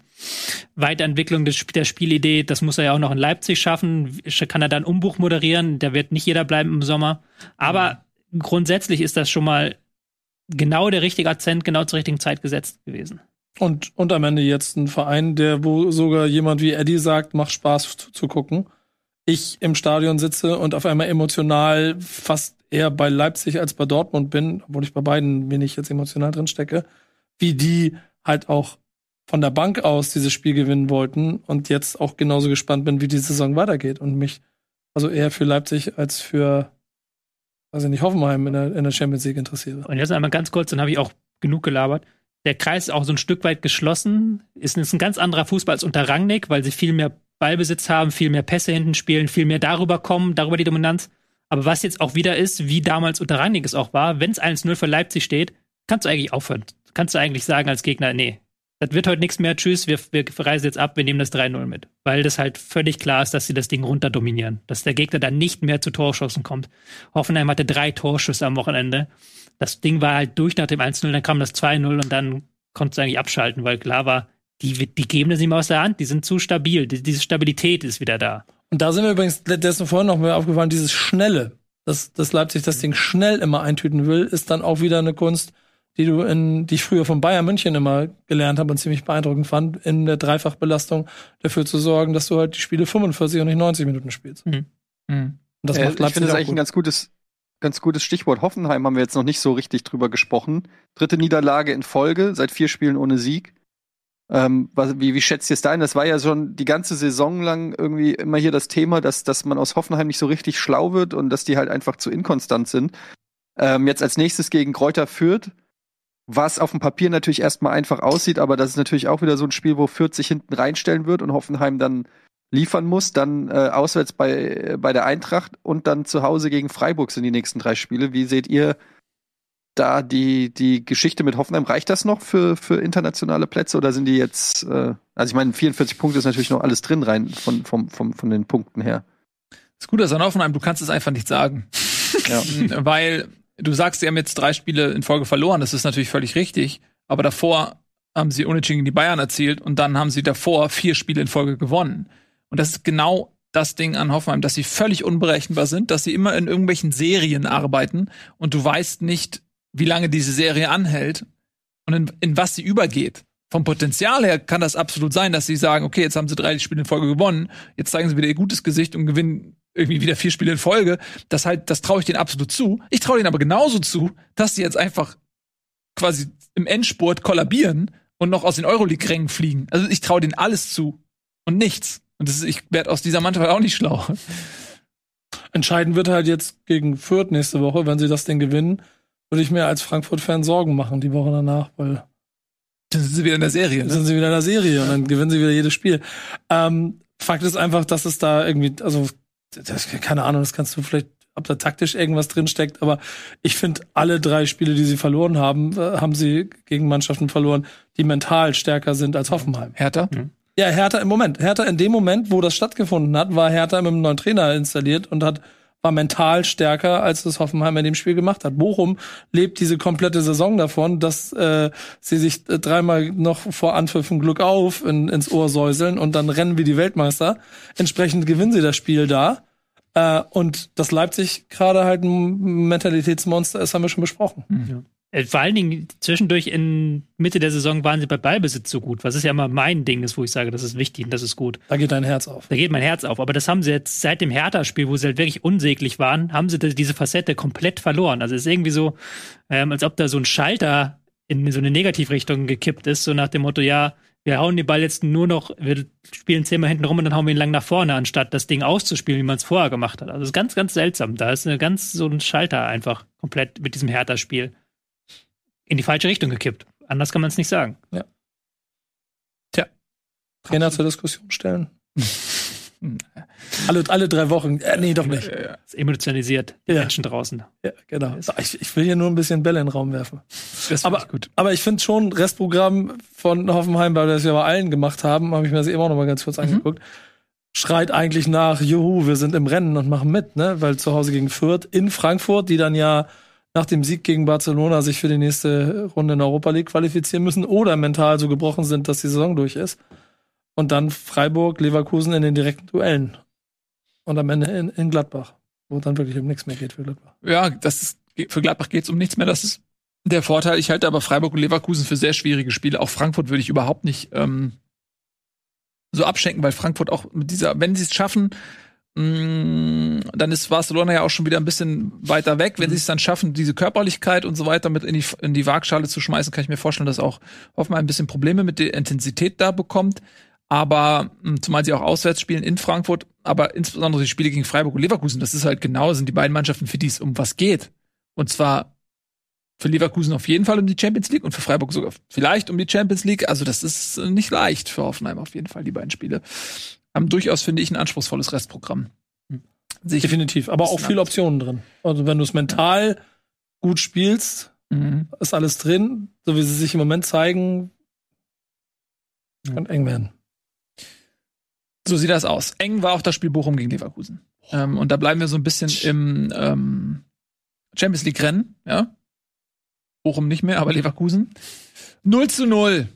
Weiterentwicklung des, der Spielidee, das muss er ja auch noch in Leipzig schaffen, kann er dann Umbruch moderieren, da wird nicht jeder bleiben im Sommer, aber grundsätzlich ist das schon mal genau der richtige Akzent, genau zur richtigen Zeit gesetzt gewesen. Und, und am Ende jetzt ein Verein, der, wo sogar jemand wie Eddie sagt, macht Spaß zu, zu gucken. Ich im Stadion sitze und auf einmal emotional fast eher bei Leipzig als bei Dortmund bin, obwohl ich bei beiden wenig jetzt emotional drin stecke, wie die halt auch von der Bank aus dieses Spiel gewinnen wollten und jetzt auch genauso gespannt bin, wie die Saison weitergeht und mich also eher für Leipzig als für, ich nicht, Hoffenheim in der, in der Champions League interessiere. Und jetzt einmal ganz kurz, dann habe ich auch genug gelabert. Der Kreis ist auch so ein Stück weit geschlossen. Ist, ist ein ganz anderer Fußball als unter Rangnick, weil sie viel mehr Ballbesitz haben, viel mehr Pässe hinten spielen, viel mehr darüber kommen, darüber die Dominanz. Aber was jetzt auch wieder ist, wie damals unter Rangnick es auch war, wenn es 1-0 für Leipzig steht, kannst du eigentlich aufhören. Kannst du eigentlich sagen als Gegner, nee, das wird heute nichts mehr, tschüss, wir, wir reisen jetzt ab, wir nehmen das 3-0 mit. Weil das halt völlig klar ist, dass sie das Ding runterdominieren. Dass der Gegner dann nicht mehr zu Torschossen kommt. Hoffenheim hatte drei Torschüsse am Wochenende. Das Ding war halt durch nach dem 1-0, dann kam das 2-0 und dann konntest du eigentlich abschalten, weil klar war, die, die geben das nicht mehr aus der Hand, die sind zu stabil, die, diese Stabilität ist wieder da. Und da sind mir übrigens dessen vorhin noch mal aufgefallen, dieses Schnelle, dass, dass Leipzig das Ding schnell immer eintüten will, ist dann auch wieder eine Kunst, die du in, die ich früher von Bayern München immer gelernt habe und ziemlich beeindruckend fand, in der Dreifachbelastung dafür zu sorgen, dass du halt die Spiele 45 und nicht 90 Minuten spielst. Mhm. Und das Äh, macht ich Leipzig finde das eigentlich ein gut. ganz gutes, ganz gutes Stichwort. Hoffenheim haben wir jetzt noch nicht so richtig drüber gesprochen. Dritte Niederlage in Folge, seit vier Spielen ohne Sieg. Ähm, was, wie, wie schätzt ihr es da ein? Das war ja schon die ganze Saison lang irgendwie immer hier das Thema, dass, dass man aus Hoffenheim nicht so richtig schlau wird und dass die halt einfach zu inkonstant sind. Ähm, jetzt als nächstes gegen Kräuter Fürth, was auf dem Papier natürlich erstmal einfach aussieht, aber das ist natürlich auch wieder so ein Spiel, wo Fürth sich hinten reinstellen wird und Hoffenheim dann liefern muss, dann äh, auswärts bei, bei der Eintracht und dann zu Hause gegen Freiburg sind die nächsten drei Spiele. Wie seht ihr da die, die Geschichte mit Hoffenheim? Reicht das noch für, für internationale Plätze oder sind die jetzt, äh, also ich meine, 44 Punkte ist natürlich noch alles drin rein von, vom, vom, von den Punkten her. Das Gute ist an Hoffenheim, du kannst es einfach nicht sagen. Ja. Weil du sagst, sie haben jetzt drei Spiele in Folge verloren, das ist natürlich völlig richtig. Aber davor haben sie unentschieden gegen die Bayern erzielt und dann haben sie davor vier Spiele in Folge gewonnen. Und das ist genau das Ding an Hoffenheim, dass sie völlig unberechenbar sind, dass sie immer in irgendwelchen Serien arbeiten und du weißt nicht, wie lange diese Serie anhält und in, in was sie übergeht. Vom Potenzial her kann das absolut sein, dass sie sagen, okay, jetzt haben sie drei Spiele in Folge gewonnen, jetzt zeigen sie wieder ihr gutes Gesicht und gewinnen irgendwie wieder vier Spiele in Folge. Das halt, das traue ich denen absolut zu. Ich traue denen aber genauso zu, dass sie jetzt einfach quasi im Endspurt kollabieren und noch aus den Euroleague-Rängen fliegen. Also ich traue denen alles zu und nichts. Und das ist, ich werde aus dieser Mannschaft auch nicht schlau. Entscheidend wird halt jetzt gegen Fürth nächste Woche, wenn sie das Ding gewinnen, würde ich mir als Frankfurt-Fan Sorgen machen die Woche danach, weil Dann sind sie wieder in der Serie. dann Ne? sind sie wieder in der Serie und dann gewinnen sie wieder jedes Spiel. Ähm, Fakt ist einfach, dass es da irgendwie, also das, keine Ahnung, das kannst du vielleicht, ob da taktisch irgendwas drinsteckt, aber ich finde, alle drei Spiele, die sie verloren haben, äh, haben sie gegen Mannschaften verloren, die mental stärker sind als Hoffenheim. Hertha? Ja, Hertha im Moment. Hertha in dem Moment, wo das stattgefunden hat, war Hertha mit einem neuen Trainer installiert und hat war mental stärker, als das Hoffenheim in dem Spiel gemacht hat. Bochum lebt diese komplette Saison davon, dass äh, sie sich äh, dreimal noch vor Anpfiffen Glück auf in, ins Ohr säuseln und dann rennen wie die Weltmeister. Entsprechend gewinnen sie das Spiel da. Äh, und dass Leipzig gerade halt ein Mentalitätsmonster ist, haben wir schon besprochen. Ja. Äh, Vor allen Dingen zwischendurch in Mitte der Saison waren sie bei Ballbesitz so gut, was ist ja immer mein Ding ist, wo ich sage, das ist wichtig und das ist gut. Da geht dein Herz auf. Da geht mein Herz auf. Aber das haben sie jetzt seit dem Hertha-Spiel, wo sie halt wirklich unsäglich waren, haben sie diese Facette komplett verloren. Also es ist irgendwie so, ähm, als ob da so ein Schalter in so eine Negativrichtung gekippt ist, so nach dem Motto, ja, wir hauen den Ball jetzt nur noch, wir spielen zehnmal hinten rum und dann hauen wir ihn lang nach vorne, anstatt das Ding auszuspielen, wie man es vorher gemacht hat. Also es ist ganz, ganz seltsam. Da ist eine ganz so ein Schalter einfach komplett mit diesem Hertha-Spiel in die falsche Richtung gekippt. Anders kann man es nicht sagen. Trainer zur Diskussion stellen. alle, alle drei Wochen. Äh, nee, doch nicht. Es emotionalisiert die Ja. Menschen draußen. Ja, genau. Ich, ich will hier nur ein bisschen Bälle in den Raum werfen. Das Aber, aber gut. aber ich finde schon, Restprogramm von Hoffenheim, weil wir das ja bei allen gemacht haben, habe ich mir das eben auch noch mal ganz kurz angeguckt, schreit eigentlich nach, juhu, wir sind im Rennen und machen mit, ne? Weil zu Hause gegen Fürth in Frankfurt, die dann ja nach dem Sieg gegen Barcelona sich für die nächste Runde in Europa League qualifizieren müssen oder mental so gebrochen sind, dass die Saison durch ist. Und dann Freiburg, Leverkusen in den direkten Duellen. Und am Ende in, in Gladbach, wo dann wirklich um nichts mehr geht für Gladbach. Ja, das ist, für Gladbach geht's um nichts mehr. Das ist der Vorteil. Ich halte aber Freiburg und Leverkusen für sehr schwierige Spiele. Auch Frankfurt würde ich überhaupt nicht ähm, so abschenken, weil Frankfurt auch mit dieser, wenn sie es schaffen, dann ist Barcelona ja auch schon wieder ein bisschen weiter weg. Wenn sie es dann schaffen, diese Körperlichkeit und so weiter mit in die, in die Waagschale zu schmeißen, kann ich mir vorstellen, dass auch Hoffenheim ein bisschen Probleme mit der Intensität da bekommt. Aber mh, zumal sie auch auswärts spielen in Frankfurt, aber insbesondere die Spiele gegen Freiburg und Leverkusen, das ist halt genau, sind die beiden Mannschaften, für die es um was geht. Und zwar für Leverkusen auf jeden Fall um die Champions League und für Freiburg sogar vielleicht um die Champions League. Also das ist nicht leicht für Hoffenheim auf jeden Fall, die beiden Spiele. Haben durchaus, finde ich, ein anspruchsvolles Restprogramm. Sich, Definitiv, aber auch viele. Optionen drin. Also wenn du es mental gut spielst, Mhm. ist alles drin, so wie sie sich im Moment zeigen, kann eng werden. So sieht das aus. Eng war auch das Spiel Bochum gegen Leverkusen. Ähm, und da bleiben wir so ein bisschen im ähm, Champions League-Rennen, ja. Bochum nicht mehr, aber Leverkusen. 0 zu 0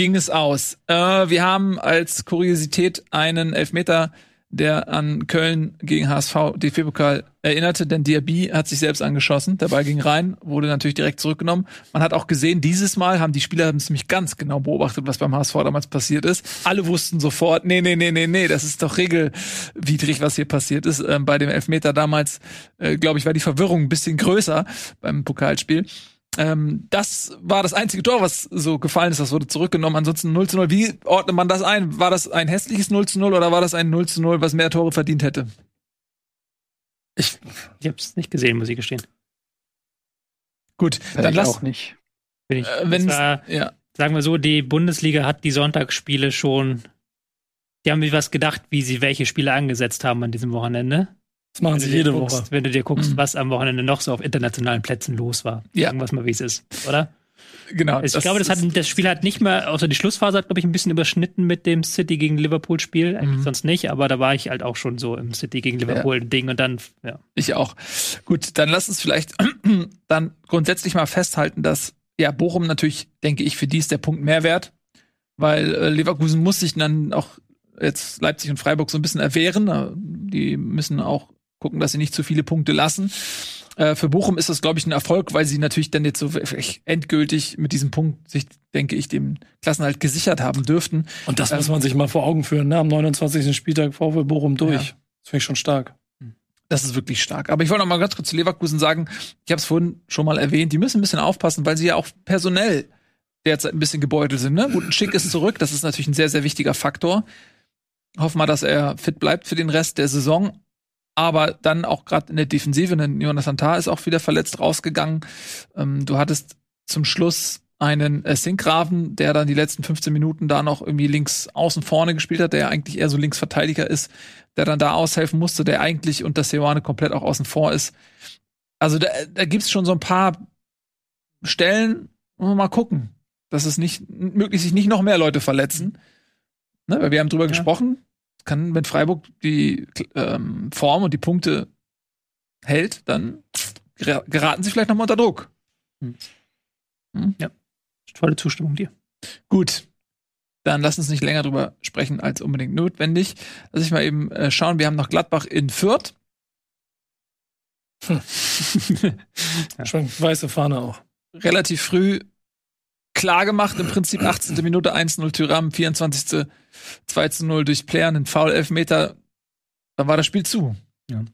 ging es aus. Äh, wir haben als Kuriosität einen Elfmeter, der an Köln gegen HSV DFB-Pokal erinnerte, denn Diaby hat sich selbst angeschossen. Der Ball ging rein, wurde natürlich direkt zurückgenommen. Man hat auch gesehen, dieses Mal haben die Spieler haben nämlich ganz genau beobachtet, was beim HSV damals passiert ist. Alle wussten sofort, nee, nee, nee, nee, nee, das ist doch regelwidrig, was hier passiert ist. Ähm, bei dem Elfmeter damals, äh, glaube ich, war die Verwirrung ein bisschen größer beim Pokalspiel. Ähm, das war das einzige Tor, was so gefallen ist. Das wurde zurückgenommen. Ansonsten 0 zu 0. Wie ordnet man das ein? War das ein hässliches 0 zu 0 oder war das ein 0 zu 0, was mehr Tore verdient hätte? Ich, Ich habe es nicht gesehen, muss ich gestehen. Gut, Ja, dann lass, auch nicht. Bin ich, äh, wenn das war, ja, sagen wir so, die Bundesliga hat die Sonntagsspiele schon. Die haben sich was gedacht, wie sie welche Spiele angesetzt haben an diesem Wochenende. Das machen sie jede guckst, Woche. Wenn du dir guckst, Mhm. was am Wochenende noch so auf internationalen Plätzen los war. Ja. Sagen wir es mal, wie es ist, oder? genau. ich glaube, das, hat, das Spiel hat nicht mehr, außer die Schlussphase hat, glaube ich, ein bisschen überschnitten mit dem City gegen Liverpool-Spiel. Eigentlich Mhm. sonst nicht, aber da war ich halt auch schon so im City gegen Liverpool-Ding und dann, ja. Ich auch. Gut, dann lass uns vielleicht dann grundsätzlich mal festhalten, dass ja Bochum natürlich, denke ich, für die ist der Punkt Mehrwert, weil äh, Leverkusen muss sich dann auch jetzt Leipzig und Freiburg so ein bisschen erwehren. Äh, Die müssen auch gucken, dass sie nicht zu viele Punkte lassen. Äh, für Bochum ist das, glaube ich, ein Erfolg, weil sie natürlich dann jetzt so endgültig mit diesem Punkt sich, denke ich, dem Klassenhalt gesichert haben dürften. Und das Ähm, muss man sich mal vor Augen führen. Ne? Am 29. Spieltag VfL Bochum durch. Ja. Das finde ich schon stark. Das ist wirklich stark. Aber ich wollte noch mal ganz kurz zu Leverkusen sagen, ich habe es vorhin schon mal erwähnt, die müssen ein bisschen aufpassen, weil sie ja auch personell derzeit ein bisschen gebeutelt sind. Ne? Gut, ein Schick ist zurück, das ist natürlich ein sehr, sehr wichtiger Faktor. Hoffen wir, dass er fit bleibt für den Rest der Saison. Aber dann auch gerade in der Defensive, denn Jonathan Tah ist auch wieder verletzt rausgegangen. Ähm, du hattest zum Schluss einen äh, Sinkgraven, der dann die letzten 15 Minuten da noch irgendwie links außen vorne gespielt hat, der eigentlich eher so Linksverteidiger ist, der dann da aushelfen musste, der eigentlich unter Seoane komplett auch außen vor ist. Also da, da gibt's schon so ein paar Stellen, mal gucken, dass es nicht möglichst sich nicht noch mehr Leute verletzen. Ne, weil wir haben drüber ja. gesprochen, kann, wenn Freiburg die ähm, Form und die Punkte hält, dann geraten sie vielleicht noch mal unter Druck. Hm. Hm? Ja, volle Zustimmung dir. Gut, dann lass uns nicht länger drüber sprechen als unbedingt notwendig. Lass ich mal eben äh, schauen. Wir haben noch Gladbach in Fürth. Hm. ja. Schon weiße Fahne auch. Relativ früh klar gemacht, im Prinzip 18. Minute 1-0 Tyram, 24. 2-0 durch Player, einen Foul-Elfmeter. Dann war das Spiel zu. Ja.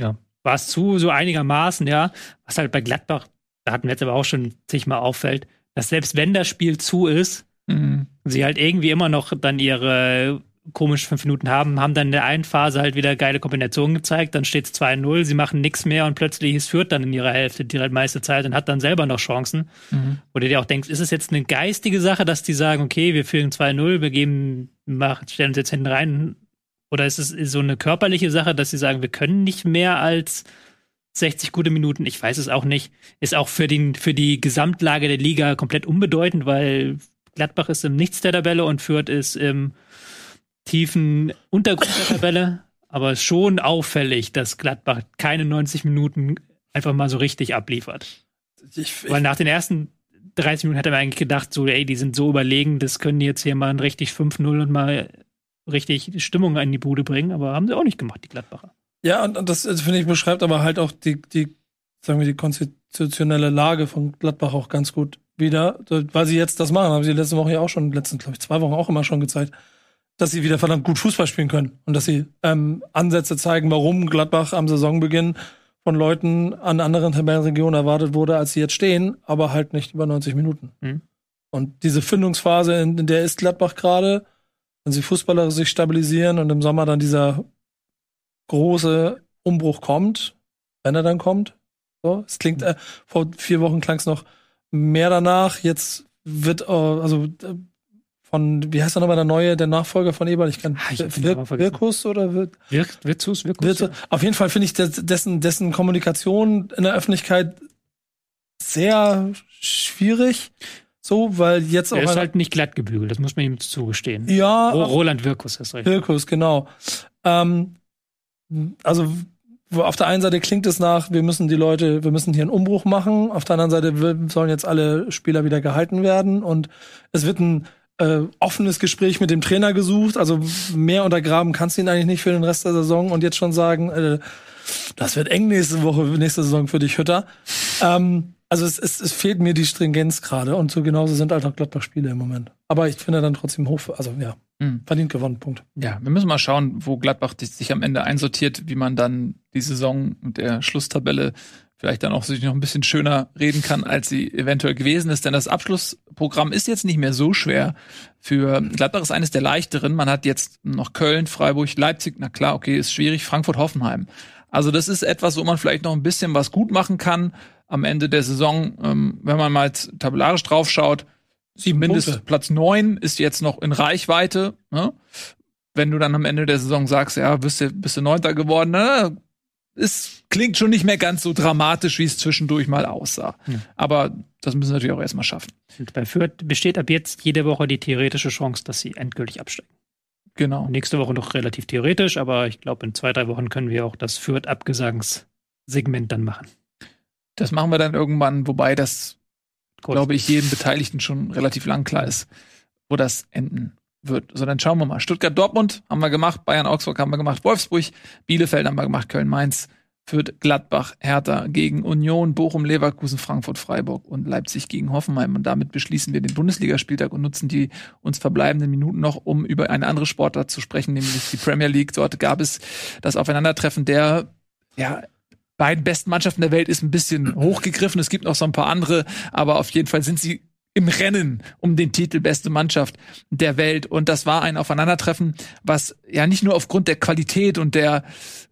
Ja. War es zu, so einigermaßen, ja. Was halt bei Gladbach, da hatten wir jetzt aber auch schon zigmal auffällt, dass selbst wenn das Spiel zu ist, mhm. sie halt irgendwie immer noch dann ihre komisch fünf Minuten haben, haben dann in der einen Phase halt wieder geile Kombinationen gezeigt, dann steht es 2-0, sie machen nichts mehr und plötzlich ist Fürth dann in ihrer Hälfte die halt meiste Zeit und hat dann selber noch Chancen. Mhm. Wo du dir auch denkst, ist es jetzt eine geistige Sache, dass die sagen, okay, wir führen 2-0, wir geben, stellen uns jetzt hinten rein, oder ist es so eine körperliche Sache, dass sie sagen, wir können nicht mehr als 60 gute Minuten? Ich weiß es auch nicht. Ist auch für, den, für die Gesamtlage der Liga komplett unbedeutend, weil Gladbach ist im Nichts der Tabelle und Fürth ist im tiefen Untergrund der Tabelle, aber schon auffällig, dass Gladbach keine 90 Minuten einfach mal so richtig abliefert. Ich, Weil nach den ersten 30 Minuten hätte man eigentlich gedacht, so, ey, die sind so überlegen, das können die jetzt hier mal ein richtig 5-0 und mal richtig Stimmung in die Bude bringen, aber haben sie auch nicht gemacht, die Gladbacher. Ja, und das, das finde ich beschreibt aber halt auch die, die, sagen wir, die konstitutionelle Lage von Gladbach auch ganz gut wieder, weil sie jetzt das machen, haben sie letzte Woche ja auch schon, letzten, glaube ich, zwei Wochen auch immer schon gezeigt dass sie wieder verdammt gut Fußball spielen können und dass sie ähm, Ansätze zeigen, warum Gladbach am Saisonbeginn von Leuten an anderen Tabellenregionen erwartet wurde, als sie jetzt stehen, aber halt nicht über 90 Minuten. Mhm. Und diese Findungsphase, in, in der ist Gladbach gerade, wenn sie Fußballer sich stabilisieren und im Sommer dann dieser große Umbruch kommt, wenn er dann kommt. So, es klingt, äh, vor vier Wochen klang es noch mehr danach. Jetzt wird, äh, also äh, von, wie heißt er nochmal der neue, der Nachfolger von Eberl? Ich kann, ah, ich Wir, Wirkus oder wird? Wirk, Wirkus, Wirkus. Ja. Auf jeden Fall finde ich dessen, dessen Kommunikation in der Öffentlichkeit sehr schwierig. So, weil jetzt auch. Er ist halt nicht glatt gebügelt, das muss man ihm zugestehen. Ja. Roland Wirkus ist recht. Wirkus, genau. Ähm, also, auf der einen Seite klingt es nach, wir müssen die Leute, wir müssen hier einen Umbruch machen. Auf der anderen Seite sollen jetzt alle Spieler wieder gehalten werden und es wird ein äh, offenes Gespräch mit dem Trainer gesucht. Also mehr untergraben kannst du ihn eigentlich nicht für den Rest der Saison und jetzt schon sagen, äh, das wird eng nächste Woche, nächste Saison für dich, Hütter. Ähm, also es, es, es fehlt mir die Stringenz gerade und so genauso sind halt auch Gladbach-Spiele im Moment. Aber ich finde dann trotzdem hoch, also ja, mhm. verdient gewonnen, Punkt. Ja, wir müssen mal schauen, wo Gladbach sich am Ende einsortiert, wie man dann die Saison mit der Schlusstabelle vielleicht dann auch sich noch ein bisschen schöner reden kann, als sie eventuell gewesen ist. Denn das Abschlussprogramm ist jetzt nicht mehr so schwer. Für Gladbach ist eines der leichteren. Man hat jetzt noch Köln, Freiburg, Leipzig. Na klar, okay, ist schwierig. Frankfurt, Hoffenheim. Also das ist etwas, wo man vielleicht noch ein bisschen was gut machen kann am Ende der Saison. Ähm, wenn man mal tabellarisch draufschaut, zumindest Platz neun ist jetzt noch in Reichweite. Ne? Wenn du dann am Ende der Saison sagst, ja, bist du, bist du Neunter geworden, ne? Es klingt schon nicht mehr ganz so dramatisch, wie es zwischendurch mal aussah. Ja. Aber das müssen sie natürlich auch erstmal schaffen. Und bei Fürth besteht ab jetzt jede Woche die theoretische Chance, dass sie endgültig absteigen. Genau. Nächste Woche noch relativ theoretisch, aber ich glaube, in zwei, drei Wochen können wir auch das Fürth-Abgesangssegment dann machen. Das machen wir dann irgendwann, wobei das, glaube ich, jedem Beteiligten schon relativ lang klar ist, wo das enden wird. So, dann schauen wir mal. Stuttgart-Dortmund haben wir gemacht, Bayern-Augsburg haben wir gemacht, Wolfsburg, Bielefeld haben wir gemacht, Köln-Mainz, Fürth, Gladbach, Hertha gegen Union, Bochum, Leverkusen, Frankfurt, Freiburg und Leipzig gegen Hoffenheim. Und damit beschließen wir den Bundesligaspieltag und nutzen die uns verbleibenden Minuten noch, um über eine andere Sportart zu sprechen, nämlich die Premier League. Dort gab es das Aufeinandertreffen der, ja, beiden besten Mannschaften der Welt ist ein bisschen hochgegriffen. Es gibt noch so ein paar andere, aber auf jeden Fall sind sie im Rennen um den Titel beste Mannschaft der Welt. Und das war ein Aufeinandertreffen, was ja nicht nur aufgrund der Qualität und der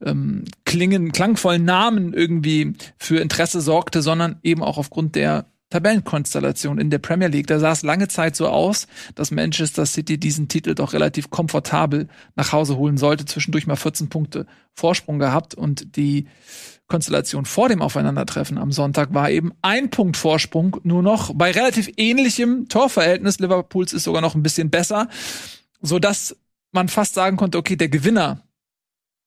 ähm, klingen, klangvollen Namen irgendwie für Interesse sorgte, sondern eben auch aufgrund der Tabellenkonstellation in der Premier League. Da sah es lange Zeit so aus, dass Manchester City diesen Titel doch relativ komfortabel nach Hause holen sollte. Zwischendurch mal 14 Punkte Vorsprung gehabt und die Konstellation vor dem Aufeinandertreffen am Sonntag war eben ein Punkt Vorsprung nur noch bei relativ ähnlichem Torverhältnis. Liverpools ist sogar noch ein bisschen besser, so dass man fast sagen konnte, okay, der Gewinner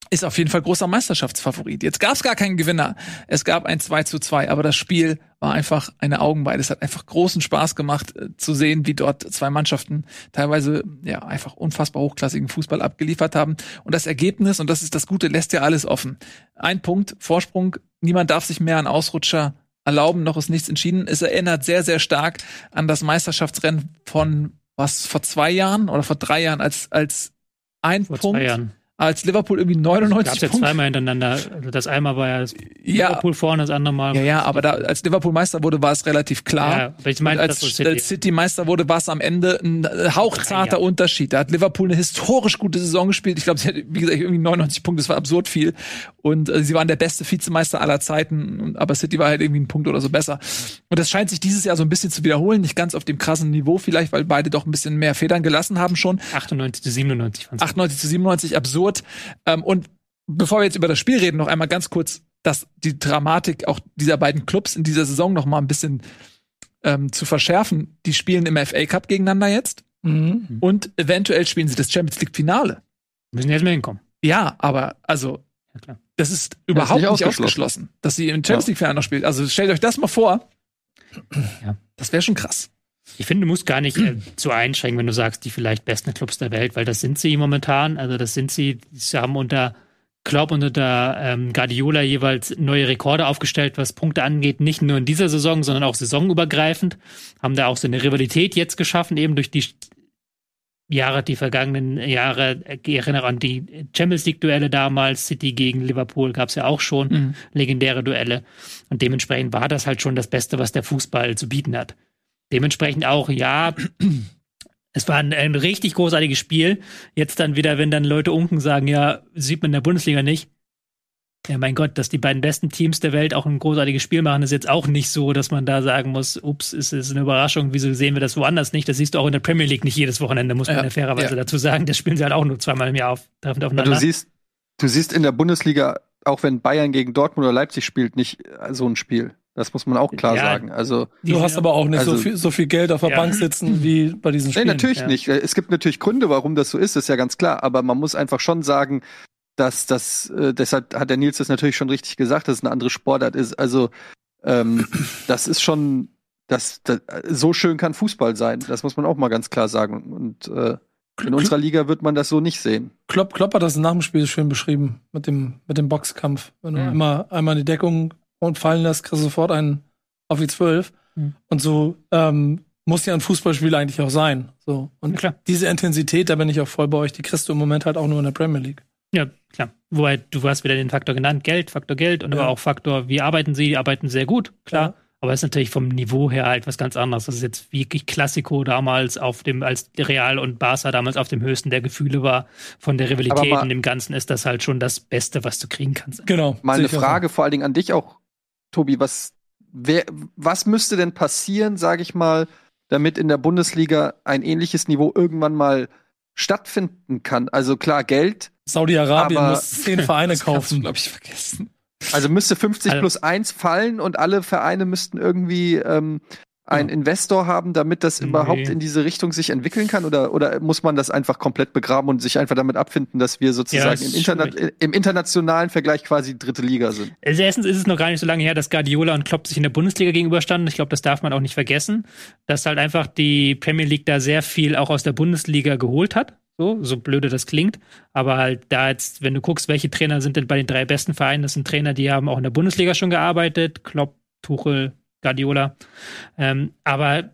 ist auf jeden Fall großer Meisterschaftsfavorit. Jetzt gab es gar keinen Gewinner. Es gab ein 2 zu 2, aber das Spiel war einfach eine Augenweide. Es hat einfach großen Spaß gemacht äh, zu sehen, wie dort zwei Mannschaften teilweise ja einfach unfassbar hochklassigen Fußball abgeliefert haben. Und das Ergebnis, und das ist das Gute, lässt ja alles offen. Ein Punkt, Vorsprung, niemand darf sich mehr an Ausrutscher erlauben, noch ist nichts entschieden. Es erinnert sehr, sehr stark an das Meisterschaftsrennen von was vor zwei Jahren oder vor drei Jahren als als ein Vor Punkt. Als Liverpool irgendwie 99 Gab es ja Punkte. zweimal hintereinander. Also das einmal war ja das Ja. Liverpool vorne, das andere Mal. Ja, ja, aber da, als Liverpool Meister wurde, war es relativ klar. Ja, ich meine, als City. City. City Meister wurde, war es am Ende ein äh, hauchzarter Drei Jahre. Unterschied. Da hat Liverpool eine historisch gute Saison gespielt. Ich glaube, sie hat, wie gesagt, irgendwie 99 Punkte. Das war absurd viel. Und äh, sie waren der beste Vizemeister aller Zeiten. Aber City war halt irgendwie ein Punkt oder so besser. Und das scheint sich dieses Jahr so ein bisschen zu wiederholen. Nicht ganz auf dem krassen Niveau vielleicht, weil beide doch ein bisschen mehr Federn gelassen haben schon. 98 zu 97 von 98 zu 97, absurd. Ähm, und bevor wir jetzt über das Spiel reden, noch einmal ganz kurz, dass die Dramatik auch dieser beiden Clubs in dieser Saison noch mal ein bisschen ähm, zu verschärfen. Die spielen im FA Cup gegeneinander jetzt Mhm. und eventuell spielen sie das Champions League Finale. Müssen jetzt mal hinkommen. Ja, aber also Ja, klar. das ist überhaupt nicht nicht, ausgeschlossen. ausgeschlossen, dass sie im Champions. League Finale noch spielen. Also stellt euch das mal vor. Ja. Das wäre schon krass. Ich finde, du musst gar nicht äh, zu einschränken, wenn du sagst, die vielleicht besten Clubs der Welt, weil das sind sie momentan. Also das sind sie. Sie haben unter Klopp und unter ähm, Guardiola jeweils neue Rekorde aufgestellt, was Punkte angeht. Nicht nur in dieser Saison, sondern auch saisonübergreifend. Haben da auch so eine Rivalität jetzt geschaffen, eben durch die Jahre, die vergangenen Jahre. Ich erinnere an die Champions League-Duelle damals. City gegen Liverpool gab es ja auch schon Mhm. legendäre Duelle. Und dementsprechend war das halt schon das Beste, was der Fußball zu bieten hat. Dementsprechend auch, ja, es war ein, ein richtig großartiges Spiel. Jetzt dann wieder, wenn dann Leute unken sagen, ja, sieht man in der Bundesliga nicht. Ja, mein Gott, dass die beiden besten Teams der Welt auch ein großartiges Spiel machen, ist jetzt auch nicht so, dass man da sagen muss, ups, es ist eine Überraschung, wieso sehen wir das woanders nicht? Das siehst du auch in der Premier League nicht jedes Wochenende, muss man Ja, ja fairerweise ja. dazu sagen. Das spielen sie halt auch nur zweimal im Jahr auf, treffend Ja, aufeinander. du siehst, du siehst in der Bundesliga, auch wenn Bayern gegen Dortmund oder Leipzig spielt, nicht so ein Spiel. Das muss man auch klar Ja. sagen. Also, Du hast aber auch nicht so, Also- viel, so viel Geld auf der Ja. Bank sitzen wie bei diesen nee, Spielen. natürlich ja. nicht. Es gibt natürlich Gründe, warum das so ist, ist ja ganz klar. Aber man muss einfach schon sagen, dass das, äh, deshalb hat der Nils das natürlich schon richtig gesagt, dass es eine andere Sportart ist. Also, ähm, das ist schon, das, das, so schön kann Fußball sein. Das muss man auch mal ganz klar sagen. Und äh, in unserer Liga wird man das so nicht sehen. Klopp, Klopp hat das nach dem Spiel schön beschrieben mit dem, mit dem Boxkampf. Wenn du Mhm. einmal, einmal in die Deckung und fallen lässt, kriegst du sofort einen auf die zwölf. Mhm. Und so ähm, muss ja ein Fußballspiel eigentlich auch sein. So. Und Ja, klar. diese Intensität, da bin ich auch voll bei euch, die kriegst du im Moment halt auch nur in der Premier League. Ja, klar. Wobei, du hast wieder den Faktor genannt, Geld, Faktor Geld und Ja. aber auch Faktor, wie arbeiten sie, die arbeiten sehr gut, klar. Ja. Aber es ist natürlich vom Niveau her halt was ganz anderes. Das ist jetzt wirklich Klassiko damals auf dem, als Real und Barca damals auf dem höchsten der Gefühle war. Von der Rivalität und dem Ganzen ist das halt schon das Beste, was du kriegen kannst. Genau. Mal sehe eine ich auch so. Frage vor allen Dingen an dich auch, Tobi. Was, wer, was müsste denn passieren, sage ich mal, damit in der Bundesliga ein ähnliches Niveau irgendwann mal stattfinden kann? Also klar, Geld. Saudi-Arabien muss zehn Vereine kaufen. glaube ich, vergessen. Also müsste 50 Also- plus 1 fallen und alle Vereine müssten irgendwie ähm, einen. Investor haben, damit das Nee. überhaupt in diese Richtung sich entwickeln kann? Oder, oder muss man das einfach komplett begraben und sich einfach damit abfinden, dass wir sozusagen ist im, Interna im internationalen Vergleich quasi dritte Liga sind? Also erstens ist es noch gar nicht so lange her, dass Guardiola und Klopp sich in der Bundesliga gegenüberstanden. Ich glaube, das darf man auch nicht vergessen, dass halt einfach die Premier League da sehr viel auch aus der Bundesliga geholt hat. So, so blöde das klingt. Aber halt da jetzt, wenn du guckst, welche Trainer sind denn bei den drei besten Vereinen, das sind Trainer, die haben auch in der Bundesliga schon gearbeitet. Klopp, Tuchel, Guardiola. Ähm, aber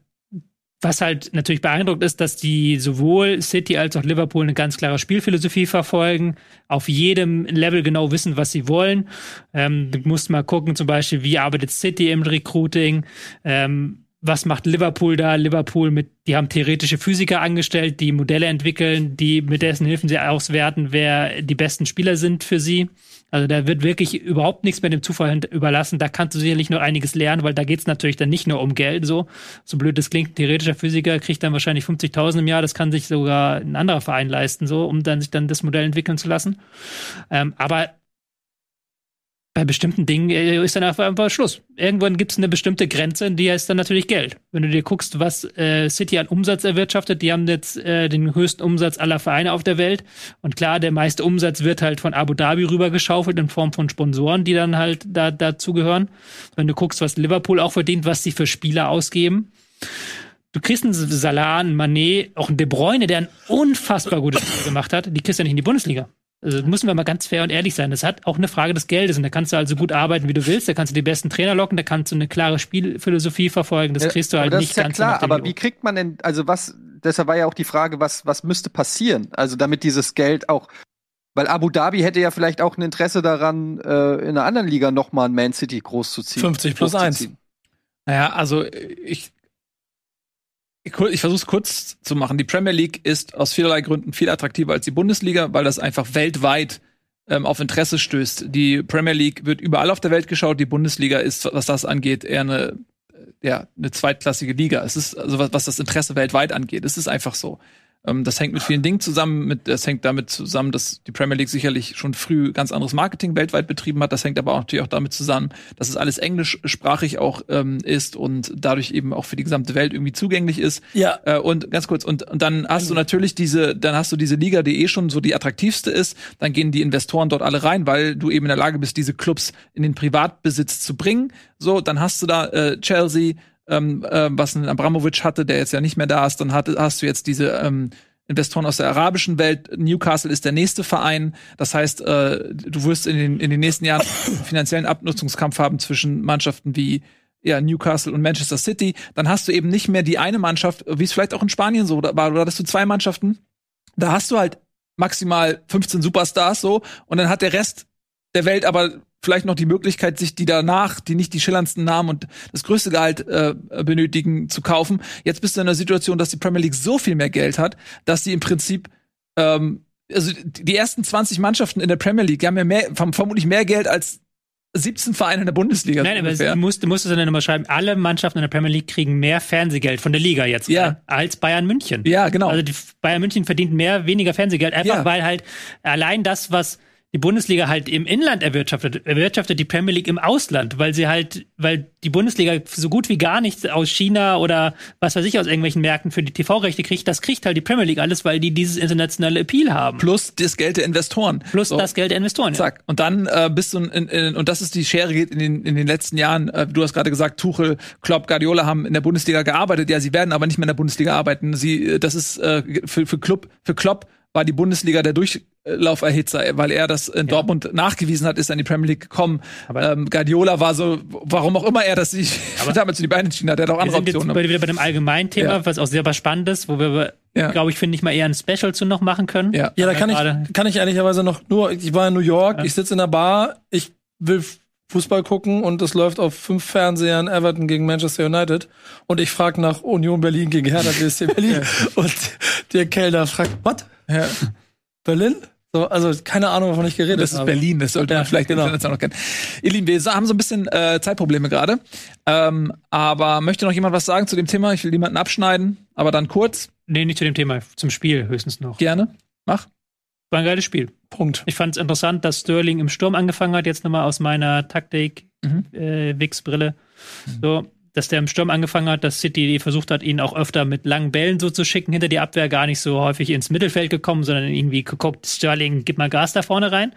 was halt natürlich beeindruckt ist, dass die sowohl City als auch Liverpool eine ganz klare Spielphilosophie verfolgen, auf jedem Level genau wissen, was sie wollen. Ähm, du musst mal gucken, zum Beispiel, wie arbeitet City im Recruiting, ähm, was macht Liverpool da? Liverpool mit, die haben theoretische Physiker angestellt, die Modelle entwickeln, die mit dessen Hilfen sie auswerten, wer die besten Spieler sind für sie. Also da wird wirklich überhaupt nichts mehr dem Zufall überlassen. Da kannst du sicherlich noch einiges lernen, weil da geht's natürlich dann nicht nur um Geld. So, so blöd das klingt, ein theoretischer Physiker kriegt dann wahrscheinlich 50.000 im Jahr. Das kann sich sogar ein anderer Verein leisten, so, um dann sich dann das Modell entwickeln zu lassen. Ähm, aber bei bestimmten Dingen äh, ist dann einfach Schluss. Irgendwann gibt es eine bestimmte Grenze, die heißt dann natürlich Geld. Wenn du dir guckst, was äh, City an Umsatz erwirtschaftet, die haben jetzt äh, den höchsten Umsatz aller Vereine auf der Welt. Und klar, der meiste Umsatz wird halt von Abu Dhabi rübergeschaufelt in Form von Sponsoren, die dann halt da dazugehören. Wenn du guckst, was Liverpool auch verdient, was sie für Spieler ausgeben. Du kriegst einen Salah, einen Manet, auch einen De Bruyne, der ein unfassbar gutes Spiel gemacht hat. Die kriegst du ja nicht in die Bundesliga. Also müssen wir mal ganz fair und ehrlich sein. Das hat auch eine Frage des Geldes und da kannst du also gut arbeiten, wie du willst. Da kannst du die besten Trainer locken, da kannst du eine klare Spielphilosophie verfolgen. Das kriegst du halt das nicht ist ja ganz klar. Aber Niveau. wie kriegt man denn, also was? Deshalb war ja auch die Frage, was was müsste passieren? Also damit dieses Geld auch, weil Abu Dhabi hätte ja vielleicht auch ein Interesse daran, äh, in einer anderen Liga noch mal ein Man City groß zu ziehen. 50 plus eins. hochzuziehen. Naja, also ich, ich, versuche es kurz zu machen. Die Premier League ist aus vielerlei Gründen viel attraktiver als die Bundesliga, weil das einfach weltweit ähm, auf Interesse stößt. Die Premier League wird überall auf der Welt geschaut. Die Bundesliga ist, was das angeht, eher eine, ja, eine zweitklassige Liga. Es ist, also was, was das Interesse weltweit angeht, es ist einfach so. Ähm, das hängt mit vielen Dingen zusammen. Mit, das hängt damit zusammen, dass die Premier League sicherlich schon früh ganz anderes Marketing weltweit betrieben hat. Das hängt aber auch natürlich auch damit zusammen, dass es alles englischsprachig auch ähm, ist und dadurch eben auch für die gesamte Welt irgendwie zugänglich ist. Ja. Äh, und ganz kurz, und, und dann hast du natürlich diese, dann hast du diese Liga, die eh schon so die attraktivste ist. Dann gehen die Investoren dort alle rein, weil du eben in der Lage bist, diese Clubs in den Privatbesitz zu bringen. So, dann hast du da äh, Chelsea, ähm, äh, was ein Abramovic hatte, der jetzt ja nicht mehr da ist. Dann hat, hast du jetzt diese ähm, Investoren aus der arabischen Welt. Newcastle ist der nächste Verein. Das heißt, äh, du wirst in den, in den nächsten Jahren finanziellen Abnutzungskampf haben zwischen Mannschaften wie ja, Newcastle und Manchester City. Dann hast du eben nicht mehr die eine Mannschaft, wie es vielleicht auch in Spanien so war, oder hattest du zwei Mannschaften. Da hast du halt maximal 15 Superstars so und dann hat der Rest der Welt aber vielleicht noch die Möglichkeit, sich die danach, die nicht die schillerndsten Namen und das größte Gehalt äh, benötigen, zu kaufen. Jetzt bist du in der Situation, dass die Premier League so viel mehr Geld hat, dass sie im Prinzip ähm, also die ersten 20 Mannschaften in der Premier League die haben ja mehr, vermutlich mehr Geld als 17 Vereine in der Bundesliga. Nein, aber ungefähr. du musst, du musst es dann nochmal schreiben, alle Mannschaften in der Premier League kriegen mehr Fernsehgeld von der Liga jetzt Ja. als Bayern München. ja, genau. Also die Bayern München verdient mehr, weniger Fernsehgeld, einfach Ja. weil halt allein das, was die Bundesliga halt im Inland erwirtschaftet, erwirtschaftet die Premier League im Ausland, weil sie halt, weil die Bundesliga so gut wie gar nichts aus China oder was weiß ich aus irgendwelchen Märkten für die TV-Rechte kriegt, das kriegt halt die Premier League alles, weil die dieses internationale Appeal haben. Plus das Geld der Investoren. Plus So. das Geld der Investoren. Ja. Zack. Und dann äh, bist du in, in, und das ist die Schere geht in den in den letzten Jahren. Äh, du hast gerade gesagt, Tuchel, Klopp, Guardiola haben in der Bundesliga gearbeitet. Ja, sie werden aber nicht mehr in der Bundesliga arbeiten. Sie, äh, das ist äh, für für Club für Klopp war die Bundesliga der Durchlauferhitzer, weil er das in Dortmund nachgewiesen hat, ist er in die Premier League gekommen. Aber- ähm, Guardiola war so, warum auch immer er das sich damals für die Beine entschieden hat, er hat auch Wir andere sind jetzt Optionen. bei, wieder bei dem allgemeinen Thema, Ja. was auch sehr was spannend ist, wo wir, Ja. glaube ich, finde ich mal eher ein Special zu noch machen können. Ja. Ja, da kann ich, kann ich ehrlicherweise noch nur, ich war in New York, ich sitze in der Bar, ich will Fußball gucken und es läuft auf fünf Fernsehern Everton gegen Manchester United und ich frage nach Union Berlin gegen Hertha BSC Berlin und der Kellner fragt, was? Ja. Berlin? So, also keine Ahnung, wovon ich geredet Das ist habe. Berlin, das sollte Ja, man vielleicht genau. international noch kennen. Ihr Lieben, wir haben so ein bisschen äh, Zeitprobleme gerade. Ähm, aber möchte noch jemand was sagen zu dem Thema? Ich will niemanden abschneiden, aber dann kurz, Nee, nicht zu dem Thema, zum Spiel höchstens noch. gerne. Mach. War ein geiles Spiel. Punkt. Ich fand es interessant, dass Sterling im Sturm angefangen hat, jetzt nochmal aus meiner Taktik Mhm. äh, Wix-Brille. So, dass der im Sturm angefangen hat, dass City versucht hat, ihn auch öfter mit langen Bällen so zu schicken, hinter die Abwehr gar nicht so häufig ins Mittelfeld gekommen, sondern irgendwie geguckt, Sterling, gib mal Gas da vorne rein.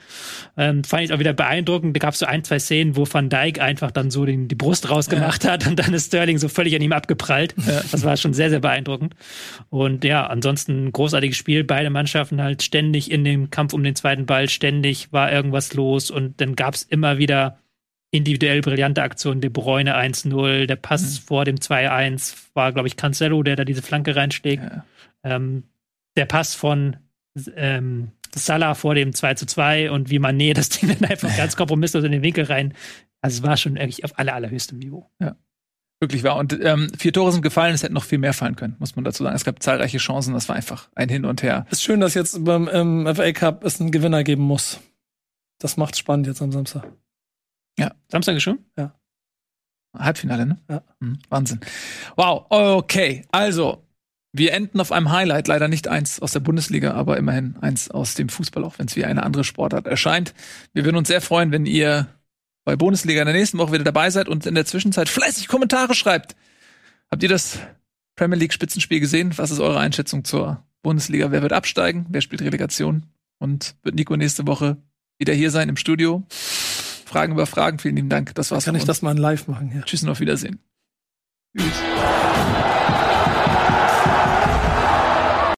Ähm, fand ich auch wieder beeindruckend. Da gab es so ein, zwei Szenen, wo Van Dijk einfach dann so den, die Brust rausgemacht hat und dann ist Sterling so völlig an ihm abgeprallt. Das war schon sehr, sehr beeindruckend. Und ja, ansonsten ein großartiges Spiel. Beide Mannschaften halt ständig in dem Kampf um den zweiten Ball, ständig war irgendwas los und dann gab es immer wieder individuell brillante Aktionen. De Bruyne 1-0, der Pass vor dem 2-1 war, glaube ich, Cancelo, der da diese Flanke reinschlägt. Ja. Ähm, der Pass von ähm, Salah vor dem 2 2 und wie Mané das Ding dann einfach ganz kompromisslos in den Winkel rein. Also es war schon wirklich auf aller, allerhöchstem Niveau. Wirklich war. Und ähm, vier Tore sind gefallen, es hätten noch viel mehr fallen können, muss man dazu sagen. Es gab zahlreiche Chancen, das war einfach ein Hin und Her. Ist schön, dass jetzt beim ähm, FA Cup es einen Gewinner geben muss. Das macht's spannend jetzt am Samstag. Samstag ist schon? Halbfinale, ne? Ja. Mhm, Wahnsinn. Wow, okay. Also, wir enden auf einem Highlight, leider nicht eins aus der Bundesliga, aber immerhin eins aus dem Fußball, auch wenn es wie eine andere Sportart erscheint. Wir würden uns sehr freuen, wenn ihr bei Bundesliga in der nächsten Woche wieder dabei seid und in der Zwischenzeit fleißig Kommentare schreibt. Habt ihr das Premier League Spitzenspiel gesehen? Was ist eure Einschätzung zur Bundesliga? Wer wird absteigen? Wer spielt Relegation? Und wird Nico nächste Woche wieder hier sein im Studio? Fragen über Fragen. Vielen lieben Dank. Das war's. Kann ich uns. das mal live machen? Ja. Tschüss und auf Wiedersehen. Tschüss.